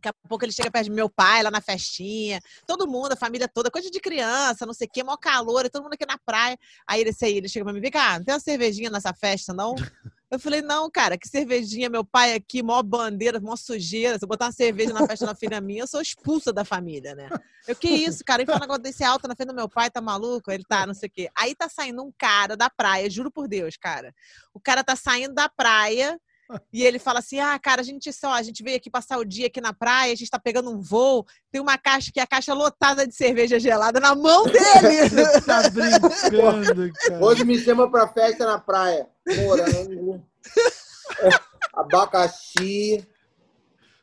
[SPEAKER 5] Daqui a pouco ele chega perto de meu pai lá na festinha, todo mundo, a família toda, coisa de criança, não sei o quê, maior calor, todo mundo aqui na praia. Aí ele, aí, ele chega pra mim, vem cá, não tem uma cervejinha nessa festa, não? Eu falei, não, cara, que cervejinha, meu pai aqui, maior bandeira, maior sujeira. Se eu botar uma cerveja na festa da filha minha, eu sou expulsa da família, né? Eu, que isso, cara? Ele fala um negócio desse alto na frente do meu pai, tá maluco? Ele tá, não sei o quê. Aí tá saindo um cara da praia, juro por Deus, cara. O cara tá saindo da praia e ele fala assim: ah, cara, a gente só, a gente veio aqui passar o dia aqui na praia, a gente tá pegando um voo, tem uma caixa que é a caixa lotada de cerveja gelada na mão dele. tá
[SPEAKER 2] brincando, cara. Hoje me chama pra festa na praia. Morango, abacaxi.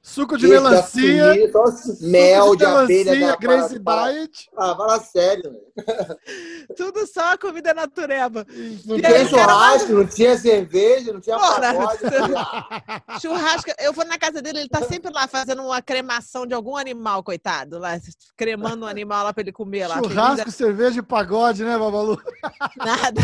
[SPEAKER 1] Suco de melancia.
[SPEAKER 2] mel de abelha.
[SPEAKER 1] Grace Diet.
[SPEAKER 2] Ah, fala sério.
[SPEAKER 5] Tudo só comida natureba.
[SPEAKER 2] Não tinha churrasco, não tinha cerveja, não tinha Porra,
[SPEAKER 5] Churrasco. Eu vou na casa dele, ele tá sempre lá fazendo uma cremação de algum animal, coitado. Lá, cremando um animal lá pra ele comer lá.
[SPEAKER 1] Churrasco, cerveja e pagode, né, Babalu?
[SPEAKER 5] Nada.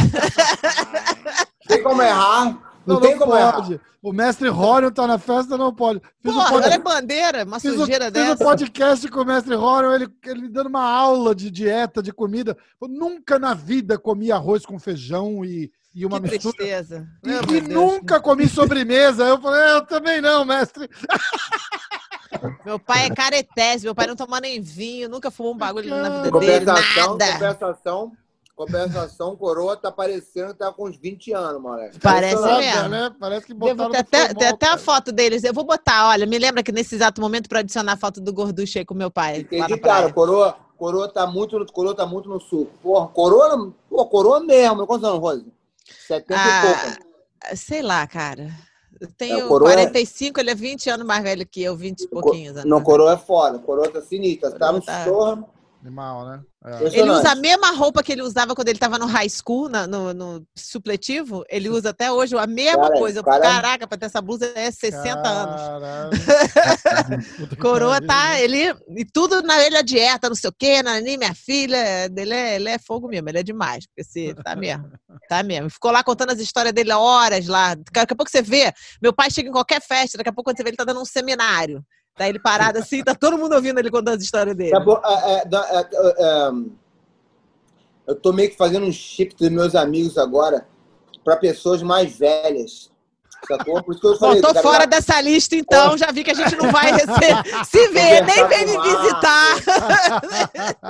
[SPEAKER 2] Tem como errar. Não, não, tem como pode. Errar.
[SPEAKER 1] O mestre Rorion tá na festa, não pode.
[SPEAKER 5] Fiz Porra, um pod... é bandeira, uma fiz sujeira
[SPEAKER 1] um,
[SPEAKER 5] dessa.
[SPEAKER 1] Fiz um podcast com o mestre Rorion, ele, ele dando uma aula de dieta, de comida. Eu nunca na vida comi arroz com feijão e, e uma
[SPEAKER 5] que
[SPEAKER 1] mistura.
[SPEAKER 5] Tristeza.
[SPEAKER 1] E, e nunca comi sobremesa. Eu falei, eu também não, mestre.
[SPEAKER 5] Meu pai é caretese, meu pai não toma nem vinho, nunca fumou um bagulho na vida dele, nada.
[SPEAKER 2] Compensação, Compensação, coroa tá parecendo que tá com uns 20 anos, moleque.
[SPEAKER 5] Parece mesmo.
[SPEAKER 1] Né? Parece que botaram
[SPEAKER 5] Devo, tem, até, tem até a foto deles. Eu vou botar, olha, me lembra que nesse exato momento para adicionar a foto do gorducho aí com meu pai.
[SPEAKER 2] Entendi, cara, coroa, coroa tá muito, coroa tá muito no sul. Porra, coroa, porra, coroa mesmo. Quantos anos, Rose? 70 ah, e pouco.
[SPEAKER 5] Sei lá, cara. Eu tenho é, 45, é... ele é 20 anos mais velho que eu, 20 e pouquinhos.
[SPEAKER 2] Não, coroa é foda, coroa tá sinistra. Coroa tá no tá...
[SPEAKER 1] Animal, né?
[SPEAKER 5] É. Ele usa a mesma roupa que ele usava quando ele estava no high school, na, no, no, supletivo. Ele usa até hoje a mesma cara, coisa. Cara... Caraca, para ter essa blusa é 60 anos. Coroa tá, ele. E tudo na ele a dieta, não sei o quê, na minha filha. Ele é, ele é fogo mesmo, ele é demais. Esse, tá mesmo. Tá mesmo. Ficou lá contando as histórias dele horas lá. Daqui a pouco você vê, meu pai chega em qualquer festa, daqui a pouco quando você vê, ele tá dando um seminário. Tá ele parado assim, tá todo mundo ouvindo ele contando as histórias dele. É, é,
[SPEAKER 2] é, eu tô meio que fazendo um chip dos meus amigos agora para pessoas mais velhas.
[SPEAKER 5] Sacou? Por isso que eu falei, Bom, tô fora dessa lista, então. Já vi que a gente não vai receber, se ver, nem vem me visitar.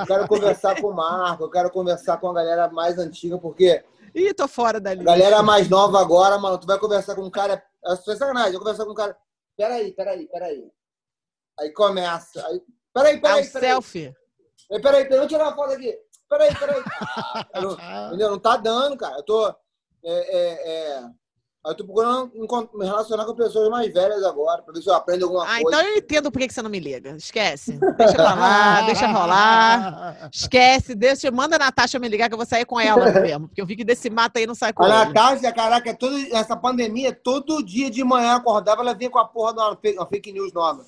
[SPEAKER 2] Eu quero conversar com o Marco, eu quero conversar com a galera mais antiga, porque.
[SPEAKER 5] Ih, tô fora da lista.
[SPEAKER 2] Galera mais nova agora, mano, tu vai conversar com um cara. É sacanagem, eu vou conversar com um cara. Peraí, peraí, peraí. Aí começa. Aí, peraí, peraí. É
[SPEAKER 5] peraí. selfie.
[SPEAKER 2] Peraí, peraí, peraí, tirar uma foto aqui. Peraí, peraí. não, entendeu? Não tá dando, cara. Eu tô. É, é, é... Eu tô procurando me relacionar com pessoas mais velhas agora, pra ver se eu aprendo alguma ah,
[SPEAKER 5] coisa. Ah, então eu entendo por que você não me liga. Esquece. Deixa rolar, deixa rolar. Esquece, deixa, manda a Natasha me ligar que eu vou sair com ela mesmo. Porque eu vi que desse mato aí não sai com
[SPEAKER 2] ela. A Natasha, caraca, todo, essa pandemia, todo dia de manhã acordava, ela vinha com a porra de uma fake, uma fake news nova.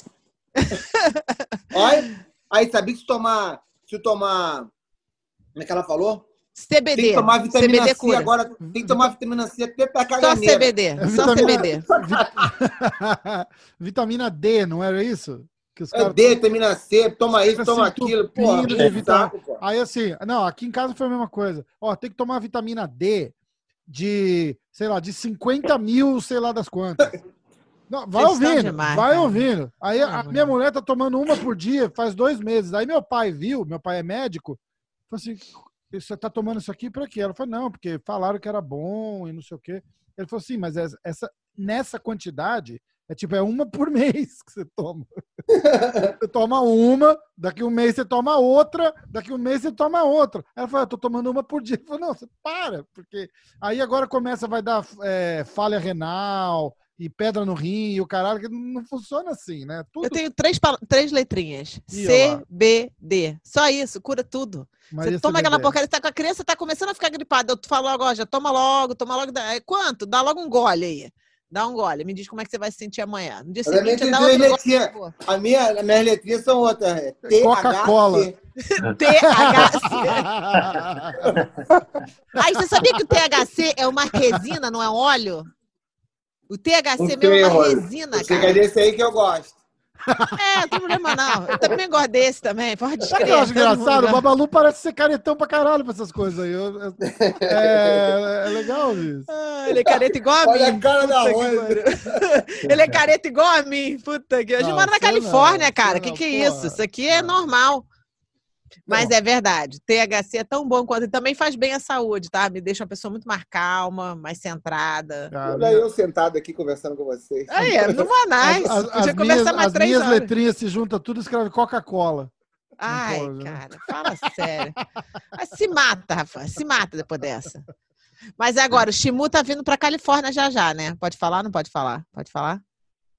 [SPEAKER 2] Olha, aí sabia que se tomar, se tomar, como é que ela falou?
[SPEAKER 5] CBD.
[SPEAKER 2] Tem que tomar vitamina CBD C cura. agora. Tem que tomar vitamina C até pra
[SPEAKER 5] caganeira. Só CBD. É Só CBD.
[SPEAKER 1] vitamina D, não era isso?
[SPEAKER 2] Que os é D, vitamina C, toma isso, toma aquilo. Porra,
[SPEAKER 1] de vitamina... Aí assim, não, aqui em casa foi a mesma coisa. Ó, tem que tomar vitamina D de, sei lá, de 50 mil, sei lá das quantas. Não, vai ouvindo, demais, vai cara. ouvindo. Aí a minha mulher tá tomando uma por dia faz dois meses. Aí meu pai viu, meu pai é médico, falou assim: você tá tomando isso aqui para quê? Ela falou: não, porque falaram que era bom e não sei o quê. Ele falou assim: mas essa, nessa quantidade, é tipo, é uma por mês que você toma. você toma uma, daqui um mês você toma outra, daqui um mês você toma outra. Ela falou, eu tô tomando uma por dia. Eu falei, não, você para, porque aí agora começa, vai dar é, falha renal, e pedra no rim e o caralho, que não funciona assim, né?
[SPEAKER 5] Tudo... Eu tenho três, três letrinhas. C, B, D. Só isso, cura tudo. Maria você toma aquela porcaria, tá com a criança, tá começando a ficar gripada. Eu falo agora, já toma logo, toma logo. Quanto? Dá logo um gole aí. Dá um gole. Me diz como é que você vai se sentir amanhã. No dia seguinte, dá outro letrinha,
[SPEAKER 2] gole. A minha, as minhas letrinhas são outras. É
[SPEAKER 1] Coca-Cola.
[SPEAKER 5] THC. Aí você sabia que o THC é uma resina, não é um óleo? O THC mesmo é uma resina, Você cara.
[SPEAKER 2] É desse aí que eu gosto.
[SPEAKER 5] É, não tem problema não. Eu também gosto desse também, pode
[SPEAKER 1] escrever. Eu acho engraçado, o Babalu parece ser caretão pra caralho pra essas coisas aí. Eu, eu, é, é, legal isso.
[SPEAKER 5] Ah, ele é careta igual a
[SPEAKER 2] Olha
[SPEAKER 5] mim.
[SPEAKER 2] a cara da
[SPEAKER 5] Ele é careta igual a mim. Puta que... A gente mora na Califórnia, não, cara. O que, que é isso? Isso aqui é normal. Mas é verdade, THC é tão bom quanto e também faz bem à saúde, tá? Me deixa uma pessoa muito mais calma, mais centrada.
[SPEAKER 2] Olha eu sentado aqui conversando com vocês.
[SPEAKER 5] Aí, é, não vai nice. As,
[SPEAKER 1] as, as minhas, as minhas horas. letrinhas se juntam tudo e escreve Coca-Cola.
[SPEAKER 5] Ai, pode, né? cara, fala sério. Mas se mata, Rafa, se mata depois dessa. Mas agora, o Shimu tá vindo pra Califórnia já já, né? Pode falar? Não pode falar? Pode falar?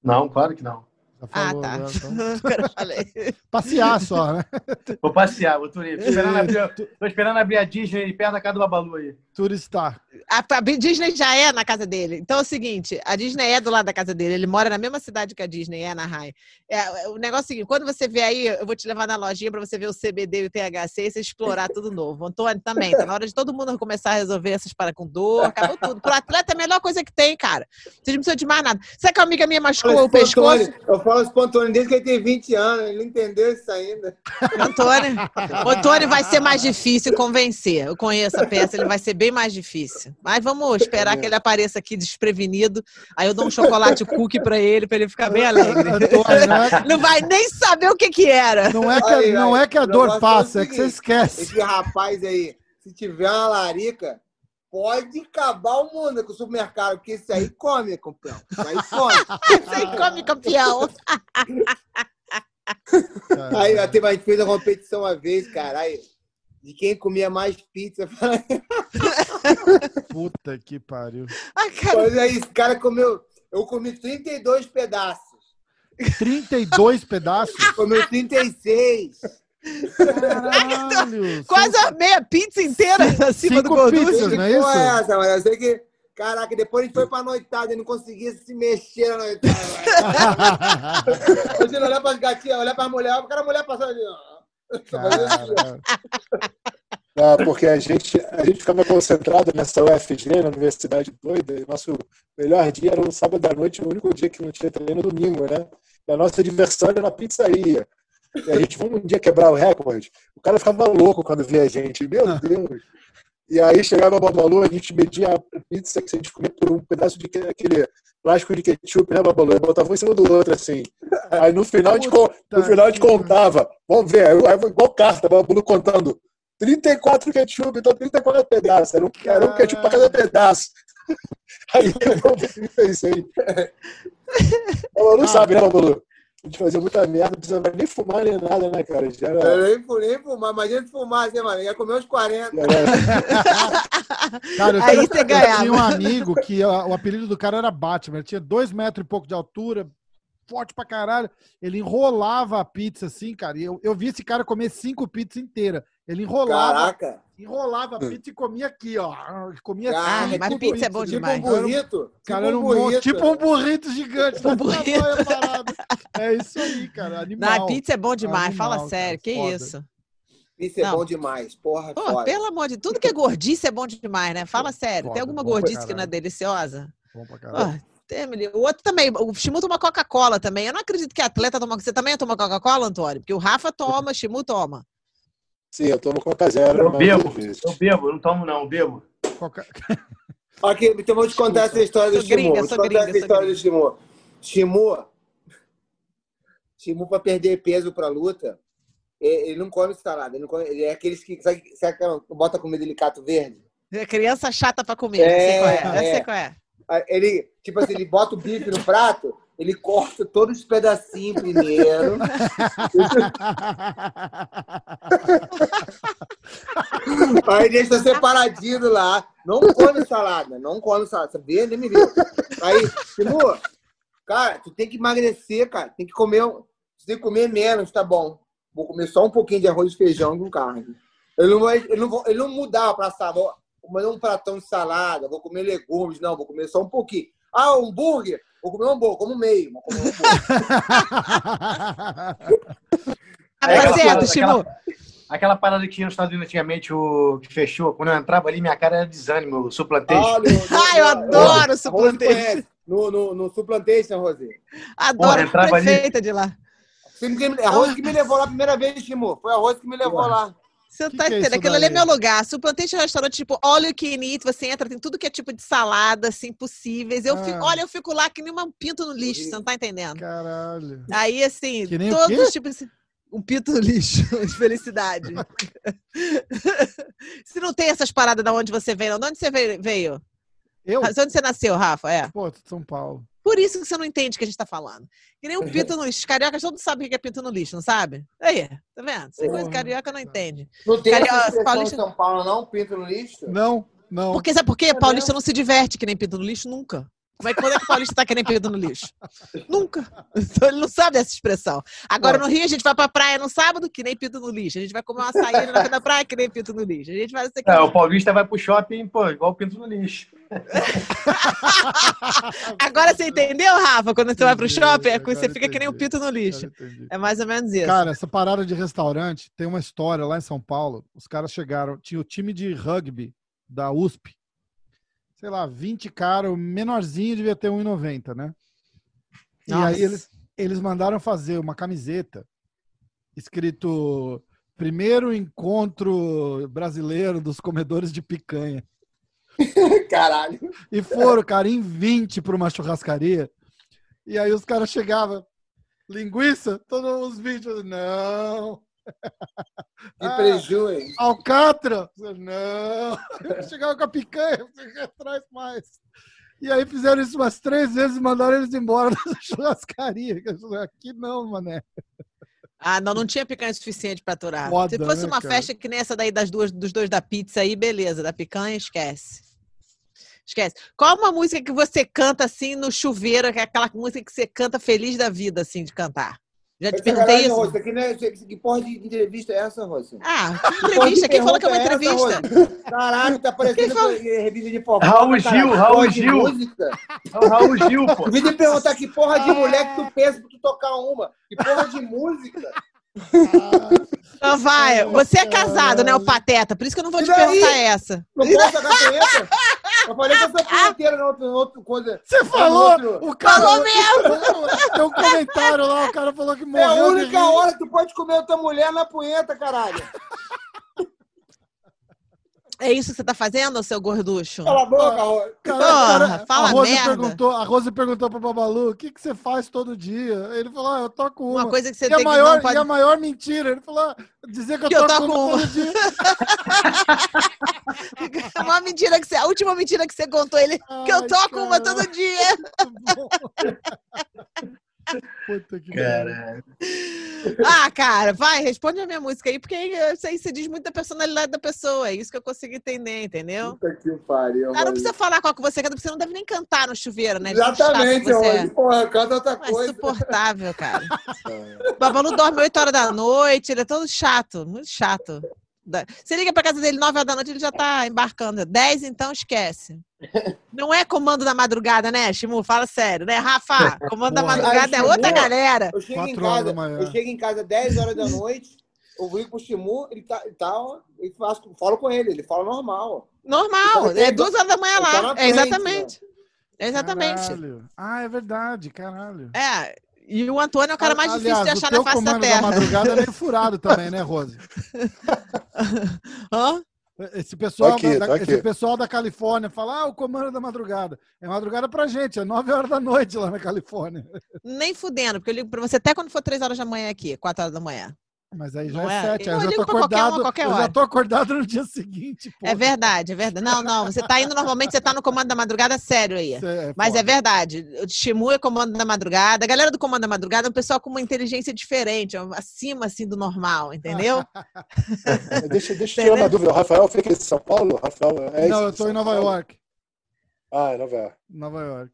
[SPEAKER 4] Não, claro que não.
[SPEAKER 5] Ah, falou, ah, tá. Né? Então...
[SPEAKER 1] Passear só, né?
[SPEAKER 4] Vou passear, vou turismo. Tô esperando, abrir, tô esperando abrir a Disney perto da casa do Babalu aí.
[SPEAKER 1] Turistar.
[SPEAKER 5] A, a Disney já é na casa dele. Então é o seguinte, a Disney é do lado da casa dele. Ele mora na mesma cidade que a Disney, é na Rai. É, o negócio é o seguinte, quando você vê aí, eu vou te levar na lojinha para você ver o CBD e o THC e você explorar tudo novo. Antônio também, tá na hora de todo mundo começar a resolver essas paradas com dor, acabou tudo. Pro atleta é a melhor coisa que tem, cara. Você não precisa de mais nada. Sabe que uma amiga minha machucou o pescoço?
[SPEAKER 2] eu falo isso pro Antônio desde que ele tem 20 anos, ele não entendeu isso ainda.
[SPEAKER 5] Antônio, o Antônio vai ser mais difícil convencer. Eu conheço a peça, ele vai ser bem mais difícil. Mas vamos esperar que ele apareça aqui desprevenido. Aí eu dou um chocolate cookie para ele, para ele ficar bem alegre. Não vai nem saber o que que era.
[SPEAKER 1] Não é que, aí, não é, que a dor passa, é, é que você esquece.
[SPEAKER 2] Esse rapaz aí, se tiver uma larica, pode acabar o mundo com o supermercado, porque esse aí come, campeão. Isso aí come.
[SPEAKER 5] Isso aí come, campeão.
[SPEAKER 2] aí, a gente fez a competição uma vez, cara. Aí, de quem comia mais pizza.
[SPEAKER 1] Puta que pariu.
[SPEAKER 2] Ah, cara... É isso, cara comeu. Eu comi 32 pedaços.
[SPEAKER 1] 32 pedaços?
[SPEAKER 2] Comeu 36.
[SPEAKER 1] Caralho!
[SPEAKER 5] Quase a meia pizza inteira acima do
[SPEAKER 1] pizzas,
[SPEAKER 2] Que
[SPEAKER 1] não é
[SPEAKER 2] porra
[SPEAKER 1] isso?
[SPEAKER 2] é essa, mano? Eu sei que. Caraca, depois a gente foi pra noitada e não conseguia se mexer na noitada. Imagina olhar pras gatinhas, olhar pras mulheres, o cara mulher passando ali, ó.
[SPEAKER 3] Ah, porque a gente, a gente ficava concentrado nessa UFG, na Universidade Doida, e nosso melhor dia era um sábado à noite, o único dia que não tinha treino domingo, né? E a nossa diversão era na pizzaria. E a gente, vamos um dia quebrar o recorde. O cara ficava louco quando via a gente, meu Deus. E aí chegava a Babalu, a gente media a pizza que a gente comia por um pedaço de que- aquele plástico de ketchup, né, Babalu? E botava um em cima do outro, assim. Aí no final con- no final gente contava. Vamos ver, aí aí foi igual carta, Babalu contando. 34 ketchup, então 34 pedaços. Era um, era um ketchup para cada pedaço. Aí eu pensei. Babalu
[SPEAKER 1] Ah.
[SPEAKER 3] sabe, né, Babalu? A gente fazia muita merda, não precisava nem fumar nem nada, né, cara? Já era,
[SPEAKER 2] Eu nem, nem fumar, imagina se fumasse, né, mano? Ia comer uns 40.
[SPEAKER 3] já era-
[SPEAKER 1] Cara, eu
[SPEAKER 5] Aí
[SPEAKER 1] tinha-
[SPEAKER 5] você
[SPEAKER 1] eu
[SPEAKER 5] ganhava.
[SPEAKER 1] tinha um amigo que o apelido do cara era Batman. Ele tinha dois metros e pouco de altura, forte pra caralho. Ele enrolava a pizza assim, cara. E eu, eu vi esse cara comer cinco pizzas inteiras. Ele enrolava,
[SPEAKER 2] Caraca.
[SPEAKER 1] enrolava a pizza e comia aqui, ó. Comia
[SPEAKER 2] Cara,
[SPEAKER 1] cinco
[SPEAKER 5] mas
[SPEAKER 2] tipo-
[SPEAKER 5] pizza é bom
[SPEAKER 1] pizzas.
[SPEAKER 2] Tipo
[SPEAKER 5] demais.
[SPEAKER 2] um burrito.
[SPEAKER 1] Cara,
[SPEAKER 2] tipo um burrito.
[SPEAKER 1] tipo um burrito gigante.
[SPEAKER 5] Um
[SPEAKER 1] desse
[SPEAKER 5] burrito.
[SPEAKER 1] É isso aí, cara. Animal.
[SPEAKER 5] Na pizza é bom demais,
[SPEAKER 1] Animal,
[SPEAKER 5] fala
[SPEAKER 1] cara,
[SPEAKER 5] sério, que
[SPEAKER 1] foda.
[SPEAKER 5] isso.
[SPEAKER 2] Isso é
[SPEAKER 5] Não.
[SPEAKER 2] bom demais. Porra,
[SPEAKER 5] Pô,
[SPEAKER 2] foda.
[SPEAKER 5] pelo amor de tudo que é gordice é bom demais, né? Fala sério.
[SPEAKER 1] Foda,
[SPEAKER 5] Tem alguma gordice que não é deliciosa?
[SPEAKER 1] Bom pra caralho.
[SPEAKER 5] O outro também, o Shimu toma Coca-Cola também. Eu não acredito que atleta toma. Você também toma Coca-Cola, Antônio? Porque o Rafa toma, o Shimu toma.
[SPEAKER 3] Sim, eu tomo Coca Zero.
[SPEAKER 4] Eu
[SPEAKER 3] mas
[SPEAKER 4] bebo, eu bebo, não tomo não, eu bebo.
[SPEAKER 1] Coca-
[SPEAKER 2] Aqui, então vou te contar essa história do Shimu. Vou te contar essa história do. Shimu. Shimu, Shimu pra perder peso pra luta, ele não come salada. Ele, não come- ele é aqueles que. Sabe, sabe que bota comida de licato verde?
[SPEAKER 5] É criança chata pra comer. eu sei qual é.
[SPEAKER 2] É,
[SPEAKER 5] sei
[SPEAKER 2] é.
[SPEAKER 5] qual é.
[SPEAKER 2] Ele, tipo assim, ele bota o bife no prato, ele corta todos os pedacinhos primeiro. Aí deixa separadinho lá. Não come salada, não come salada. Você vê, nem me viu. Aí, Timur, cara, tu tem que emagrecer, cara. Tem que comer. Tem que comer menos, tá bom. Vou comer só um pouquinho de arroz e feijão com carne. Ele não, vai, ele não, vou- ele não mudava pra salada. Vou comer um pratão de salada, vou comer legumes. Não, vou comer só um pouquinho. Ah, hambúrguer? Vou comer um hambúrguer, como meio. Um hambúrguer.
[SPEAKER 5] Ah,
[SPEAKER 4] É,
[SPEAKER 5] tá
[SPEAKER 4] aquela
[SPEAKER 5] certo.
[SPEAKER 4] Aquela parada que tinha nos Estados Unidos antigamente, o que fechou, quando eu entrava ali, minha cara era desânimo, o suplantation.
[SPEAKER 2] No-
[SPEAKER 5] Ah, eu adoro Supplantation.
[SPEAKER 2] conhece. No, no, no Supplantation, Rose.
[SPEAKER 5] Adoro
[SPEAKER 4] Porra,
[SPEAKER 5] a
[SPEAKER 4] ali.
[SPEAKER 5] prefeita de lá.
[SPEAKER 2] Me- A Rose que me levou lá a primeira vez, Timur. Foi a Rose que me levou
[SPEAKER 4] Porra.
[SPEAKER 2] lá.
[SPEAKER 5] Você
[SPEAKER 1] Que
[SPEAKER 5] tá
[SPEAKER 1] que é
[SPEAKER 5] entendendo? Aquilo ali é meu lugar. Supplantation é um restaurante tipo all you can eat, você entra, tem tudo que é tipo de salada, assim, possíveis. Eu
[SPEAKER 1] Ah.
[SPEAKER 5] fico, olha, eu fico lá que nem um pinto no lixo, você não tá entendendo?
[SPEAKER 1] Caralho.
[SPEAKER 5] Aí, assim,
[SPEAKER 1] Que o
[SPEAKER 5] todos os tipos de... Um pinto no lixo, de felicidade. Se não tem essas paradas da onde você veio, não. De onde você veio?
[SPEAKER 1] Eu?
[SPEAKER 5] De onde você nasceu, Rafa? É.
[SPEAKER 1] Pô, de São Paulo.
[SPEAKER 5] Por isso que você não entende o que a gente tá falando. Que nem um pinto no lixo. Os cariocas todos sabem o que é pinto no lixo, não sabe? Aí, tá vendo? Essa coisa
[SPEAKER 1] Porra.
[SPEAKER 5] carioca não entende.
[SPEAKER 2] Não tem
[SPEAKER 5] Carioca, paulista-
[SPEAKER 2] São Paulo, não? Pinto no lixo?
[SPEAKER 1] Não, não.
[SPEAKER 5] Porque sabe por quê? Paulista não se diverte que nem pinto no lixo nunca. Como é que quando é que o paulista tá que nem pinto no lixo? Nunca. Então ele não sabe essa expressão. Agora no Rio a gente vai pra praia no sábado que nem pinto no lixo. A gente vai comer uma açaí na da praia que nem pinto no lixo. A gente vai aqui.
[SPEAKER 4] É, o paulista vai pro shopping, pô, igual o pinto no lixo.
[SPEAKER 5] Agora você entendeu, Rafa? Quando você vai pro shopping, é você fica que nem um
[SPEAKER 1] entendi.
[SPEAKER 5] pinto no lixo. É mais ou menos isso.
[SPEAKER 1] Cara, essa parada de restaurante tem uma história lá em São Paulo. Os caras chegaram, tinha o time de rugby da USP. Sei lá, 20 caras, o menorzinho devia ter 1,90, né? E
[SPEAKER 5] Nossa.
[SPEAKER 1] aí eles, eles mandaram fazer uma camiseta escrito Primeiro Encontro Brasileiro dos Comedores de Picanha.
[SPEAKER 2] Caralho.
[SPEAKER 1] E foram, cara, em 20 para uma churrascaria. E aí os caras chegavam, linguiça? Todos os vídeos, não.
[SPEAKER 2] Que
[SPEAKER 1] Ah,
[SPEAKER 2] hein?
[SPEAKER 1] Alcatra? Não. Chegava com a picanha, você traz mais. E aí fizeram isso umas três vezes e mandaram eles embora da churrascaria. Aqui não, mané.
[SPEAKER 5] Ah, não, não tinha picanha suficiente pra aturar.
[SPEAKER 1] Foda,
[SPEAKER 5] Se fosse
[SPEAKER 1] né,
[SPEAKER 5] uma
[SPEAKER 1] cara?
[SPEAKER 5] festa que nem essa daí das duas, dos dois da pizza aí, beleza. Da picanha, esquece. Esquece. Qual uma música que você canta assim no chuveiro, que é aquela música que você canta feliz da vida, assim, de cantar? Já te perguntei isso.
[SPEAKER 2] Rosa, que, né, que porra de entrevista é essa, Rosa?
[SPEAKER 5] Ah, que entrevista? Quem falou que é uma entrevista?
[SPEAKER 2] Essa, Caralho, tá parecendo revista de fofoca.
[SPEAKER 4] Raul Gil, Raul Gil. Raul Gil, pô.
[SPEAKER 2] Devia te perguntar que porra de mulher que tu pensa pra tu tocar uma. Que porra de música.
[SPEAKER 5] Então vai, você é casado, né, o Pateta? Por isso que eu não vou te perguntar essa.
[SPEAKER 2] Não punheta? Eu falei que eu sou punheteiro na outra, outra coisa.
[SPEAKER 1] Você falou?
[SPEAKER 2] Outro...
[SPEAKER 1] O cara
[SPEAKER 5] falou mesmo!
[SPEAKER 1] Tem um comentário lá, o cara falou que morreu.
[SPEAKER 2] É a única hora que tu pode comer outra mulher na punheta, caralho.
[SPEAKER 5] É isso que você tá fazendo, seu gorducho?
[SPEAKER 2] Cala a boca, Rose.
[SPEAKER 1] Cara,
[SPEAKER 5] Porra, fala
[SPEAKER 1] a Rose
[SPEAKER 5] merda.
[SPEAKER 1] perguntou, a Rose perguntou pro Babalu, o que, que você faz todo dia? Ele falou, ah, eu toco uma.
[SPEAKER 5] Uma coisa que você
[SPEAKER 1] e, a
[SPEAKER 5] tem
[SPEAKER 1] maior,
[SPEAKER 5] que não pode...
[SPEAKER 1] e a maior mentira, ele falou, ah, dizer que eu
[SPEAKER 5] Que eu
[SPEAKER 1] toco,
[SPEAKER 5] toco
[SPEAKER 1] uma
[SPEAKER 5] uma.
[SPEAKER 1] todo dia.
[SPEAKER 5] uma mentira que você... A última mentira que você contou, ele... que eu
[SPEAKER 1] Ai,
[SPEAKER 5] toco uma
[SPEAKER 1] cara.
[SPEAKER 5] todo dia.
[SPEAKER 1] Puta que
[SPEAKER 4] Cara,
[SPEAKER 5] Ah, cara, vai, responde a minha música aí, porque isso aí se diz muito da personalidade da pessoa. É isso que eu consigo entender, entendeu?
[SPEAKER 2] Puta que pariu.
[SPEAKER 5] Ah, não precisa falar qual que você canta, porque você não deve nem cantar no chuveiro, né?
[SPEAKER 2] Exatamente,
[SPEAKER 5] você é.
[SPEAKER 2] Porra, canta outra
[SPEAKER 5] Ah,
[SPEAKER 2] coisa.
[SPEAKER 5] insuportável, cara. O Babalu dorme 8 horas da noite, ele é todo chato, muito chato. Da- Você liga pra casa dele 9 horas da noite, ele já tá embarcando. 10, então esquece. Não é comando da madrugada, né, Shimu? Fala sério, né, Rafa? Comando da madrugada é outra galera.
[SPEAKER 2] Eu chego, em casa,
[SPEAKER 1] da manhã.
[SPEAKER 2] eu chego em casa 10 horas da noite, eu ligo pro Shimu, ele tá, ele tá eu faço, falo com ele, ele fala normal.
[SPEAKER 5] Normal,
[SPEAKER 2] Ele tá
[SPEAKER 5] é duas horas da manhã
[SPEAKER 2] ele tá
[SPEAKER 5] lá.
[SPEAKER 2] na
[SPEAKER 5] É
[SPEAKER 2] frente,
[SPEAKER 5] exatamente. Exatamente.
[SPEAKER 1] Caralho. Ah, é verdade, caralho.
[SPEAKER 5] É. E o Antônio é o cara mais
[SPEAKER 1] Aliás,
[SPEAKER 5] difícil de achar na face da
[SPEAKER 1] comando
[SPEAKER 5] terra.
[SPEAKER 1] madrugada é meio furado também, né, Rose?
[SPEAKER 5] Hã?
[SPEAKER 1] Esse pessoal,
[SPEAKER 3] Tô aqui,
[SPEAKER 1] da, da- esse pessoal da Califórnia fala, ah, o comando da madrugada. É madrugada pra gente, é 9 horas da noite lá na Califórnia.
[SPEAKER 5] Nem fudendo, porque eu ligo pra você até quando for 3 horas da manhã aqui, 4 horas da manhã.
[SPEAKER 1] Mas aí já
[SPEAKER 5] Não
[SPEAKER 1] é
[SPEAKER 5] é?
[SPEAKER 1] 7,
[SPEAKER 5] Eu
[SPEAKER 1] eu já tô acordado.
[SPEAKER 5] uma,
[SPEAKER 1] eu já tô acordado no dia seguinte.
[SPEAKER 5] É verdade, é verdade. Não, não, você tá indo normalmente, você tá no comando da madrugada sério aí. Mas é verdade, o Shimu é comando da madrugada. A galera do comando da madrugada é um pessoal com uma inteligência diferente, acima assim do normal, entendeu?
[SPEAKER 3] Deixa, deixa eu tirar uma dúvida. O Rafael fica em São Paulo? Rafael, é
[SPEAKER 1] Não, eu tô em Nova
[SPEAKER 3] Paulo?
[SPEAKER 1] York.
[SPEAKER 3] Ah, em Nova York.
[SPEAKER 1] Nova York.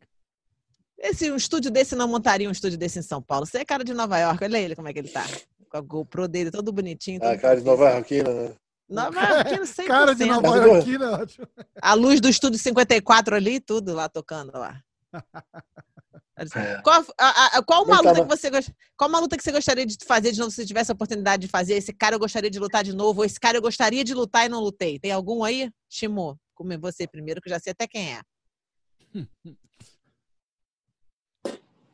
[SPEAKER 5] Esse, um estúdio desse não montaria um estúdio desse em São Paulo. Você é cara de Nova York, olha ele como é que ele tá. Com a GoPro dele, todo bonitinho.
[SPEAKER 3] Ah,
[SPEAKER 5] todo
[SPEAKER 3] cara de. Nova York, né?
[SPEAKER 5] Nova Yorkino 100%.
[SPEAKER 1] Cara de Nova
[SPEAKER 3] Mas,
[SPEAKER 1] York, né? ótimo.
[SPEAKER 5] A luz do estúdio 54 ali, tudo lá tocando lá.
[SPEAKER 4] É.
[SPEAKER 5] Qual, a- a- qual uma luta
[SPEAKER 3] mas-
[SPEAKER 5] que você qual uma luta que você gostaria de fazer de novo se você tivesse a oportunidade de fazer? Esse cara eu gostaria de lutar de novo, ou esse cara eu gostaria de lutar e não lutei. Tem algum aí? Shimo, come você primeiro, que eu já sei até quem é.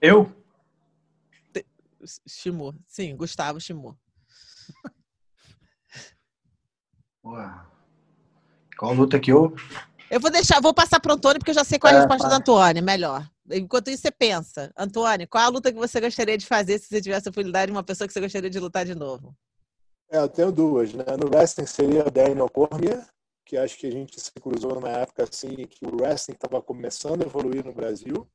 [SPEAKER 4] eu?
[SPEAKER 5] Shimo, sim, Gustavo Shimo.
[SPEAKER 4] Porra. Qual luta que eu.
[SPEAKER 5] Eu vou deixar, vou passar para o Antônio, porque eu já sei qual é a
[SPEAKER 4] É,
[SPEAKER 5] resposta do
[SPEAKER 4] vai.
[SPEAKER 5] Antônio, melhor. Enquanto isso, você pensa. Antônio, qual a luta que você gostaria de fazer se você tivesse a oportunidade de uma pessoa que você gostaria de lutar de novo?
[SPEAKER 3] É, eu tenho duas, né? No wrestling seria o Daniel Cormier, que acho que a gente se cruzou numa época assim que o wrestling estava começando a evoluir no Brasil,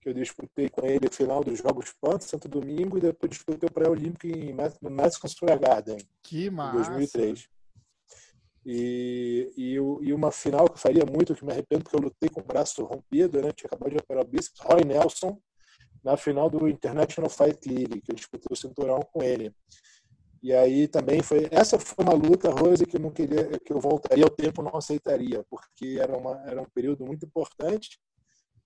[SPEAKER 3] que eu disputei com ele o final dos Jogos Pan, Santo Domingo, e depois disputei o pré-olímpico em no Madison Square Garden,
[SPEAKER 1] Que
[SPEAKER 3] em
[SPEAKER 1] massa.
[SPEAKER 3] 2003. E, e, e uma final que eu faria muito, que me arrependo, porque eu lutei com o braço rompido, né? Tinha acabado de operar o bíceps, Roy Nelson, na final do International Fight League, que eu disputei o cinturão com ele. E aí também foi. Essa foi uma luta, Rose, que eu não queria, que eu voltaria ao tempo, não aceitaria, porque era, uma, era um período muito importante.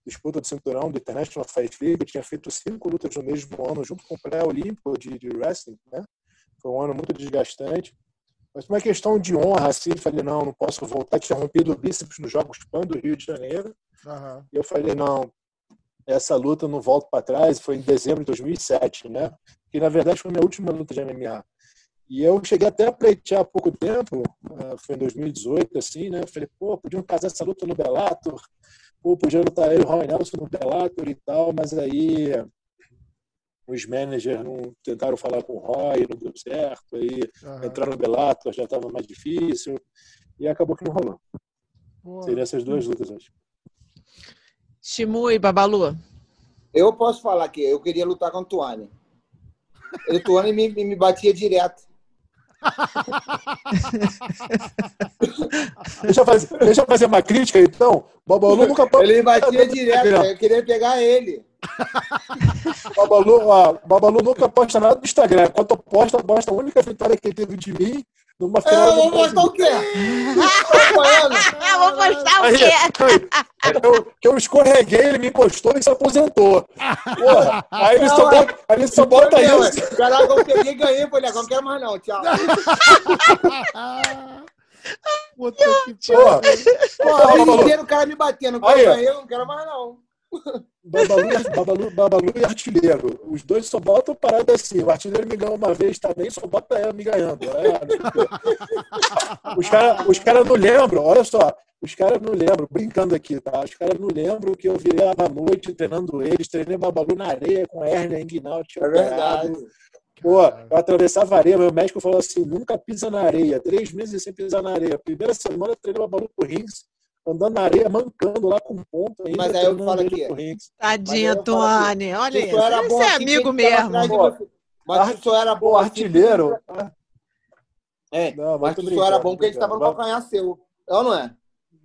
[SPEAKER 3] Disputa do cinturão do International Fight League, tinha feito cinco lutas no mesmo ano, junto com o pré-olímpico de, de wrestling, né? Foi um ano muito desgastante. Mas uma questão de honra, assim, falei, não, não posso voltar. Tinha rompido o bíceps nos Jogos Pan do Rio de Janeiro.
[SPEAKER 1] Aham.
[SPEAKER 3] E eu falei, não, essa luta eu não volto para trás. Foi em dezembro de 2007, né? Que na verdade foi a minha última luta de MMA. E eu cheguei até a pleitear há pouco tempo, ah, foi em 2018, assim, né? Falei, pô, podiam casar essa luta no Bellator, pô, podia lutar eu e o Roy Nelson no Bellator e tal, mas aí os managers não tentaram falar com o Roy, não deu certo, aí
[SPEAKER 1] aham.
[SPEAKER 3] entrar no Bellator já estava mais difícil, e acabou que não rolou. Seriam essas duas lutas hoje.
[SPEAKER 5] Shimu e Babalu.
[SPEAKER 2] Eu posso falar que eu queria lutar com o Tuane. O Tuane me me batia direto.
[SPEAKER 3] Deixa eu fazer, deixa eu fazer uma crítica, então. Babalu nunca.
[SPEAKER 2] Ele batia direto. Eu queria pegar ele.
[SPEAKER 3] Babalu, Babalu nunca posta nada no Instagram. Quando posta, posta a única vitória que ele teve de mim numa final.
[SPEAKER 2] Eu vou postar o quê?
[SPEAKER 5] Eu vou postar o quê?
[SPEAKER 3] Eu, que eu escorreguei, ele me encostou e se aposentou. Porra, aí ele só bota, aí ele só bota isso.
[SPEAKER 2] Caraca, eu peguei e ganhei. Falei, agora não quero mais não, tchau.
[SPEAKER 1] Puta que
[SPEAKER 3] Porra,
[SPEAKER 2] o inteiro o cara me batendo.
[SPEAKER 3] Aí,
[SPEAKER 2] eu, não quero mais não.
[SPEAKER 3] Babalu, e- Babalu, Babalu e artilheiro. Os dois só botam parada assim. O artilheiro me ganhou uma vez também, só bota ela me ganhando. É, os caras os cara não lembram, olha só. Os caras não lembram, brincando aqui, tá? Os caras não lembram que eu virei lá à noite treinando eles, treinei Babalu na areia com hérnia inguinal, tinha
[SPEAKER 2] É verdade.
[SPEAKER 3] Pô, eu atravessava a areia, meu médico falou assim: nunca pisa na areia. Três meses sem pisar na areia. Primeira semana eu treinei Babalu pro rings, andando na areia, mancando lá com ponto ainda.
[SPEAKER 2] Mas aí eu falo aqui.
[SPEAKER 5] Tadinha, Tuane. Olha
[SPEAKER 2] Se
[SPEAKER 5] isso. Você é amigo mesmo.
[SPEAKER 2] de? Mas se tu era bom
[SPEAKER 3] artilheiro.
[SPEAKER 2] É,
[SPEAKER 3] Não,
[SPEAKER 2] mas se tu era bom porque a gente tava no calcanhar seu. É ou não é?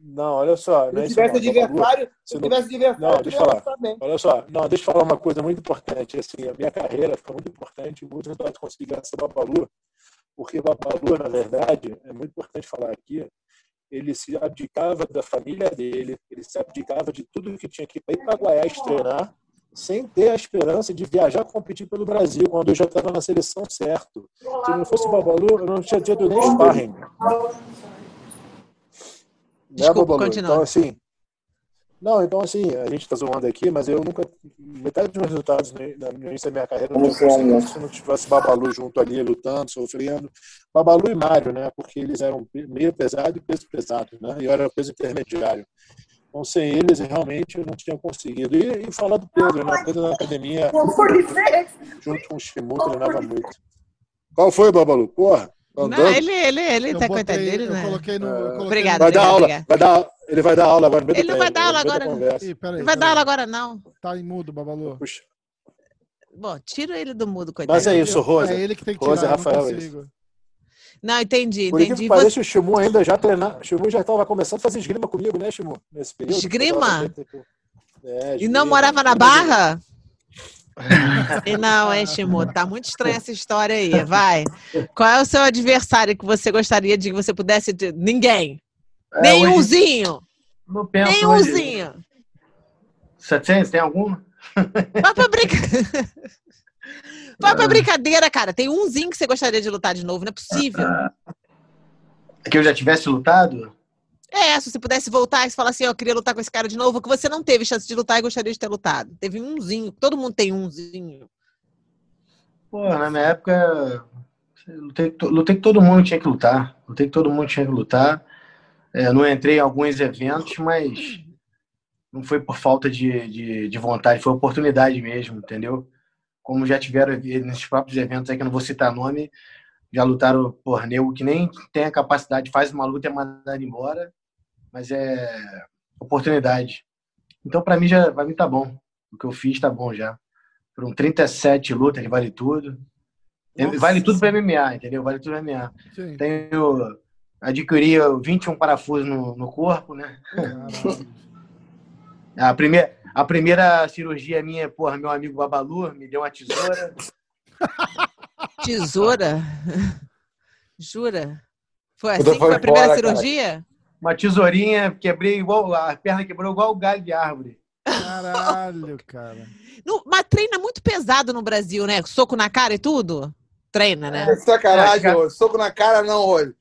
[SPEAKER 3] Não, olha só.
[SPEAKER 2] Se
[SPEAKER 3] não é isso
[SPEAKER 2] tivesse
[SPEAKER 3] não,
[SPEAKER 2] adversário, se
[SPEAKER 3] Se
[SPEAKER 2] tivesse adversário,
[SPEAKER 3] Não, deixa eu falar.
[SPEAKER 2] bem.
[SPEAKER 3] Olha só, não, deixa eu falar uma coisa muito importante. Assim, a minha carreira foi muito importante, muito importante conseguir graças ao Babalu, porque o Babalu, na verdade, é muito importante falar aqui, ele se abdicava da família dele, ele se abdicava de tudo que tinha que ir para Goiás treinar, sem ter a esperança de viajar competir pelo Brasil, quando eu já estava na seleção certo. Se não fosse o Babalu, eu não tinha tido nem sparring. Né,
[SPEAKER 5] Desculpa,
[SPEAKER 3] Babalu?
[SPEAKER 5] continua.
[SPEAKER 3] Então, assim, não, então assim, a gente está zoando aqui, mas eu nunca. Metade dos meus resultados no no início da minha carreira não tinha se não tivesse Babalu junto ali, lutando, sofrendo. Babalu e Mário, né? Porque eles eram meio pesado e peso pesado, né? E eu era peso intermediário. Então, sem eles, realmente eu não tinha conseguido. E, e falar do Pedro, né? Pedro na academia, junto com o Shimu, treinava muito. Qual foi, Babalu? Porra, andando.
[SPEAKER 5] Não, ele, ele, ele
[SPEAKER 1] Eu
[SPEAKER 5] tá coitado dele,
[SPEAKER 1] eu
[SPEAKER 5] né?
[SPEAKER 1] coloquei no. eu coloquei
[SPEAKER 5] Obrigado,
[SPEAKER 1] no-
[SPEAKER 3] Vai dar
[SPEAKER 5] obrigado,
[SPEAKER 3] aula,
[SPEAKER 5] obrigado.
[SPEAKER 3] vai dar, ele vai dar aula agora
[SPEAKER 5] Ele não vai dar aula agora,
[SPEAKER 3] conversa.
[SPEAKER 1] Ih, peraí,
[SPEAKER 5] Não vai dar aula agora, não.
[SPEAKER 1] Tá em mudo, Babalu.
[SPEAKER 3] Puxa.
[SPEAKER 5] Bom, tira ele do mudo, coitado.
[SPEAKER 3] Mas é isso, Rosa.
[SPEAKER 1] É ele que tem que
[SPEAKER 3] Rosa
[SPEAKER 1] tirar, eu
[SPEAKER 3] Rafael,
[SPEAKER 1] não
[SPEAKER 3] é
[SPEAKER 1] consigo.
[SPEAKER 5] Não, entendi,
[SPEAKER 3] Por
[SPEAKER 5] entendi.
[SPEAKER 3] que
[SPEAKER 5] Você-
[SPEAKER 3] pareça, o Shimu ainda já treinar. O Shimu já estava começando a fazer esgrima comigo, né, Shimu? Nesse período.
[SPEAKER 5] Esgrima?
[SPEAKER 3] É,
[SPEAKER 5] E não morava na. Barra? E não, hein, Shimu? Tá muito estranha essa história aí. Vai. Qual é o seu adversário que você gostaria de que você pudesse. de- Ninguém.
[SPEAKER 4] É,
[SPEAKER 5] Nenhumzinho.
[SPEAKER 4] hoje- Não penso hoje.
[SPEAKER 5] Nenhumzinho.
[SPEAKER 4] 700, tem alguma?
[SPEAKER 5] Vai pra brinca... Vai pra brincadeira, cara. Tem umzinho que você gostaria de lutar de novo, não é possível.
[SPEAKER 4] Que eu já tivesse lutado?
[SPEAKER 5] É, se você pudesse voltar e falar assim, ó, eu queria lutar com esse cara de novo, que você não teve chance de lutar e gostaria de ter lutado. Teve umzinho. Todo mundo tem umzinho.
[SPEAKER 4] Pô, na minha época, lutei, lutei que todo mundo tinha que lutar. Lutei que todo mundo tinha que lutar. É, não entrei em alguns eventos, mas não foi por falta de, de, de vontade, foi oportunidade mesmo, entendeu? Como já tiveram nesses próprios eventos aí, que eu não vou citar nome, já lutaram por nego que nem tem a capacidade, faz uma luta e é mandado embora, mas é oportunidade. Então, para mim, já, pra mim tá bom. O que eu fiz tá bom já. Foram 37 lutas, vale tudo.
[SPEAKER 1] Nossa.
[SPEAKER 4] Vale tudo para MMA, entendeu? Vale tudo para MMA.
[SPEAKER 1] Sim.
[SPEAKER 4] Tenho, adquiri 21 parafusos no, no corpo, né? A primeira, a primeira cirurgia minha, porra, meu amigo Babalu me deu uma tesoura.
[SPEAKER 5] Tesoura? Jura? Foi assim que foi a primeira
[SPEAKER 2] embora, cara.
[SPEAKER 5] cirurgia?
[SPEAKER 4] Uma tesourinha, quebrei igual, a perna quebrou igual o galho de árvore.
[SPEAKER 1] Caralho, cara.
[SPEAKER 5] No- mas treina muito pesado no Brasil, né? Soco na cara e tudo? Treina, né?
[SPEAKER 2] É sacanagem,
[SPEAKER 4] É, cara.
[SPEAKER 2] ô. Soco na cara não, hoje.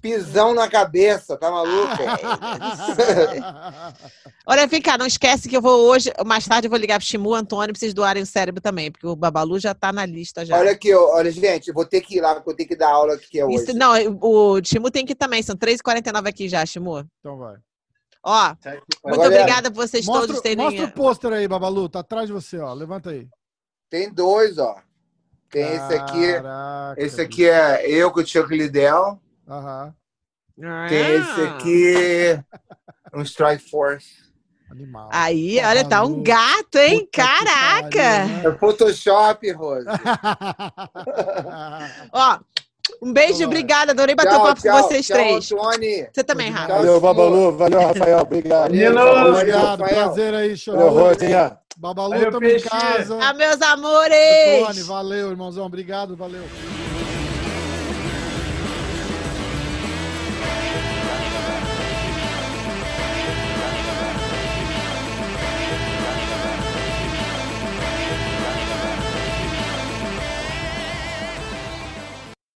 [SPEAKER 2] Pisão na cabeça, tá maluco?
[SPEAKER 5] Olha, vem cá, não esquece que eu vou hoje, mais tarde eu vou ligar pro Shimu, Antônio, pra vocês doarem o cérebro também, porque o Babalu já tá na lista já.
[SPEAKER 2] Olha aqui, olha, gente, eu vou ter que ir lá, porque eu tenho que dar aula aqui que é hoje.
[SPEAKER 5] Isso- não, o Shimu tem que ir também, são 3h49 aqui já, Shimu.
[SPEAKER 1] Então vai.
[SPEAKER 5] Ó, muito obrigada por vocês
[SPEAKER 1] Mostra,
[SPEAKER 5] todos terem...
[SPEAKER 1] mostra o pôster aí, Babalu. Tá atrás de você, ó. Levanta aí.
[SPEAKER 2] Tem dois, ó. Tem esse aqui.
[SPEAKER 1] Caraca,
[SPEAKER 2] Esse aqui é eu com o Chuck Liddell.
[SPEAKER 1] Aham.
[SPEAKER 2] Tem esse
[SPEAKER 5] Ah.
[SPEAKER 2] aqui, um Strike Force.
[SPEAKER 1] Animal.
[SPEAKER 5] Aí, olha, tá um gato, hein?
[SPEAKER 1] Puta
[SPEAKER 5] Caraca!
[SPEAKER 1] pariu,
[SPEAKER 2] É Photoshop, Rose.
[SPEAKER 1] né?
[SPEAKER 5] Ó, um beijo, obrigada, adorei bater um papo com vocês
[SPEAKER 2] tchau,
[SPEAKER 5] três.
[SPEAKER 2] Tony.
[SPEAKER 5] Você também. Rafa.
[SPEAKER 3] Valeu, Babalu. Valeu, Rafael. Obrigado. Valeu,
[SPEAKER 1] Obrigado,
[SPEAKER 2] Rafael.
[SPEAKER 1] prazer aí, show.
[SPEAKER 3] Valeu, Rosinha.
[SPEAKER 1] Babalu, valeu, tamo peixe. em casa.
[SPEAKER 5] Ah, meus amores!
[SPEAKER 1] valeu, irmãozão. Obrigado, valeu.